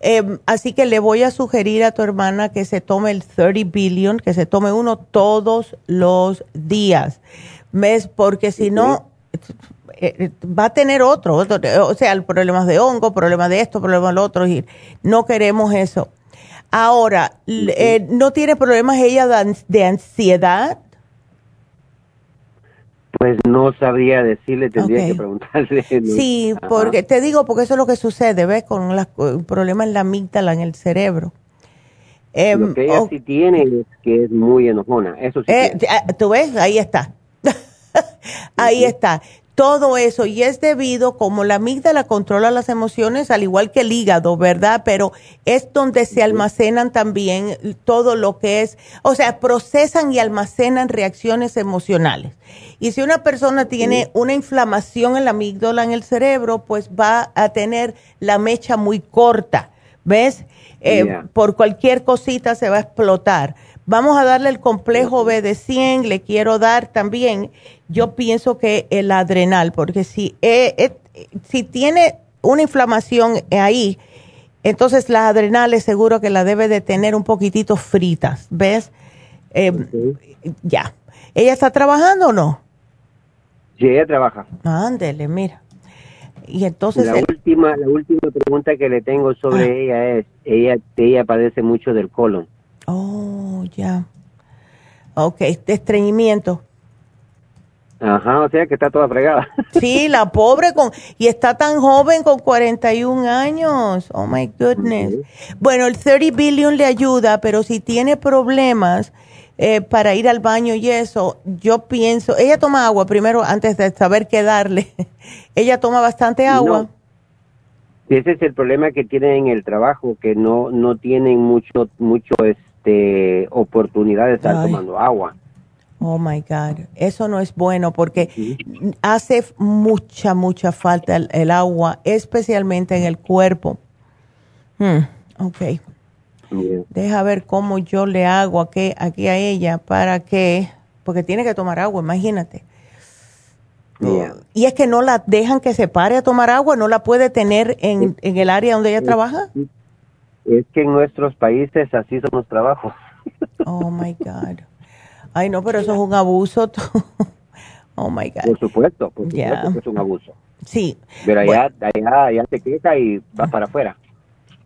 Em, así que le voy a sugerir a tu hermana que se tome el 30 billion, que se tome uno todos los días. ¿Ves? Porque si no, eh, va a tener otro, o sea, problemas de hongo, problemas de esto, problemas de lo otro, y no queremos eso. Ahora, eh, ¿no tiene problemas ella de ansiedad? Pues no sabría decirle, tendría que preguntarle. Sí, porque te digo, porque eso es lo que sucede, ¿ves? Con el problema en la amígdala, en el cerebro. Em, lo que ella sí tiene es que es muy enojona, eso sí. Eh, Tú ves, ahí está. ahí está todo eso y es debido como la amígdala controla las emociones al igual que el hígado, ¿verdad? Pero es donde se almacenan también todo lo que es, o sea, procesan y almacenan reacciones emocionales. Y si una persona tiene una inflamación en la amígdala en el cerebro, pues va a tener la mecha muy corta, ¿ves? Eh, por cualquier cosita se va a explotar. Vamos a darle el complejo B de 100, le quiero dar también, yo pienso que el adrenal, porque si, eh, eh, si tiene una inflamación ahí, entonces las adrenales seguro que la debe de tener un poquitito fritas, ¿ves? Eh, ya. ¿Ella está trabajando o no? Sí, ella trabaja. Ándele, mira. Y entonces... La, última, la última pregunta que le tengo sobre ah. ella es, ella, ella padece mucho del colon. Oh, ya. Ok, de estreñimiento. Ajá, o sea que está toda fregada. Sí, la pobre con y está tan joven con 41 años. Oh my goodness. Bueno, el 30 billion le ayuda, pero si tiene problemas eh, para ir al baño y eso, yo pienso, ella toma agua primero antes de saber qué darle. ella toma bastante agua. Ese es el problema que tienen en el trabajo, que no no tienen mucho mucho este oportunidad de estar tomando agua. Oh my God, eso no es bueno porque hace mucha, mucha falta el, agua, especialmente en el cuerpo. Hmm, ok. Deja ver cómo yo le hago aquí, aquí a ella para que, porque tiene que tomar agua, imagínate. Y es que no la dejan que se pare a tomar agua, no la puede tener en, en el área donde ella trabaja. Es que en nuestros países así son los trabajos. Oh my God. Ay, no, pero eso es un abuso. oh my God. Por supuesto, por supuesto que es un abuso. Sí. Pero allá, allá, te queja y vas para afuera.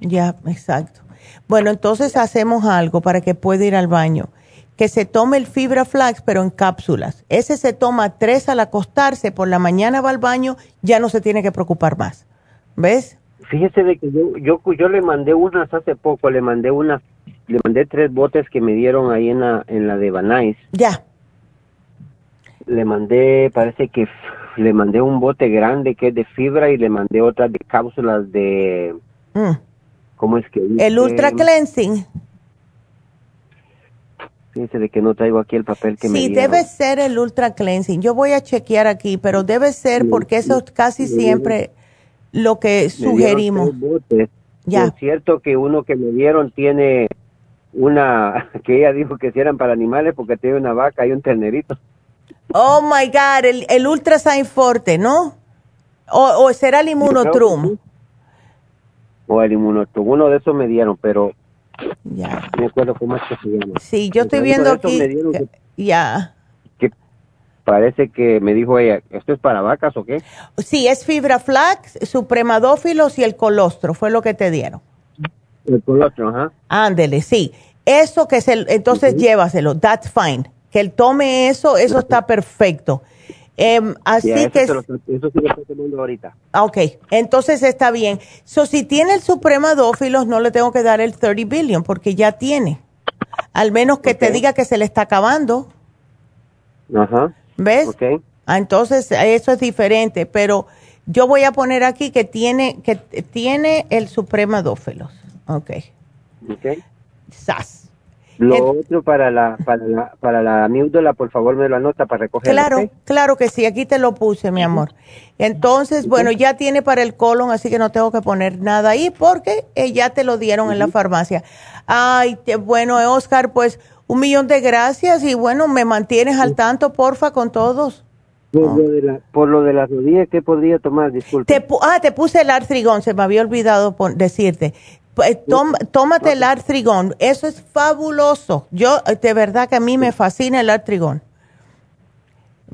Ya, exacto. Bueno, entonces hacemos algo para que pueda ir al baño. Que se tome el fibra flax, pero en cápsulas. Ese se toma tres al acostarse, por la mañana va al baño, ya no se tiene que preocupar más. ¿Ves? Fíjese de que yo, yo, yo le mandé unas hace poco, le mandé unas, le mandé tres botes que me dieron ahí en la, en la de Banais. Ya. Le mandé, parece que le mandé un bote grande que es de fibra y le mandé otras de cápsulas de, mm. ¿cómo es que? El Ultra Cleansing. Fíjese de que no traigo aquí el papel que me dieron. Sí, debe ser el Ultra Cleansing. Yo voy a chequear aquí, pero debe ser porque eso casi siempre lo que sugerimos. Ya. Es cierto que uno que me dieron tiene una, que ella dijo que si eran para animales porque tiene una vaca y un ternerito. Oh my God, el, el Ultra Forte, ¿no? O, será el Inmunotrum. O el Inmunotrum, uno de esos me dieron, pero ya. no me acuerdo cómo es que se llama. Sí, yo estoy viendo aquí. ya parece que me dijo ella, ¿esto es para vacas o qué? Sí, es fibra flax, supremadófilos y el colostro, fue lo que te dieron. El colostro, ajá. Ándele, sí. Eso que es el, entonces llévaselo, that's fine. Que él tome eso, eso está perfecto. Em, así que... eso sí lo estoy tomando ahorita. Ok, entonces está bien. So, si tiene el supremadófilos, no le tengo que dar el 30 billion, porque ya tiene. Al menos que te diga que se le está acabando. Ajá. ¿Ves? Ah, entonces eso es diferente, pero yo voy a poner aquí que tiene que tiene el supremadófilos. Ok. Ok. SAS. Lo otro para la, para la, para la amígdala, por favor me lo anota para recoger. Claro, claro que sí, aquí te lo puse, mi amor. Entonces, bueno, ya tiene para el colon, así que no tengo que poner nada ahí porque eh, ya te lo dieron en la farmacia. Ay, bueno, Oscar, pues un millón de gracias y bueno, me mantienes al tanto, porfa, con todos. Por, lo, de la, por lo de las rodillas, ¿qué podría tomar? Disculpe. ah, te puse el artrigón, se me había olvidado decirte. Pues, tómate el artrigón, eso es fabuloso. Yo, de verdad que a mí me fascina el artrigón.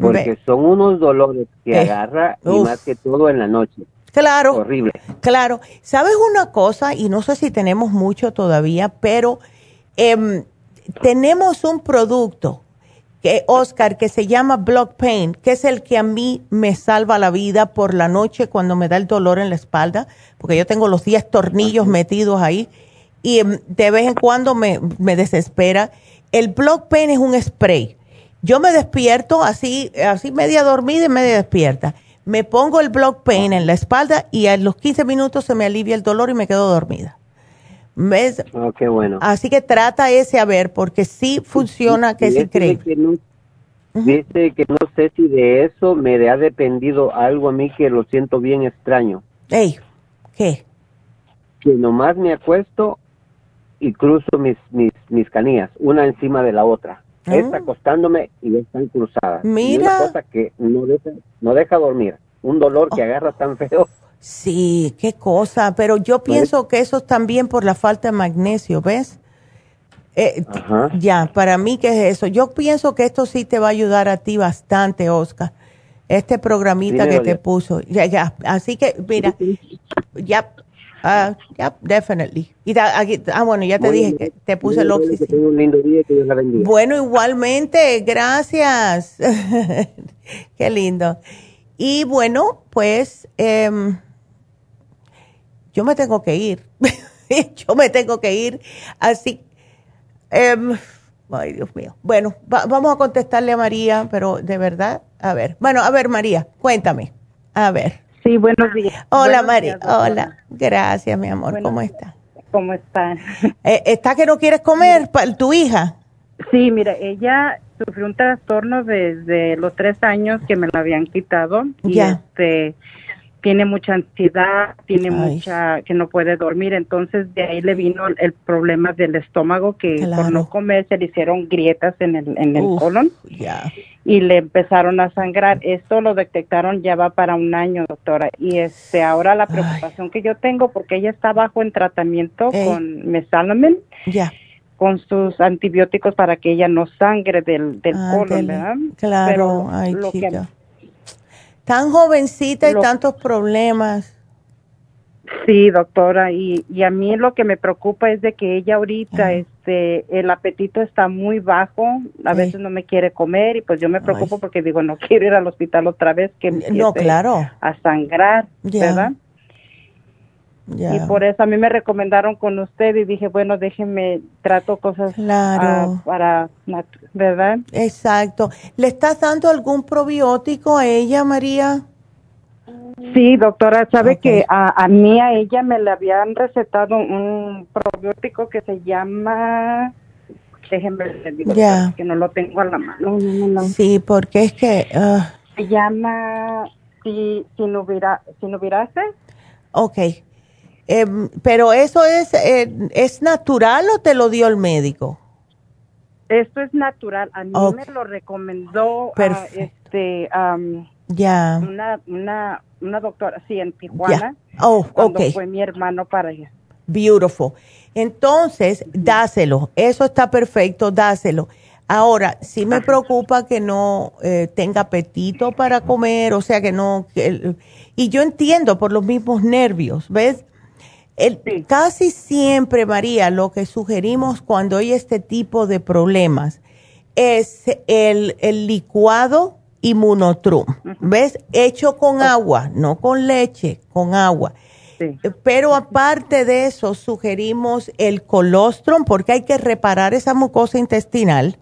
Porque son unos dolores que eh, agarra y más que todo en la noche. Claro. Horrible. Claro. ¿Sabes una cosa? Y no sé si tenemos mucho todavía, pero... Eh, tenemos un producto que Oscar, que se llama Block Pain, que es el que a mí me salva la vida por la noche cuando me da el dolor en la espalda, porque yo tengo los 10 tornillos metidos ahí y em, de vez en cuando me, me desespera. El Block Pain es un spray. Yo me despierto así, así media dormida y media despierta. Me pongo el Block Pain en la espalda y a los 15 minutos se me alivia el dolor y me quedo dormida. ¿Ves? Oh, qué bueno. Así que trata ese a ver, porque sí funciona, que es increíble. Que no, Dice que no sé si de eso me ha dependido algo a mí que lo siento bien extraño. Ey, ¿qué? Que nomás me acuesto y cruzo mis, mis, mis canillas, una encima de la otra. Ah. Está acostándome y están cruzadas. Mira. una cosa que no deja, no deja dormir. Un dolor que oh. agarra tan feo. Sí, qué cosa, pero yo pienso que eso es también por la falta de magnesio, ¿ves? Eh, ya, para mí, ¿qué es eso? Yo pienso que esto sí te va a ayudar a ti bastante, Oscar. Este programita que te puso. Ya, ya. Así que, mira, ya, uh, ya, definitely. Y ah, bueno, ya te dije que te puse el oxígeno. Bueno, igualmente, gracias. Qué lindo. Y bueno, pues, eh, yo me tengo que ir. yo me tengo que ir. Así, eh, ay Dios mío. Bueno, vamos a contestarle a María, pero de verdad, a ver. Bueno, a ver, María, cuéntame. A ver. Sí, buenos días. Hola, María. Hola. Gracias, mi amor. ¿Cómo estás? ¿Cómo estás? Eh, ¿Está que no quieres comer tu hija? Sí, mira, ella sufrió un trastorno desde los tres años que me lo habían quitado. Y este tiene mucha ansiedad, tiene mucha, que no puede dormir, entonces de ahí le vino el, problema del estómago que por no comer se le hicieron grietas en el, en el colon y le empezaron a sangrar. Esto lo detectaron ya va para un año, doctora, y este ahora la preocupación que yo tengo porque ella está bajo en tratamiento con mesalamen. con sus antibióticos para que ella no sangre del, del colon, ¿verdad? Claro, Ay, Tan jovencita y tantos problemas. Sí, doctora, y, y a mí lo que me preocupa es de que ella ahorita, este, el apetito está muy bajo, a veces no me quiere comer y pues yo me preocupo porque digo, no quiero ir al hospital otra vez que me no, claro. a sangrar, ¿verdad? Y por eso a mí me recomendaron con usted y dije, bueno, déjeme, trato cosas claro. para, ¿verdad? Exacto. ¿Le estás dando algún probiótico a ella, María? Sí, doctora, sabe que a, a, mí, a ella me le habían recetado un probiótico que se llama, déjenme decir, que no lo tengo a la mano. Sí, porque es que... Ah. Se llama si, si no hubiera, si no hubiera Ok. Eh, pero eso es, eh, es natural o te lo dio el médico? Esto es natural. A mí me lo recomendó ah, este, ya. una, una, una doctora, sí, en Tijuana. Oh, cuando fue mi hermano para allá. Beautiful. Entonces, dáselo. Eso está perfecto, dáselo. Ahora, sí me preocupa que no eh, tenga apetito para comer, o sea, que no... y yo entiendo por los mismos nervios, ¿ves? El, Casi siempre, María, lo que sugerimos cuando hay este tipo de problemas es el, el licuado inmunotrum, ¿ves? Hecho con agua, no con leche, con agua. Pero aparte de eso, sugerimos el colostrum porque hay que reparar esa mucosa intestinal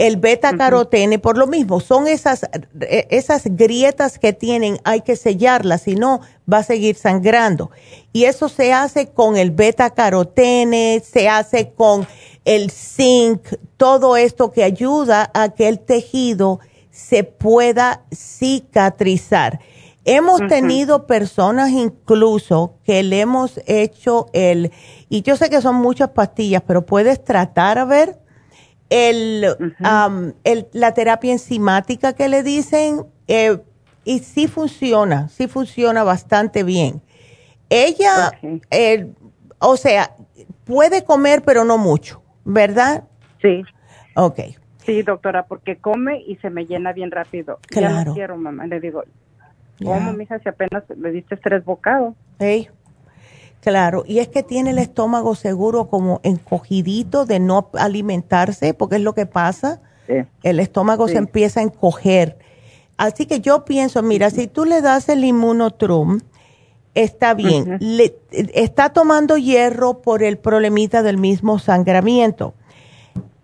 el beta carotene, por lo mismo, son esas, eh, esas grietas que tienen, hay que sellarlas, si no, va a seguir sangrando. Y eso se hace con el beta carotene, se hace con el zinc, todo esto que ayuda a que el tejido se pueda cicatrizar. Hemos tenido personas incluso que le hemos hecho el, y yo sé que son muchas pastillas, pero puedes tratar a ver el, el, la terapia enzimática que le dicen, eh, y sí funciona, sí funciona bastante bien. Ella, eh, o sea, puede comer, pero no mucho, ¿verdad? Sí. Ok. Sí, doctora, porque come y se me llena bien rápido. Claro. Ya no quiero, mamá. Le digo, ¿cómo, mija, si apenas le diste tres bocados? Sí. Claro, y es que tiene el estómago seguro como encogidito de no alimentarse, porque es lo que pasa. El estómago se empieza a encoger. Así que yo pienso, mira, si tú le das el inmunotrum, está bien. le, está tomando hierro por el problemita del mismo sangramiento.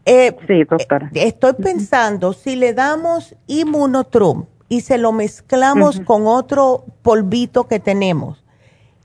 Eh, sí, doctora. Eh, estoy pensando, si le damos inmunotrum y se lo mezclamos con otro polvito que tenemos,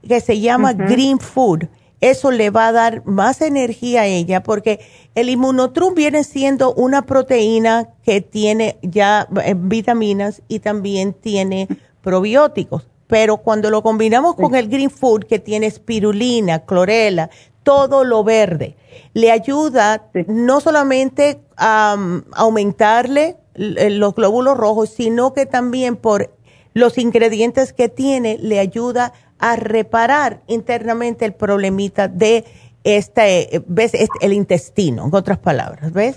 que se llama Green Food, eso le va a dar más energía a ella porque el inmunotrum viene siendo una proteína que tiene ya eh, vitaminas y también tiene probióticos. Pero cuando lo combinamos con el green food que tiene espirulina, clorela, todo lo verde, le ayuda no solamente a um, aumentarle los glóbulos rojos, sino que también por los ingredientes que tiene le ayuda a reparar internamente el problemita de este, ¿ves? Este, el intestino, en otras palabras, ¿ves?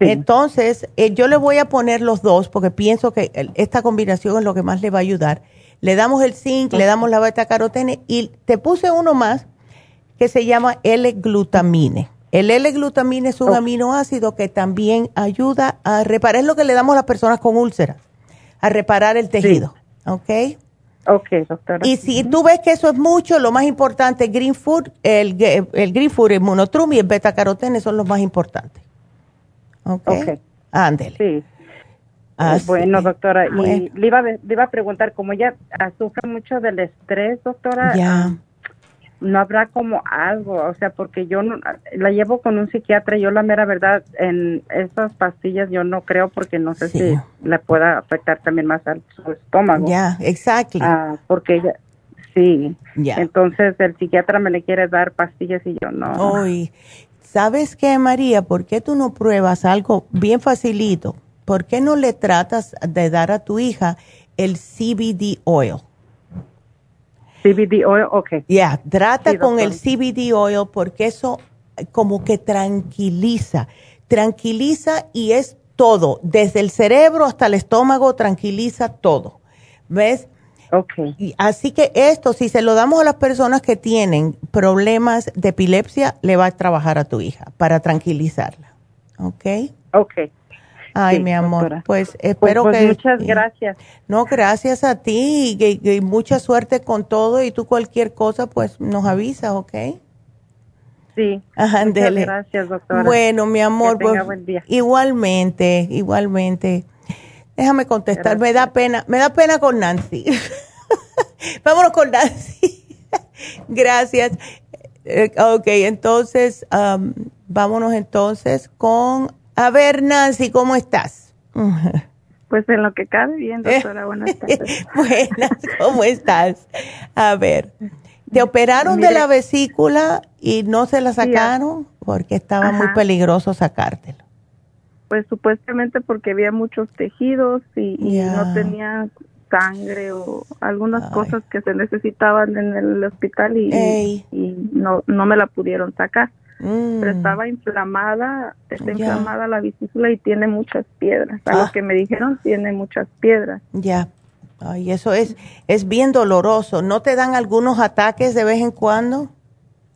Entonces, eh, yo le voy a poner los dos porque pienso que esta combinación es lo que más le va a ayudar. Le damos el zinc, le damos la beta carotene y te puse uno más que se llama L-glutamine. El L-glutamine es un aminoácido que también ayuda a reparar, es lo que le damos a las personas con úlceras, a reparar el tejido. ¿Ok? Ok, doctora. Y si tú ves que eso es mucho, lo más importante, Green Food, el, el Green Food, el Monotrum y el beta carotene son los más importantes. Ok. okay. Ándele. Sí. bueno, doctora, y le iba, le iba a preguntar, como ella sufre mucho del estrés, doctora, ya no habrá como algo, o sea, porque yo no, la llevo con un psiquiatra y yo la mera verdad en esas pastillas yo no creo porque no sé si le pueda afectar también más al su estómago. Ya, exacto. Ah, porque ella, sí. Entonces el psiquiatra me le quiere dar pastillas y yo no. Hoy, ¿sabes qué, María? ¿Por qué tú no pruebas algo bien facilito? ¿Por qué no le tratas de dar a tu hija el CBD oil? CBD oil, ok. Ya, trata con el CBD oil porque eso como que tranquiliza, tranquiliza y es todo, desde el cerebro hasta el estómago, tranquiliza todo. ¿Ves? Ok. así que esto, si se lo damos a las personas que tienen problemas de epilepsia, le va a trabajar a tu hija para tranquilizarla. ¿Ok? Ok. Ay, mi amor, pues, pues espero pues, que... Muchas gracias. No, gracias a ti y, mucha suerte con todo y tú cualquier cosa, pues nos avisas, ¿ok? Sí. Muchas gracias, doctora. Bueno, mi amor, pues, igualmente, igualmente. Déjame contestar, me da pena, me da pena con Nancy. Vámonos con Nancy. gracias. Eh, ok, entonces, vámonos entonces con a ver, Nancy, ¿cómo estás? Pues en lo que cabe bien, doctora. Buenas tardes. Buenas, ¿cómo estás? A ver, ¿te operaron de la vesícula y no se la sacaron? Porque estaba muy peligroso sacártelo. Pues supuestamente porque había muchos tejidos y, no tenía sangre o algunas cosas que se necesitaban en el hospital y, y no, no me la pudieron sacar. Pero mm. estaba inflamada, está inflamada la vesícula y tiene muchas piedras. A lo ah. que me dijeron, tiene muchas piedras. Ya. Ay, eso es, es bien doloroso. ¿No te dan algunos ataques de vez en cuando?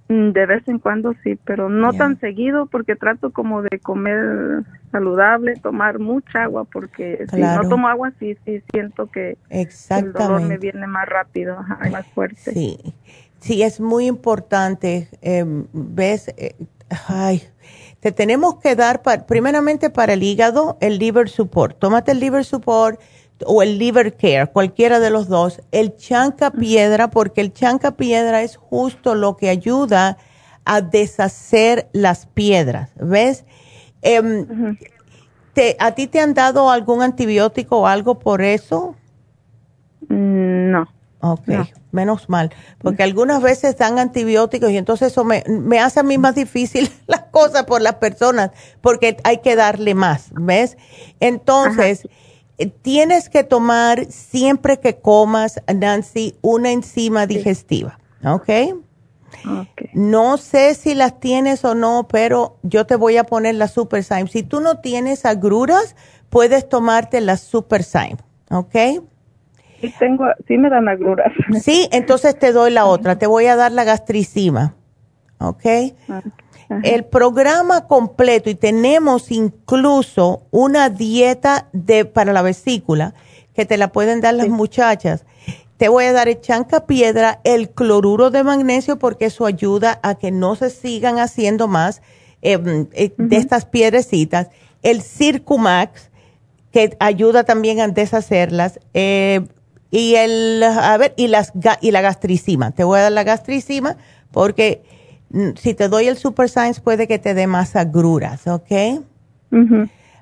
Mm, de vez en cuando sí, pero no tan seguido porque trato como de comer saludable, tomar mucha agua porque si no tomo agua sí sí siento que el dolor me viene más rápido, más fuerte. Sí sí es muy importante, em, ves, eh, ay, te tenemos que dar, primeramente para el hígado, el liver support. Tómate el liver support o el liver care, cualquiera de los dos. El chanca piedra, porque el chanca piedra es justo lo que ayuda a deshacer las piedras, ¿ves? Em, te, ¿A ti te han dado algún antibiótico o algo por eso? Mm, no. Ok, menos mal, porque algunas veces dan antibióticos y entonces eso me, hace a mí más difícil las cosas por las personas, porque hay que darle más, ¿ves? Entonces, eh, tienes que tomar siempre que comas, Nancy, una enzima digestiva, ¿ok? No sé si las tienes o no, pero yo te voy a poner la Super Si tú no tienes agruras, puedes tomarte la Super ¿ok? Sí, tengo, sí me dan agruras. Sí, entonces te doy la otra. Te voy a dar la gastricima. ¿ok? El programa completo y tenemos incluso una dieta de, para la vesícula que te la pueden dar las muchachas. Te voy a dar el chanca piedra, el cloruro de magnesio porque eso ayuda a que no se sigan haciendo más em, eh, de estas piedrecitas. El Circumax que ayuda también a deshacerlas. Eh, y el, a ver, y, las, y la gastricima. Te voy a dar la gastricima porque mm, si te doy el Super Science puede que te dé más agruras, ¿ok?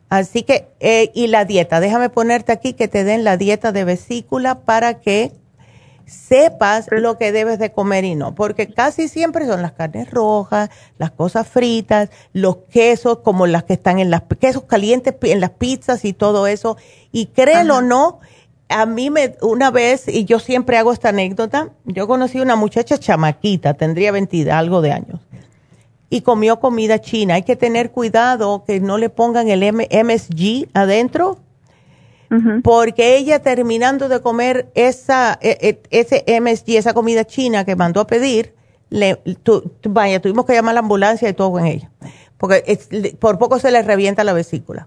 Así que, eh, y la dieta, déjame ponerte aquí que te den la dieta de vesícula para que sepas lo que debes de comer y no, porque casi siempre son las carnes rojas, las cosas fritas, los quesos como las que están en las quesos calientes en las pizzas y todo eso. Y créelo o no, a mí me, una vez, y yo siempre hago esta anécdota, yo conocí una muchacha chamaquita, tendría 20 algo de años, y comió comida china. Hay que tener cuidado que no le pongan el MSG adentro, porque ella terminando de comer esa, e, e, ese MSG, esa comida china que mandó a pedir, le, vaya, tuvimos que llamar a la ambulancia y todo con ella, porque por poco se le revienta la vesícula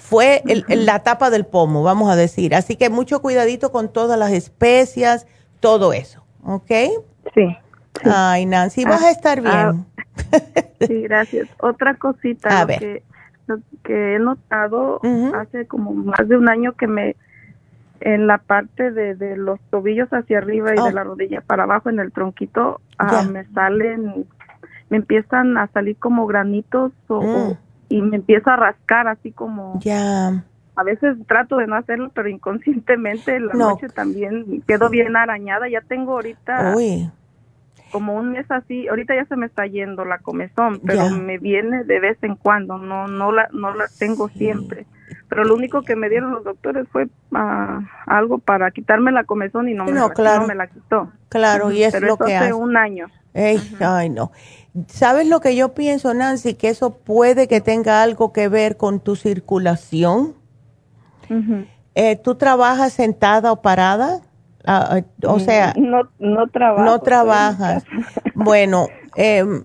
fue la tapa del pomo, vamos a decir. Así que mucho cuidadito con todas las especias, todo eso, ¿ok? Sí. Ay, Nancy, vas a ah, estar ah, bien. sí, gracias. Otra cosita, Que, que he notado hace como más de un año que me en la parte de, los tobillos hacia arriba y de oh. la rodilla para abajo en el tronquito ah, me salen me empiezan a salir como granitos o, mm y me empiezo a rascar así como... Ya. A veces trato de no hacerlo, pero inconscientemente la noche también quedo bien arañada. Ya tengo ahorita como un mes así. Ahorita ya se me está yendo la comezón, pero me viene de vez en cuando. No, no la, no la tengo siempre. Pero lo único que me dieron los doctores fue uh, algo para quitarme la comezón y no, me, la, no me la quitó. Claro, y es pero lo que hace un año. Ay, no. ¿Sabes lo que yo pienso, Nancy? Que eso puede que tenga algo que ver con tu circulación. Eh, ¿Tú trabajas sentada o parada? Ah, ah, o mm, sea, no, no trabajo. No trabajas. Bueno, em,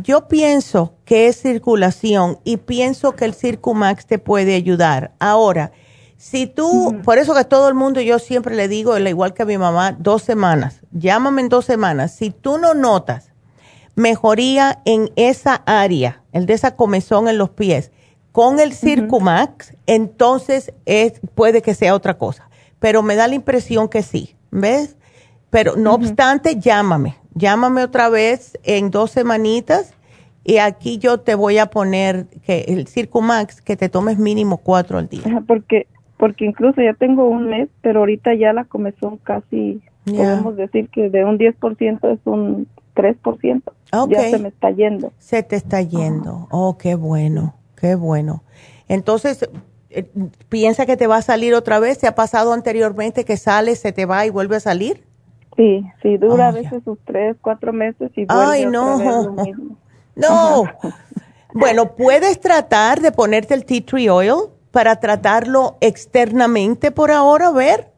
yo pienso que es circulación y pienso que el Circumax te puede ayudar. Ahora, si tú, por eso que todo el mundo, yo siempre le digo, igual que a mi mamá, dos semanas, llámame en dos semanas. Si tú no notas mejoría en esa área, el de esa comezón en los pies, con el Circumax, entonces es, puede que sea otra cosa. Pero me da la impresión que sí, ¿ves? Pero no obstante, llámame, llámame otra vez en dos semanitas y aquí yo te voy a poner que el Circumax, que te tomes mínimo cuatro al día. porque, porque incluso ya tengo un mes, pero ahorita ya la comezón casi, podemos decir que de un 10% es un 3%. Ya se me está yendo. Se te está yendo. Oh, qué bueno, qué bueno. Entonces, eh, ¿piensa que te va a salir otra vez? ¿Se ha pasado anteriormente que sale, se te va y vuelve a salir? Sí, sí, dura a oh, veces sus tres, cuatro meses y vuelve Ay, no. Otra vez No. bueno, puedes tratar de ponerte el tea tree oil para tratarlo externamente por ahora, a ver.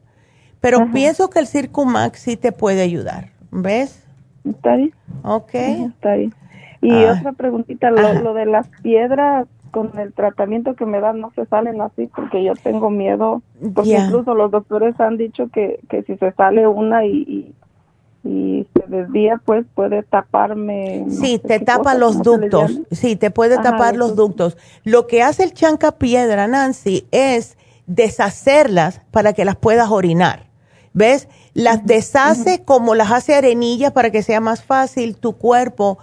Pero pienso que el Circumax sí te puede ayudar. ¿Ves? Está bien. Ok. Está bien. Y ah. otra preguntita, lo, de las piedras con el tratamiento que me dan no se salen así porque yo tengo miedo, porque incluso los doctores han dicho que, que si se sale una y, y, se desvía, pues puede taparme. Sí, te tapa los ductos, sí, te puede tapar los ductos. Lo que hace el chanca piedra, Nancy, es deshacerlas para que las puedas orinar. ¿Ves? Las deshace como las hace arenillas para que sea más fácil tu cuerpo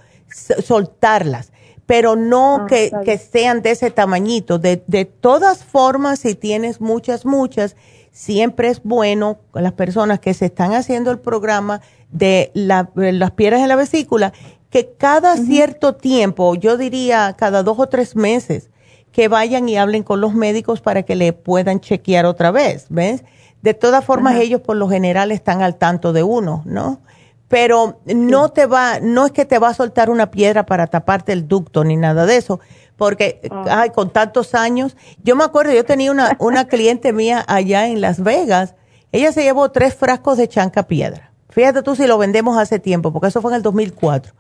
soltarlas, pero no ah, que, que, sean de ese tamañito. De, de todas formas, si tienes muchas, muchas, siempre es bueno con las personas que se están haciendo el programa de las piedras en la vesícula, que cada cierto tiempo, yo diría cada dos o tres meses, que vayan y hablen con los médicos para que le puedan chequear otra vez, ¿ves? De todas formas, ellos por lo general están al tanto de uno, ¿no? Pero no te va, no es que te va a soltar una piedra para taparte el ducto ni nada de eso, porque ah. ay, con tantos años, yo me acuerdo, yo tenía una, una cliente mía allá en Las Vegas, ella se llevó tres frascos de chanca piedra. Fíjate tú si lo vendemos hace tiempo, porque eso fue en el 2004.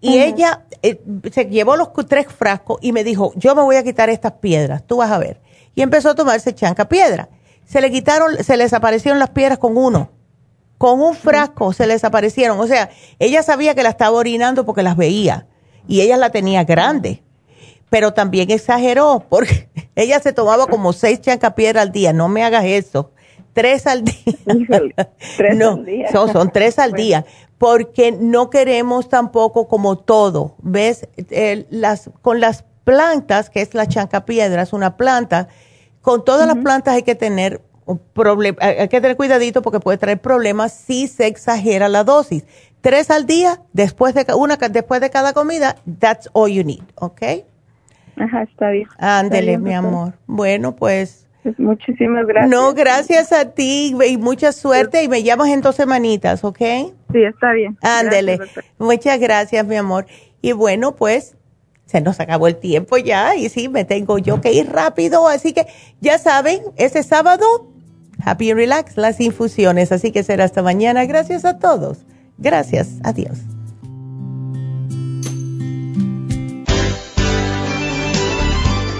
Y ella eh, se llevó los tres frascos y me dijo, yo me voy a quitar estas piedras, tú vas a ver. Y empezó a tomarse chanca piedra. Se le quitaron, se le desaparecieron las piedras con uno. Con un frasco se le desaparecieron. O sea, ella sabía que la estaba orinando porque las veía. Y ella la tenía grande. Pero también exageró porque ella se tomaba como seis piedra al día. No me hagas eso. Tres al día. tres al día. Son, son tres al día porque no queremos tampoco como todo, ¿ves? las, con las plantas, que es la chancapiedra, es una planta, con todas las plantas hay que tener problema, hay que tener cuidadito porque puede traer problemas si se exagera la dosis. Tres al día, después de una después de cada comida, that's all you need, ¿ok? Ajá, está bien. Ándele, mi amor. Bueno, pues Muchísimas gracias. No, gracias a ti y mucha suerte y me llamas en dos semanitas, ¿ok? Sí, está bien. Ándele. Muchas gracias, mi amor. Y bueno, pues se nos acabó el tiempo ya y sí, me tengo yo que ir rápido, así que ya saben, ese sábado, Happy Relax, las infusiones, así que será hasta mañana. Gracias a todos. Gracias, adiós.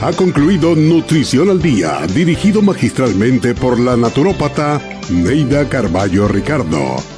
Ha concluido Nutrición al Día, dirigido magistralmente por la naturópata Neida Carballo Ricardo.